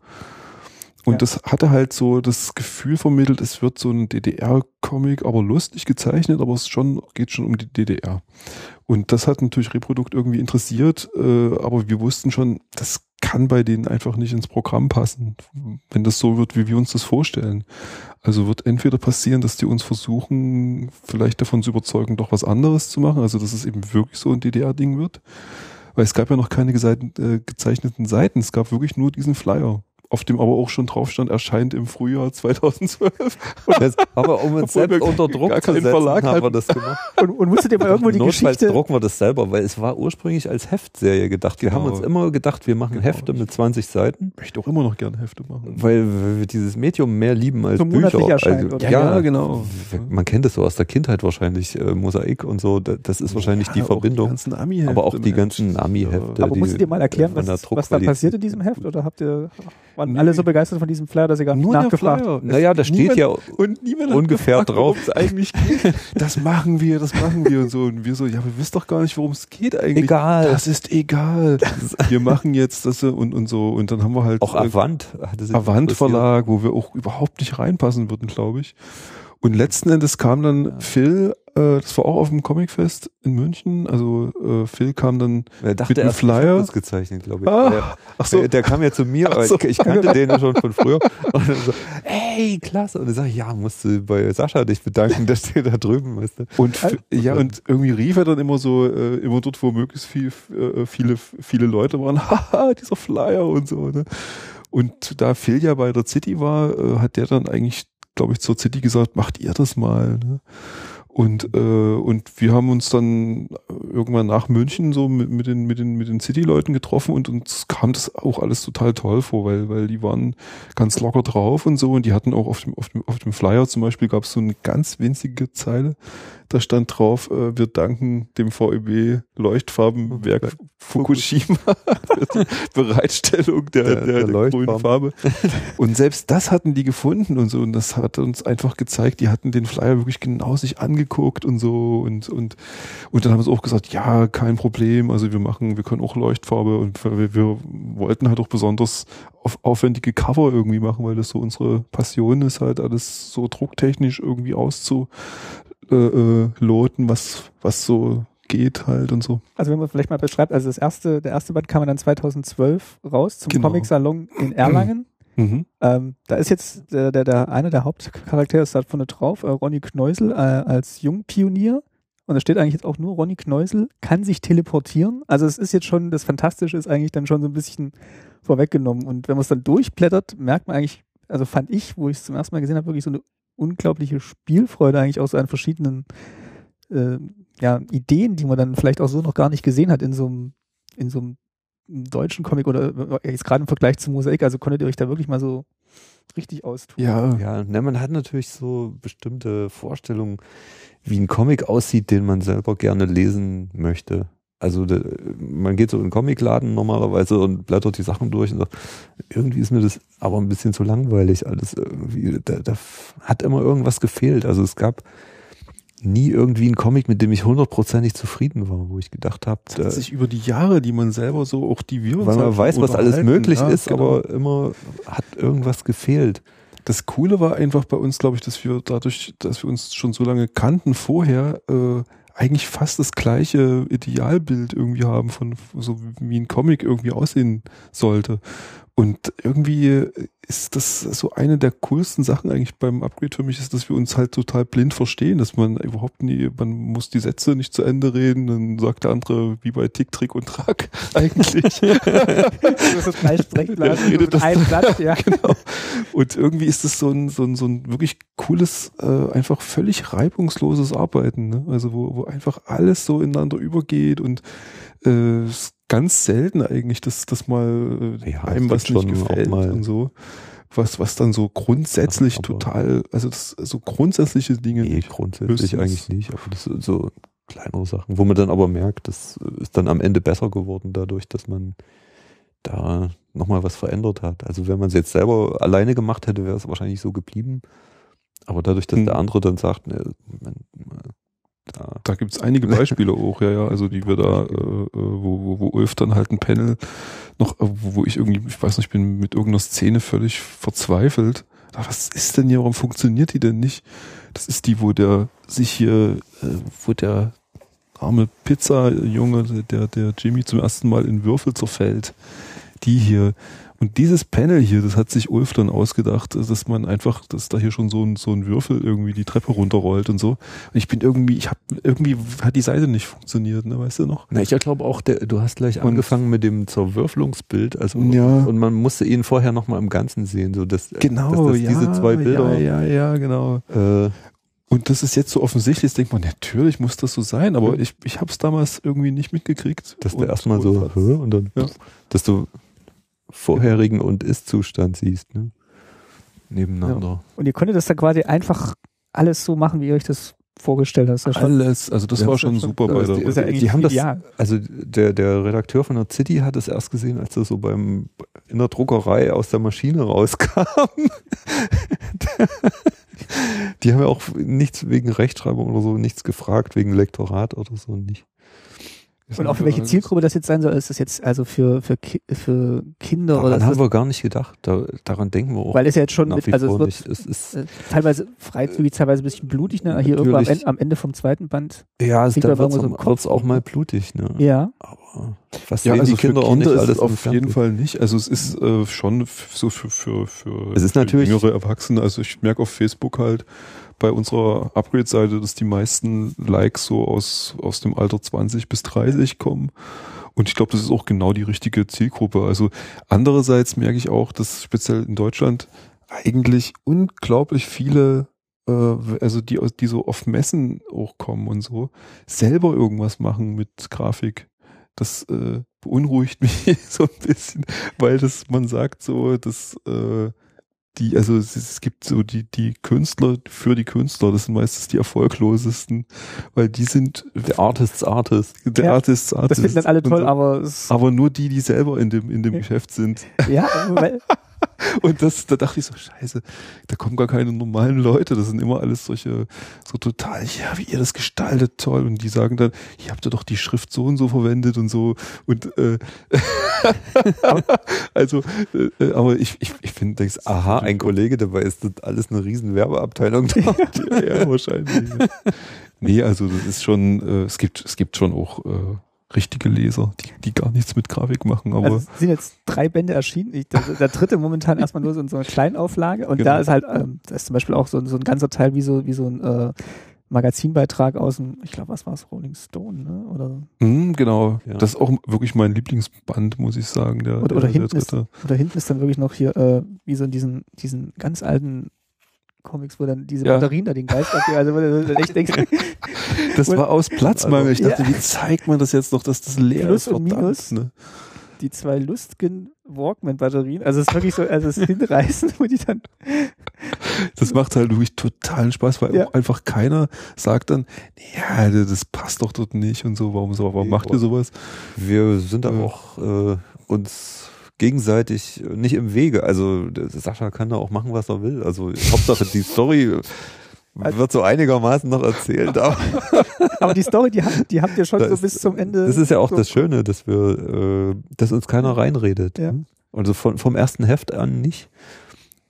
Und ja. das hatte halt so das Gefühl vermittelt, es wird so ein DDR-Comic, aber lustig gezeichnet, aber es schon, geht schon um die DDR. Und das hat natürlich Reprodukt irgendwie interessiert, äh, aber wir wussten schon, das kann bei denen einfach nicht ins Programm passen, wenn das so wird, wie wir uns das vorstellen. Also wird entweder passieren, dass die uns versuchen, vielleicht davon zu überzeugen, doch was anderes zu machen, also dass es eben wirklich so ein DDR-Ding wird. Weil es gab ja noch keine äh, gezeichneten Seiten, es gab wirklich nur diesen Flyer auf dem aber auch schon drauf stand, erscheint im Frühjahr 2012. Das, aber um uns selbst unter Druck zu setzen, Verlag haben wir das gemacht. Und, und musstet ihr mal irgendwo die Notfalls Geschichte... drucken wir das selber, weil es war ursprünglich als Heftserie gedacht. Wir genau. haben uns immer gedacht, wir machen genau. Hefte mit 20 Seiten. Ich möchte auch immer noch gerne Hefte machen. Weil wir dieses Medium mehr lieben als so Bücher. Also, ja, ja, genau. Man kennt es so aus der Kindheit wahrscheinlich, äh, Mosaik und so. Das ist wahrscheinlich ja, die Verbindung. Die aber auch die ganzen Ami-Hefte. Aber musstet ihr mal erklären, was, was da passiert in diesem Heft? Oder habt ihr waren nee. alle so begeistert von diesem Flyer, dass sie gar nicht Nur nachgefragt haben. Naja, da steht niemand, ja und niemand ungefähr gefragt, drauf. Eigentlich geht. Das machen wir, das machen wir und so. Und wir so, ja, wir wissen doch gar nicht, worum es geht eigentlich. Egal. Das ist egal. wir machen jetzt das und, und so. Und dann haben wir halt. Auch Avant. Avant Verlag, wo wir auch überhaupt nicht reinpassen würden, glaube ich. Und letzten Endes kam dann ja. Phil äh, das war auch auf dem Comicfest in München. Also äh, Phil kam dann er dachte, mit einem Flyer. Das gezeichnet, glaube ich. Ah, der, ach so. Der, der, kam ja zu mir, ach so. ich, kannte den ja schon von früher. Und dann so, ey, klasse. Und dann sag ich, ja, musst du bei Sascha dich bedanken, dass der da drüben ist. Ne? Und ja, und irgendwie rief er dann immer so, äh, immer dort, wo möglichst viel, äh, viele, viele Leute waren, haha, dieser Flyer und so. Ne? Und da Phil ja bei der City war, äh, hat der dann eigentlich, glaube ich, zur City gesagt, macht ihr das mal. Ne? Und, äh, und wir haben uns dann irgendwann nach München so mit, mit den, mit den, mit den City-Leuten getroffen und uns kam das auch alles total toll vor, weil, weil die waren ganz locker drauf und so. Und die hatten auch auf dem, auf dem, auf dem Flyer zum Beispiel gab es so eine ganz winzige Zeile, da stand drauf, äh, wir danken dem VEB Leuchtfarbenwerk Fukushima für die Bereitstellung der, der, der, der grünen Farbe. Und selbst das hatten die gefunden und so. Und das hat uns einfach gezeigt, die hatten den Flyer wirklich genau sich angeguckt und so. Und, und, und dann haben sie auch gesagt, ja, kein Problem. Also wir machen, wir können auch Leuchtfarbe und wir, wir wollten halt auch besonders auf aufwendige Cover irgendwie machen, weil das so unsere Passion ist, halt alles so drucktechnisch irgendwie auszu, äh, äh, loten, was, was so geht halt und so. Also wenn man vielleicht mal beschreibt, also das erste, der erste Band kam dann 2012 raus zum genau. Comic-Salon in Erlangen. Mhm. Ähm, da ist jetzt der, der, der eine der Hauptcharaktere ist da vorne drauf, äh, Ronny Kneusel äh, als Jungpionier. Und da steht eigentlich jetzt auch nur, Ronny Kneusel kann sich teleportieren. Also es ist jetzt schon, das Fantastische ist eigentlich dann schon so ein bisschen vorweggenommen. Und wenn man es dann durchblättert, merkt man eigentlich, also fand ich, wo ich es zum ersten Mal gesehen habe, wirklich so eine unglaubliche Spielfreude eigentlich auch so an verschiedenen äh, ja, Ideen, die man dann vielleicht auch so noch gar nicht gesehen hat in so einem, in so einem deutschen Comic oder äh, jetzt gerade im Vergleich zu Mosaik, also konntet ihr euch da wirklich mal so richtig austun. Ja, ja, ne, man hat natürlich so bestimmte Vorstellungen, wie ein Comic aussieht, den man selber gerne lesen möchte. Also de, man geht so in den Comicladen normalerweise und blättert die Sachen durch und sagt, irgendwie ist mir das aber ein bisschen zu langweilig alles irgendwie. Da, da hat immer irgendwas gefehlt. Also es gab nie irgendwie ein Comic, mit dem ich hundertprozentig zufrieden war, wo ich gedacht habe, das hat sich über die Jahre, die man selber so auch die wir weil man weiß, was alles möglich ja, ist, genau. aber immer hat irgendwas gefehlt. Das Coole war einfach bei uns, glaube ich, dass wir dadurch, dass wir uns schon so lange kannten vorher, äh, eigentlich fast das gleiche Idealbild irgendwie haben von so wie ein Comic irgendwie aussehen sollte. Und irgendwie ist das so eine der coolsten Sachen eigentlich beim Upgrade für mich, ist, dass wir uns halt total blind verstehen, dass man überhaupt nie, man muss die Sätze nicht zu Ende reden, dann sagt der andere wie bei Tick, Trick und Track eigentlich. das ist gleich redet das ein Blatt, ja. genau. Und irgendwie ist das so ein, so ein, so ein wirklich cooles, äh, einfach völlig reibungsloses Arbeiten, ne? Also wo, wo einfach alles so ineinander übergeht und äh, ganz selten eigentlich, dass, dass mal äh, ja, einem was nicht gefällt und so. Was, was dann so grundsätzlich aber total, also das, so grundsätzliche Dinge. Nee, grundsätzlich eigentlich nicht, aber das sind so kleinere Sachen, wo man dann aber merkt, das ist dann am Ende besser geworden dadurch, dass man da nochmal was verändert hat. Also wenn man es jetzt selber alleine gemacht hätte, wäre es wahrscheinlich so geblieben. Aber dadurch, dass hm. der andere dann sagt, ne, man, da, da gibt es einige Beispiele auch, ja, ja, also die wir da, äh, äh, wo, wo, wo Ulf dann halt ein Panel noch, äh, wo ich irgendwie, ich weiß nicht, ich bin mit irgendeiner Szene völlig verzweifelt. Was ist denn hier, warum funktioniert die denn nicht? Das ist die, wo der sich hier, äh, wo der arme Pizza-Junge, der, der Jimmy zum ersten Mal in Würfel zerfällt. Die hier, und dieses Panel hier, das hat sich Ulf dann ausgedacht, dass man einfach, dass da hier schon so ein, so ein Würfel irgendwie die Treppe runterrollt und so. Und ich bin irgendwie, ich habe irgendwie hat die Seite nicht funktioniert, ne, weißt du noch? Na, ich glaube auch, der, du hast gleich und angefangen mit dem Zerwürfelungsbild, also ja. und man musste ihn vorher nochmal im Ganzen sehen, so dass, genau, dass das ja, diese zwei Bilder. Ja, ja, ja, genau. Äh, und das ist jetzt so offensichtlich, denkt man, natürlich muss das so sein, aber ich, ich habe es damals irgendwie nicht mitgekriegt. Dass der erstmal so, und dann, ja. dass du vorherigen und Ist-Zustand siehst, ne? Nebeneinander. Ja. Und ihr konntet das dann quasi einfach alles so machen, wie ihr euch das vorgestellt hast. Ja alles, also das ja, war schon super bei der. Die, die, die haben das, also der, der Redakteur von der City hat es erst gesehen, als er so beim in der Druckerei aus der Maschine rauskam. die haben ja auch nichts wegen Rechtschreibung oder so, nichts gefragt, wegen Lektorat oder so nicht. Und auch für welche Zielgruppe das jetzt sein soll, ist das jetzt also für, für, für Kinder daran oder? Daran haben wir gar nicht gedacht. Da, daran denken wir auch. Weil es ja jetzt schon, mit, also es wird nicht. Es ist äh, teilweise freizügig, teilweise ein bisschen blutig, ne? Hier irgendwo am Ende, am Ende, vom zweiten Band. Ja, also da wird es so auch mal blutig, ne? Ja. Aber was ja, also die Kinder, Kinder auch nicht alles auf jeden Fall nicht. Also es ist äh, schon so für, für, für, es ist natürlich jüngere Erwachsene. Also ich merke auf Facebook halt, bei unserer Upgrade-Seite, dass die meisten Likes so aus, aus dem Alter 20 bis 30 kommen. Und ich glaube, das ist auch genau die richtige Zielgruppe. Also andererseits merke ich auch, dass speziell in Deutschland eigentlich unglaublich viele, äh, also die, die so auf Messen auch kommen und so, selber irgendwas machen mit Grafik. Das äh, beunruhigt mich so ein bisschen, weil das man sagt so, dass äh, die, also es, es, gibt so die, die Künstler für die Künstler, das sind meistens die erfolglosesten, weil die sind der Artists Artist. Der ja, Artists Artist. Das finden dann alle toll, aber aber nur die, die selber in dem in dem Geschäft sind. Ja, weil und das, da dachte ich so, scheiße, da kommen gar keine normalen Leute, das sind immer alles solche, so total, ja, wie ihr das gestaltet, toll. Und die sagen dann, ihr habt ja doch die Schrift so und so verwendet und so. Und äh, also, äh, aber ich, ich, ich finde, denkst, aha, ein Kollege dabei ist das alles eine riesen Werbeabteilung da. ja, wahrscheinlich. Nee, also das ist schon, äh, es gibt, es gibt schon auch äh, richtige Leser, die, die gar nichts mit Grafik machen. Aber also es sind jetzt drei Bände erschienen. Ich, der, der, dritte momentan erstmal nur so in so einer Kleinauflage und genau. da ist halt, ähm, da ist zum Beispiel auch so, so ein ganzer Teil wie so, wie so ein äh, Magazinbeitrag aus dem, ich glaube, was war es, Rolling Stone, ne? Oder? Mhm, genau. Ja. Das ist auch wirklich mein Lieblingsband, muss ich sagen. Der, oder, oder, der, hinten, ist, oder hinten ist dann wirklich noch hier, äh, wie so in diesen, diesen ganz alten Comics, wo dann diese ja. Batterien da den Geist abgeben. Also, wo du echt denkst, das war aus Platzmangel. Ich dachte, ja. wie zeigt man das jetzt noch, dass das leer Plus ist? Und Minus. Ne? Die zwei lustigen Walkman-Batterien. Also es ist wirklich so, also es hinreißen, wo die dann. Das macht halt wirklich totalen Spaß, weil ja. einfach keiner sagt dann, ja, das passt doch dort nicht und so, warum so, warum macht ihr sowas? Wir sind aber auch äh, uns gegenseitig nicht im Wege. Also Sascha kann da auch machen, was er will. Also Hauptsache die Story also wird so einigermaßen noch erzählt. Aber, aber die Story, die, habt, die habt ihr schon so bis zum Ende. Das ist ja auch so das Schöne, dass wir, äh, dass uns keiner reinredet. Ja. Also von, vom ersten Heft an nicht.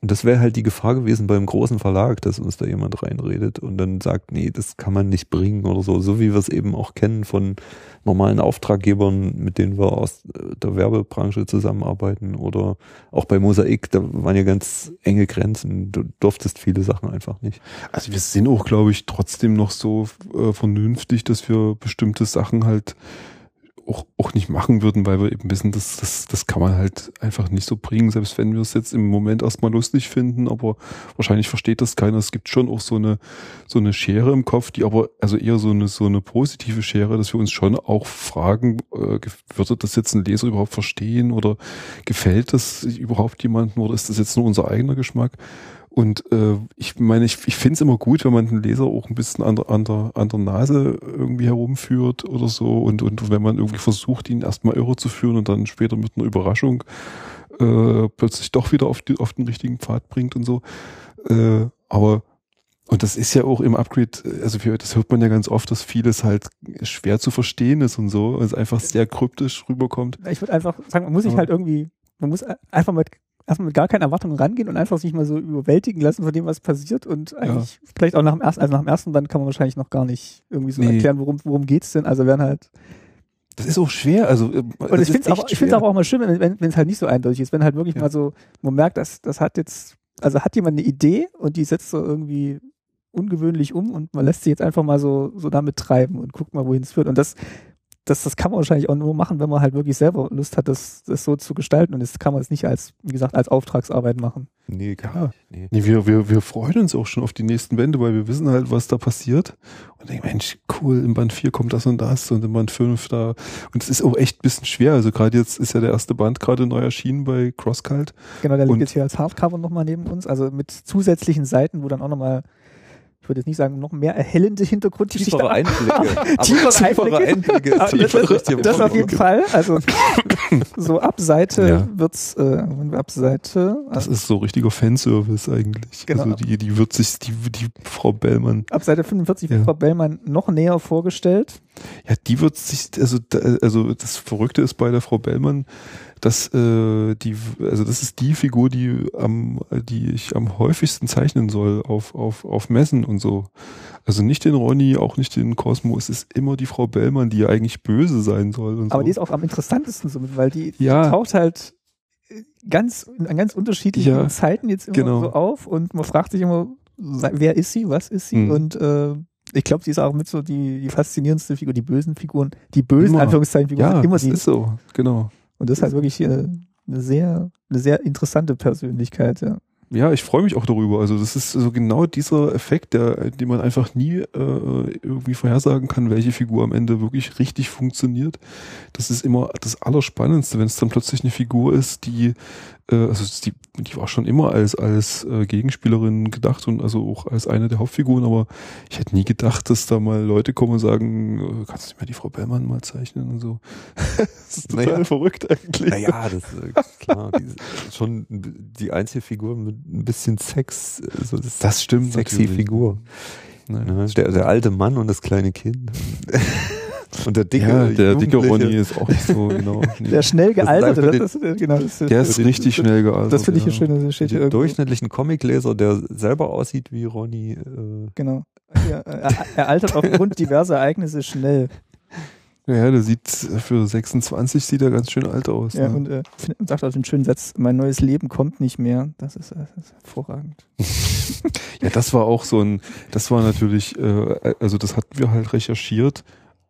Und das wäre halt die Gefahr gewesen beim großen Verlag, dass uns da jemand reinredet und dann sagt, nee, das kann man nicht bringen oder so. So wie wir es eben auch kennen von normalen Auftraggebern, mit denen wir aus der Werbebranche zusammenarbeiten oder auch bei Mosaik, da waren ja ganz enge Grenzen. Du durftest viele Sachen einfach nicht. Also wir sind auch, glaube ich, trotzdem noch so äh, vernünftig, dass wir bestimmte Sachen halt auch, auch nicht machen würden, weil wir eben wissen, dass das, das kann man halt einfach nicht so bringen, selbst wenn wir es jetzt im Moment erstmal lustig finden, aber wahrscheinlich versteht das keiner. Es gibt schon auch so eine, so eine Schere im Kopf, die aber, also eher so eine, so eine positive Schere, dass wir uns schon auch fragen, äh, würde das jetzt ein Leser überhaupt verstehen oder gefällt das überhaupt jemandem oder ist das jetzt nur unser eigener Geschmack? Und äh, ich meine, ich, ich finde es immer gut, wenn man den Leser auch ein bisschen an der, an, der, an der Nase irgendwie herumführt oder so. Und, und wenn man irgendwie versucht, ihn erstmal irre zu führen und dann später mit einer Überraschung äh, plötzlich doch wieder auf, die, auf den richtigen Pfad bringt und so. Äh, aber und das ist ja auch im Upgrade, also das hört man ja ganz oft, dass vieles halt schwer zu verstehen ist und so, es einfach sehr kryptisch rüberkommt. Ich würde einfach sagen, man muss sich halt irgendwie, man muss einfach mit erstmal mit gar keinen Erwartungen rangehen und einfach sich mal so überwältigen lassen von dem, was passiert und eigentlich ja. vielleicht auch nach dem ersten, also nach dem ersten Band kann man wahrscheinlich noch gar nicht irgendwie so nee. erklären, worum, worum geht's denn. Also werden halt das ist auch schwer, also äh, und ich finde es auch, ich finde aber auch mal schön, wenn wenn es halt nicht so eindeutig ist, wenn halt wirklich ja. mal so man merkt, dass das hat jetzt also hat jemand eine Idee und die setzt so irgendwie ungewöhnlich um und man lässt sie jetzt einfach mal so so damit treiben und guckt mal, wohin es führt und das das, das kann man wahrscheinlich auch nur machen, wenn man halt wirklich selber Lust hat, das, das so zu gestalten. Und das kann man jetzt nicht als, wie gesagt, als Auftragsarbeit machen. Nee, gar nicht. Nee. wir, wir, wir freuen uns auch schon auf die nächsten Bände, weil wir wissen halt, was da passiert. Und denken, Mensch, cool, im Band 4 kommt das und das und im Band 5 da. Und es ist auch echt ein bisschen schwer. Also gerade jetzt ist ja der erste Band gerade neu erschienen bei Crosscult. Genau, der liegt jetzt hier als Hardcover nochmal neben uns. Also mit zusätzlichen Seiten, wo dann auch nochmal ich würde jetzt nicht sagen, noch mehr erhellende Hintergrundgeschichte. Tiefere Einblicke. tiefere Einblicke. Einblicke. Ah, das, das, das auf jeden Fall. Also so ab Seite ja. wird's, äh, ab Seite. Das ist so richtiger Fanservice eigentlich. Genau. Also die, die wird sich, die, die Frau Bellmann. Ab Seite 45 ja. wird Frau Bellmann noch näher vorgestellt. Ja, die wird sich, also, also das Verrückte ist bei der Frau Bellmann, dass äh, die, also das ist die Figur, die am, die ich am häufigsten zeichnen soll auf, auf, auf Messen und so. Also nicht den Ronny, auch nicht den Cosmo. Es ist immer die Frau Bellmann, die ja eigentlich böse sein soll. Aber so. die ist auch am interessantesten somit, weil die, ja. die taucht halt ganz an ganz unterschiedlichen ja, Zeiten jetzt immer genau. so auf und man fragt sich immer, wer ist sie, was ist sie mhm. und äh, ich glaube, sie ist auch mit so die, die faszinierendste Figur, die bösen Figuren, die bösen immer. Anführungszeichen Figuren ja, immer die. ist so, genau. Und das ist halt wirklich eine sehr, eine sehr interessante Persönlichkeit, ja. Ja, ich freue mich auch darüber. Also das ist so genau dieser Effekt, der, den man einfach nie äh, irgendwie vorhersagen kann, welche Figur am Ende wirklich richtig funktioniert. Das ist immer das Allerspannendste, wenn es dann plötzlich eine Figur ist, die äh, also die, die war schon immer als, als äh, Gegenspielerin gedacht und also auch als eine der Hauptfiguren, aber ich hätte nie gedacht, dass da mal Leute kommen und sagen, äh, kannst du mir die Frau Bellmann mal zeichnen und so. das ist total naja. verrückt eigentlich. Naja, das ist äh, klar, die, schon die einzige Figur mit ein bisschen Sex. Also das, das stimmt. Sexy natürlich. Figur. Nein. Der, der alte Mann und das kleine Kind. Und der dicke, ja, der dicke Ronny ist auch nicht so genau. Der schnell gealterte, das, ist, genau, das ist, der ist richtig schnell gealtert. Das finde ich ja. schön, das steht hier durchschnittlichen Comicleser, der selber aussieht wie Ronny. Äh genau. Ja, er, er altert aufgrund diverser Ereignisse schnell. Ja, der sieht für 26 sieht er ganz schön alt aus. Ja, ne? und äh, sagt auch den schönen Satz, mein neues Leben kommt nicht mehr. Das ist, das ist hervorragend. Ja, das war auch so ein, das war natürlich, äh, also das hatten wir halt recherchiert,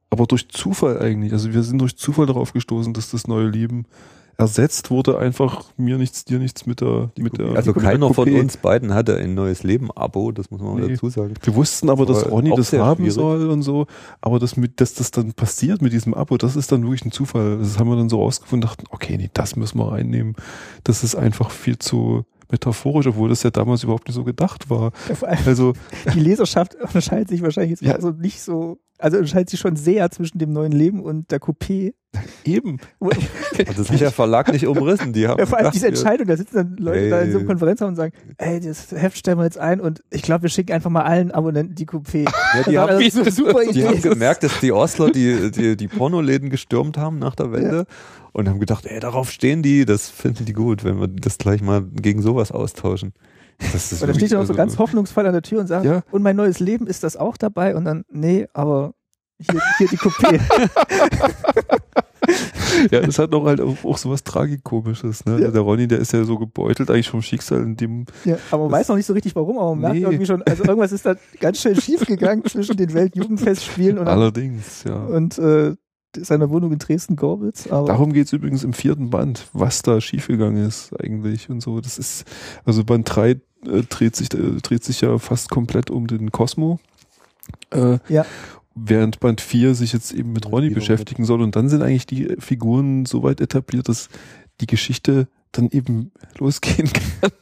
aber durch Zufall eigentlich. Also wir sind durch Zufall darauf gestoßen, dass das neue Leben ersetzt wurde, einfach mir nichts, dir nichts mit der, mit der. Also mit der keiner von uns beiden hatte ein neues Leben-Abo, das muss man mal Nee. dazu sagen. Wir wussten aber, dass Ronny das haben schwierig. soll und so. Aber das mit, dass das dann passiert mit diesem Abo, das ist dann wirklich ein Zufall. Das haben wir dann so rausgefunden, dachten, okay, nee, das müssen wir reinnehmen. Das ist einfach viel zu metaphorisch, obwohl das ja damals überhaupt nicht so gedacht war. Ja, Also, die Leserschaft unterscheidet sich wahrscheinlich jetzt Ja. also nicht so, also unterscheidet sich schon sehr zwischen dem neuen Leben und der Coupé. eben. Also das hat der Verlag nicht umrissen. Die haben Ja, vor allem diese Entscheidung, da sitzen dann Leute Ey. da in so einem Konferenzraum und sagen, ey, das Heft stellen wir jetzt ein und ich glaube, wir schicken einfach mal allen Abonnenten die Coupé. Ja, die, haben, das ist eine super die Idee. haben gemerkt, dass die Ostler die, die, die Pornoläden gestürmt haben nach der Wende und haben gedacht, ey, darauf stehen die, das finden die gut, wenn wir das gleich mal gegen sowas austauschen. Das ist Und da steht er noch so wirklich- ganz hoffnungsvoll an der Tür und sagt, Ja. und mein neues Leben ist das auch dabei? Und dann, nee, aber hier, hier die Coupé. Ja, das hat noch halt auch, auch so was Tragikomisches. Ne? Ja. Der Ronny, der ist ja so gebeutelt eigentlich vom Schicksal, in dem ja, aber man weiß noch nicht so richtig warum, aber man merkt Nee. irgendwie schon, also irgendwas ist da ganz schön schief gegangen zwischen den Weltjugendfestspielen und, allerdings, ja. und äh, seiner Wohnung in Dresden-Gorbitz. Aber Darum geht's übrigens im vierten Band, was da schiefgegangen ist eigentlich und so. Das ist, also Band 3 äh, dreht, sich, äh, dreht sich ja fast komplett um den Cosmo. Äh, Ja. Während Band 4 sich jetzt eben mit Ronny beschäftigen soll. Und dann sind eigentlich die Figuren so weit etabliert, dass die Geschichte dann eben losgehen kann.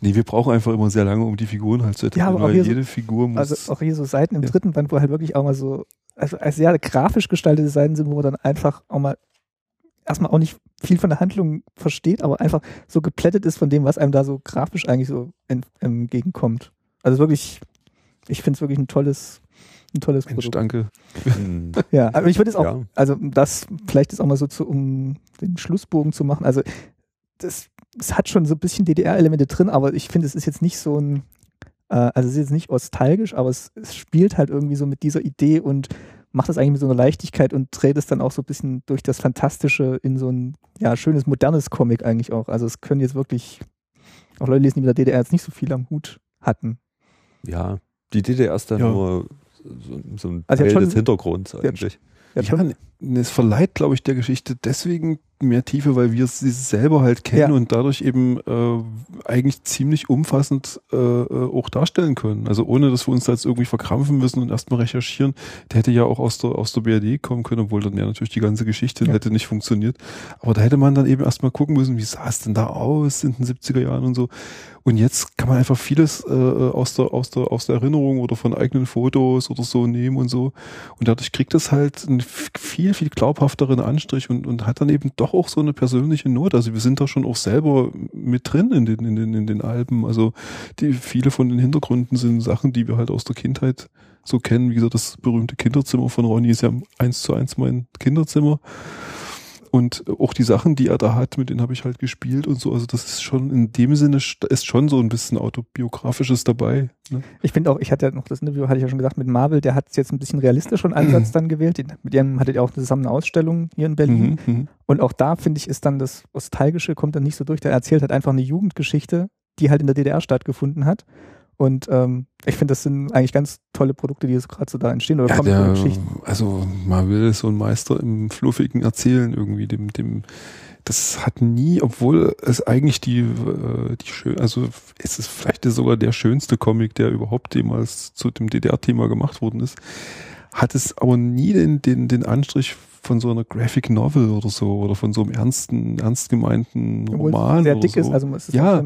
nee, wir brauchen einfach immer sehr lange, um die Figuren halt zu Ja, etablieren, aber auch weil hier so- jede Figur muss. also auch hier so Seiten im Ja. dritten Band, wo halt wirklich auch mal so, also als sehr grafisch gestaltete Seiten sind, wo man dann einfach auch mal erstmal auch nicht viel von der Handlung versteht, aber einfach so geplättet ist von dem, was einem da so grafisch eigentlich so ent- entgegenkommt. Also wirklich, ich finde es wirklich ein tolles, ein tolles Mensch, Produkt. danke. Ja, aber ich würde es auch, Ja. also das vielleicht ist auch mal so zu, um den Schlussbogen zu machen. Also das, es hat schon so ein bisschen DDR-Elemente drin, aber ich finde, es ist jetzt nicht so ein, äh, also es ist jetzt nicht nostalgisch, aber es, es spielt halt irgendwie so mit dieser Idee und macht das eigentlich mit so einer Leichtigkeit und dreht es dann auch so ein bisschen durch das Fantastische in so ein ja, schönes, modernes Comic eigentlich auch. Also es können jetzt wirklich auch Leute lesen, die mit der DDR jetzt nicht so viel am Hut hatten. ja, die DDR ist dann Ja. nur so, so ein Also Teil schon- des Hintergrunds eigentlich. Ja, Ja, schon- ne, es verleiht, glaube ich, der Geschichte deswegen mehr Tiefe, weil wir sie selber halt kennen Ja. und dadurch eben äh, eigentlich ziemlich umfassend äh, äh, auch darstellen können. Also ohne, dass wir uns da jetzt irgendwie verkrampfen müssen und erstmal recherchieren. Der hätte ja auch aus der, aus der BRD kommen können, obwohl dann ja natürlich die ganze Geschichte Ja. hätte nicht funktioniert. Aber da hätte man dann eben erstmal gucken müssen, wie sah es denn da aus in den 70er Jahren und so. Und jetzt kann man einfach vieles äh, aus, der, aus, der, aus der Erinnerung oder von eigenen Fotos oder so nehmen und so. Und dadurch kriegt es halt einen viel, viel glaubhafteren Anstrich und, und hat dann eben doch auch so eine persönliche Note. Also wir sind da schon auch selber mit drin in den, in den, in den Alben. Also die, viele von den Hintergründen sind Sachen, die wir halt aus der Kindheit so kennen. Wie gesagt, das berühmte Kinderzimmer von Ronny ist ja eins zu eins mein Kinderzimmer. Und auch die Sachen, die er da hat, mit denen habe ich halt gespielt und so. Also das ist schon in dem Sinne st- ist schon so ein bisschen autobiografisches dabei. Ne? Ich finde auch, ich hatte ja noch das Interview, hatte ich ja schon gesagt, mit Marvel, der hat jetzt ein bisschen realistischeren Ansatz dann gewählt. Den, mit dem hattet ihr auch zusammen eine Ausstellung hier in Berlin. Mhm, mhm. Und auch da, finde ich, ist dann das Nostalgische, kommt dann nicht so durch. Der erzählt halt einfach eine Jugendgeschichte, die halt in der DDR stattgefunden hat. Und ähm, ich finde, das sind eigentlich ganz tolle Produkte, die jetzt gerade so da entstehen. Oder Ja, der, Geschichten. also Marvel ist so ein Meister im fluffigen Erzählen irgendwie, dem, dem, das hat nie, obwohl es eigentlich die, äh, die schön, also es ist vielleicht sogar der schönste Comic, der überhaupt jemals zu dem DDR-Thema gemacht worden ist, hat es aber nie den, den, den Anstrich von so einer Graphic Novel oder so oder von so einem ernsten, ernst gemeinten Obwohl es Roman sehr oder dick so. ist. Also es ist Ja,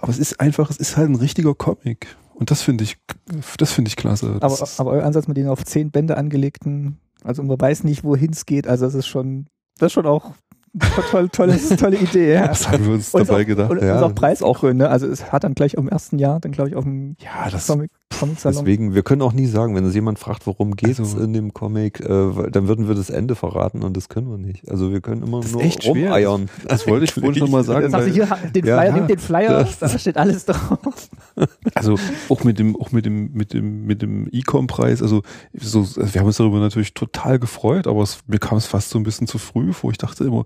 Aber es ist einfach, es ist halt ein richtiger Comic. Und das finde ich, das finde ich klasse. Aber, aber euer Ansatz mit den auf zehn Bände angelegten, also man weiß nicht, wohin es geht. Also das ist schon, das ist schon auch eine tolle, tolle, tolle Idee. Ja. was haben wir uns Und dabei auch, gedacht? Und, ja. und auch preisgekrönt, ne? Also es hat dann gleich im ersten Jahr, dann glaube ich auf dem Ja, das Comic Comic-Salon. Deswegen, wir können auch nie sagen, wenn uns jemand fragt, worum geht's Also- in dem Comic, äh, dann würden wir das Ende verraten und das können wir nicht. Also wir können immer Das ist nur echt schwer. rumeiern. Das wollte ich vorhin schon mal sagen. Weil, hier, den Ja, Flyer, ja. nimm den Flyer, da steht alles drauf. also auch mit dem, auch mit dem, mit dem, mit dem E-Com-Preis. Also so, also wir haben uns darüber natürlich total gefreut, aber es, mir kam es fast so ein bisschen zu früh vor. Ich dachte immer,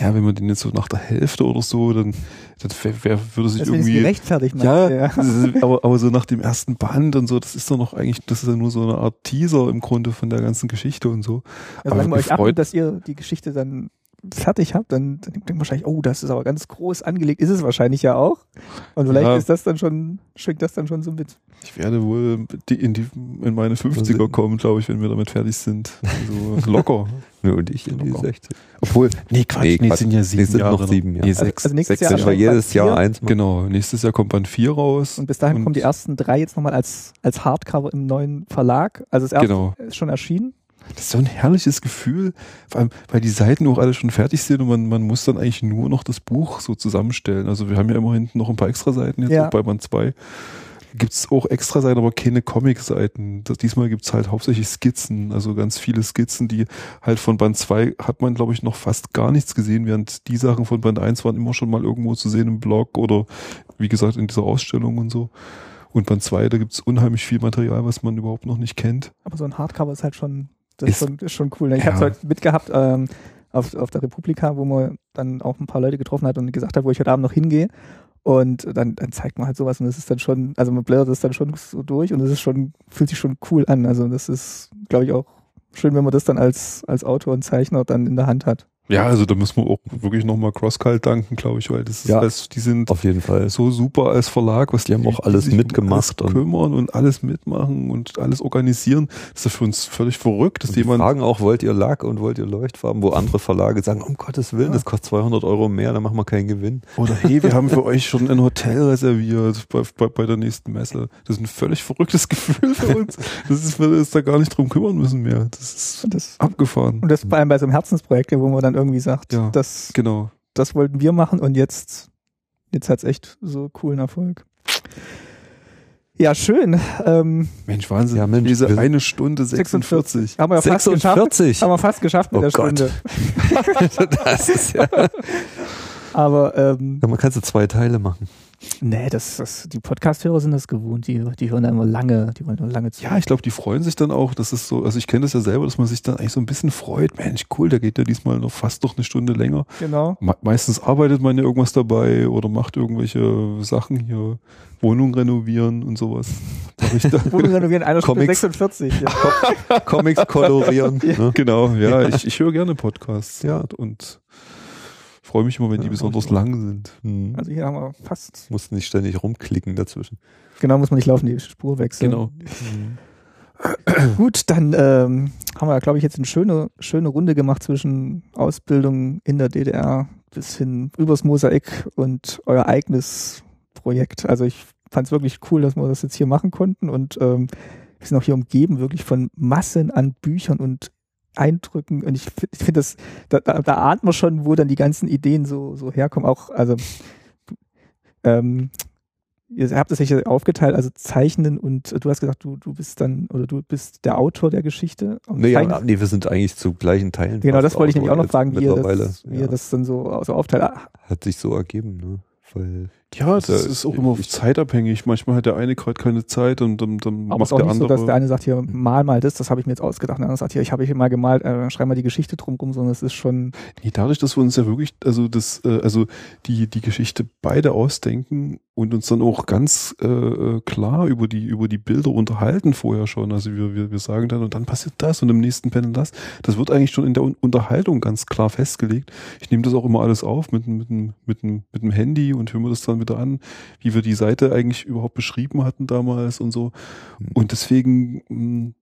ja, wenn man den jetzt so nach der Hälfte oder so, dann, dann wer, wer würde sich Das irgendwie gerechtfertigt, Ja, ja. ist- aber, aber so nach dem ersten Band und so, das ist doch noch eigentlich, das ist ja nur so eine Art Teaser im Grunde von der ganzen Geschichte und so. Ja, aber wenn wir euch abnimmt, dass ihr die Geschichte dann fertig habt, dann, dann denkt man wahrscheinlich, oh, das ist aber ganz groß angelegt. Ist es wahrscheinlich ja auch. Und vielleicht Ja. ist das dann schon, schwingt das dann schon so mit. Ich werde wohl in, die, in meine 50er kommen, glaube ich, wenn wir damit fertig sind. Also locker. Nur und ich in die Locker. 60. Obwohl, nee, Quatsch, Nee, nee, Quatsch. es sind ja Nee, sieben es sind Jahre. noch sieben Jahre. Nee, Also- sechs. also nächstes sechs Jahr schon- jedes Jahr eins machen. Genau, nächstes Jahr kommt Band 4 raus. Und bis dahin Und- kommen die ersten drei jetzt nochmal als, als Hardcover im neuen Verlag. Also das erste Genau. ist schon erschienen. Das ist so ein herrliches Gefühl, vor allem, weil die Seiten auch alle schon fertig sind und man, man muss dann eigentlich nur noch das Buch so zusammenstellen. Also wir haben ja immer hinten noch ein paar Extra-Seiten jetzt Ja. auch bei Band 2. Gibt's auch Extra-Seiten, aber keine Comic-Seiten. Diesmal gibt's halt hauptsächlich Skizzen, also ganz viele Skizzen, die halt von Band 2 hat man, glaube ich, noch fast gar nichts gesehen, während die Sachen von Band 1 waren immer schon mal irgendwo zu sehen im Blog oder wie gesagt in dieser Ausstellung und so. Und Band 2, da gibt's unheimlich viel Material, was man überhaupt noch nicht kennt. Aber so ein Hardcover ist halt schon, das ist, Ist- schon, ist schon cool. Ich Ja. habe es heute mitgehabt ähm, auf, auf der Republika, wo man dann auch ein paar Leute getroffen hat und gesagt hat, wo ich heute Abend noch hingehe. Und dann, dann zeigt man halt sowas und das ist dann schon, also man blättert das dann schon so durch und es ist schon, fühlt sich schon cool an. Also das ist, glaube ich, auch schön, wenn man das dann als, als Autor und Zeichner dann in der Hand hat. Ja, also da müssen wir auch wirklich nochmal CrossCult danken, glaube ich, weil das ist Ja. alles, die sind Auf jeden Fall. so super als Verlag, was Die haben auch alles sich um mitgemacht alles und- kümmern und alles mitmachen und alles organisieren. Das ist für uns völlig verrückt, dass Und die jemand fragen auch, wollt ihr Lack und wollt ihr Leuchtfarben, wo andere Verlage sagen, um Gottes Willen, Ja. das kostet 200 Euro mehr, dann machen wir keinen Gewinn. oder hey, wir haben für euch schon ein Hotel reserviert bei, bei, bei der nächsten Messe. Das ist ein völlig verrücktes Gefühl für uns. Das ist, wir uns da gar nicht drum kümmern müssen mehr. Das ist Und das, abgefahren. und das vor allem bei so einem Herzensprojekt, wo man dann irgendwie sagt, Ja. das, Genau. das wollten wir machen und jetzt, jetzt hat's echt so coolen Erfolg. Ja, schön. Ähm, Mensch, Wahnsinn. Ja, Mensch, Diese eine Stunde 46. haben wir fast geschafft. 46. Haben wir fast geschafft mit Oh der Gott. Stunde. das ist ja. Aber ähm, Man kann so zwei Teile machen. nee, das, das, die Podcast-Hörer sind das gewohnt. Die, die hören da immer lange, die wollen nur lange zu. Ja, ich glaube, die freuen sich dann auch. Das ist so, also ich kenne das ja selber, dass man sich dann eigentlich so ein bisschen freut. Mensch, cool, der geht ja diesmal noch fast noch eine Stunde länger. genau. Me meistens arbeitet man ja irgendwas dabei oder macht irgendwelche Sachen hier, Wohnung renovieren und sowas. Da. Wohnung renovieren, einer Stunde Comics. 46. Ja. Comics kolorieren. ne? genau, ja, ich, ich höre gerne Podcasts. Ja. Und freue mich immer, wenn die Ja, besonders lang sind. Hm. Also hier haben wir fast. Musst nicht ständig rumklicken dazwischen. Genau, muss man nicht laufen, die Spur wechseln. Genau. Gut, dann ähm, haben wir, glaube ich, jetzt eine schöne, schöne Runde gemacht zwischen Ausbildung in der DDR bis hin übers Mosaik und euer eigenes Projekt. Also ich fand es wirklich cool, dass wir das jetzt hier machen konnten und ähm, wir sind auch hier umgeben wirklich von Massen an Büchern und Eindrücken und ich, ich finde das, da, da, da ahnt man schon, wo dann die ganzen Ideen so, so herkommen. Auch, also ähm, ihr habt es sich aufgeteilt, also Zeichnen und du hast gesagt, du, du bist dann, oder du bist der Autor der Geschichte. Nee, ja, nee, wir sind eigentlich zu gleichen Teilen. genau, das wollte ich nämlich auch noch fragen, wie ihr das, wie ja. ihr das dann so, so aufteilt. Hat sich so ergeben, ne? Weil Ja, das Das- ist auch immer ich- zeitabhängig. Manchmal hat der eine gerade keine Zeit und dann, dann Aber es macht ist auch der nicht so, andere. dass der eine sagt, hier, mal mal das, das habe ich mir jetzt ausgedacht. Und der andere sagt, hier, ich habe hier mal gemalt, äh, schreib mal die Geschichte drum rum, sondern es ist schon, Nee, dadurch, dass wir uns ja wirklich, also das, äh, also die, die Geschichte beide ausdenken und uns dann auch ganz äh, äh, klar über die, über die Bilder unterhalten vorher schon. Also wir, wir, wir sagen dann, und dann passiert das und im nächsten Panel das. Das wird eigentlich schon in der Un Unterhaltung ganz klar festgelegt. Ich nehme das auch immer alles auf mit, mit, mit, mit, dem- mit dem Handy und höre mir das dann wieder an, wie wir die Seite eigentlich überhaupt beschrieben hatten damals und so. Und deswegen, mh,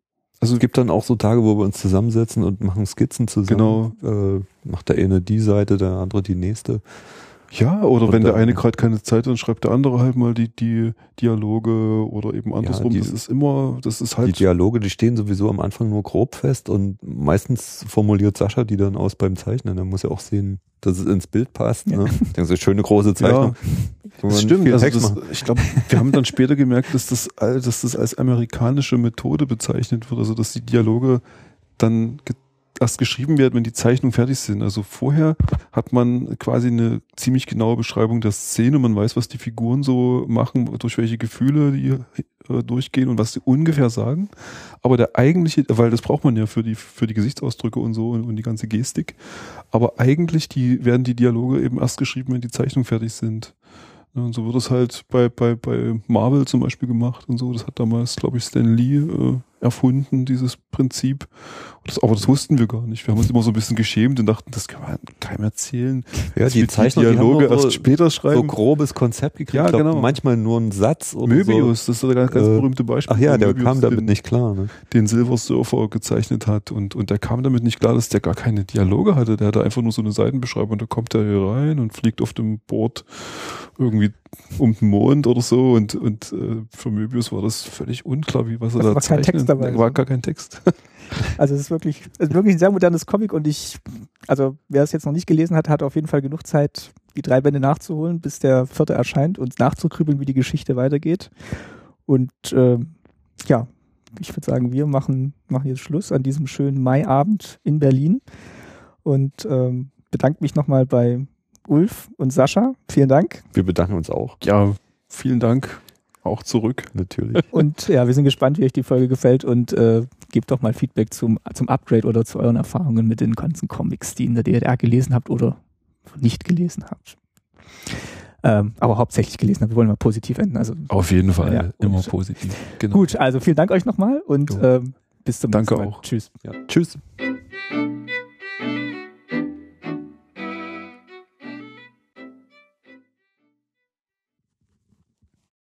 also es gibt dann auch so Tage, wo wir uns zusammensetzen und machen Skizzen zusammen. Genau. Äh, macht der eine die Seite, der andere die nächste. Ja, oder, oder wenn der eine gerade keine Zeit hat, dann schreibt der andere halt mal die, die Dialoge oder eben andersrum. Ja, die, das ist immer, das ist halt. Die Dialoge, die stehen sowieso am Anfang nur grob fest und meistens formuliert Sascha die dann aus beim Zeichnen. Da muss er auch sehen, dass es ins Bild passt. Ne? Ja. so schöne große Zeichnung. Ja, das stimmt. Also das, ich glaube, wir haben dann später gemerkt, dass das, dass das als amerikanische Methode bezeichnet wird. Also dass die Dialoge dann erst geschrieben werden, wenn die Zeichnungen fertig sind. Also vorher hat man quasi eine ziemlich genaue Beschreibung der Szene. Man weiß, was die Figuren so machen, durch welche Gefühle die äh, durchgehen und was sie ungefähr sagen. Aber der eigentliche, weil das braucht man ja für die, für die Gesichtsausdrücke und so und, und die ganze Gestik. Aber eigentlich die, werden die Dialoge eben erst geschrieben, wenn die Zeichnungen fertig sind. Und so wird es halt bei, bei, bei Marvel zum Beispiel gemacht und so. Das hat damals, glaube ich, Stan Lee äh, erfunden, dieses Prinzip. Das, aber das wussten wir gar nicht. Wir haben uns immer so ein bisschen geschämt und dachten, das kann man keinem erzählen. Ja, die Zeichnung, Dialoge die erst später schreiben. So grobes Konzept gekriegt. Ja, genau. Glaub, manchmal nur ein Satz. Oder Möbius, so. das ist ein ganz, ganz äh, berühmte Beispiel. Ach ja, der Möbius, kam damit den, nicht klar. Ne? Den Silver Surfer gezeichnet hat und, und der kam damit nicht klar, dass der gar keine Dialoge hatte. Der hatte einfach nur so eine Seitenbeschreibung und da kommt er hier rein und fliegt auf dem Board irgendwie um den Mond oder so und, und äh, für Möbius war das völlig unklar, wie was er das da zeichnet dabei. Da war gar kein Text. Also es ist wirklich, es ist wirklich ein sehr modernes Comic und ich, also wer es jetzt noch nicht gelesen hat, hat auf jeden Fall genug Zeit, die drei Bände nachzuholen, bis der vierte erscheint und nachzukrübeln, wie die Geschichte weitergeht. Und äh, ja, ich würde sagen, wir machen, machen jetzt Schluss an diesem schönen Maiabend in Berlin und ähm, bedanke mich nochmal bei Ulf und Sascha. Vielen Dank. Wir bedanken uns auch. Ja, vielen Dank auch zurück. Natürlich. Und ja, wir sind gespannt, wie euch die Folge gefällt und äh, gebt doch mal Feedback zum, zum Upgrade oder zu euren Erfahrungen mit den ganzen Comics, die in der DDR gelesen habt oder nicht gelesen habt. Ähm, aber hauptsächlich gelesen habt. Wir wollen mal positiv enden. Also, Auf jeden Fall, ja, immer positiv. Genau. Gut, also vielen Dank euch nochmal und ähm, bis zum nächsten Mal. Danke auch. Tschüss. Ja. Tschüss.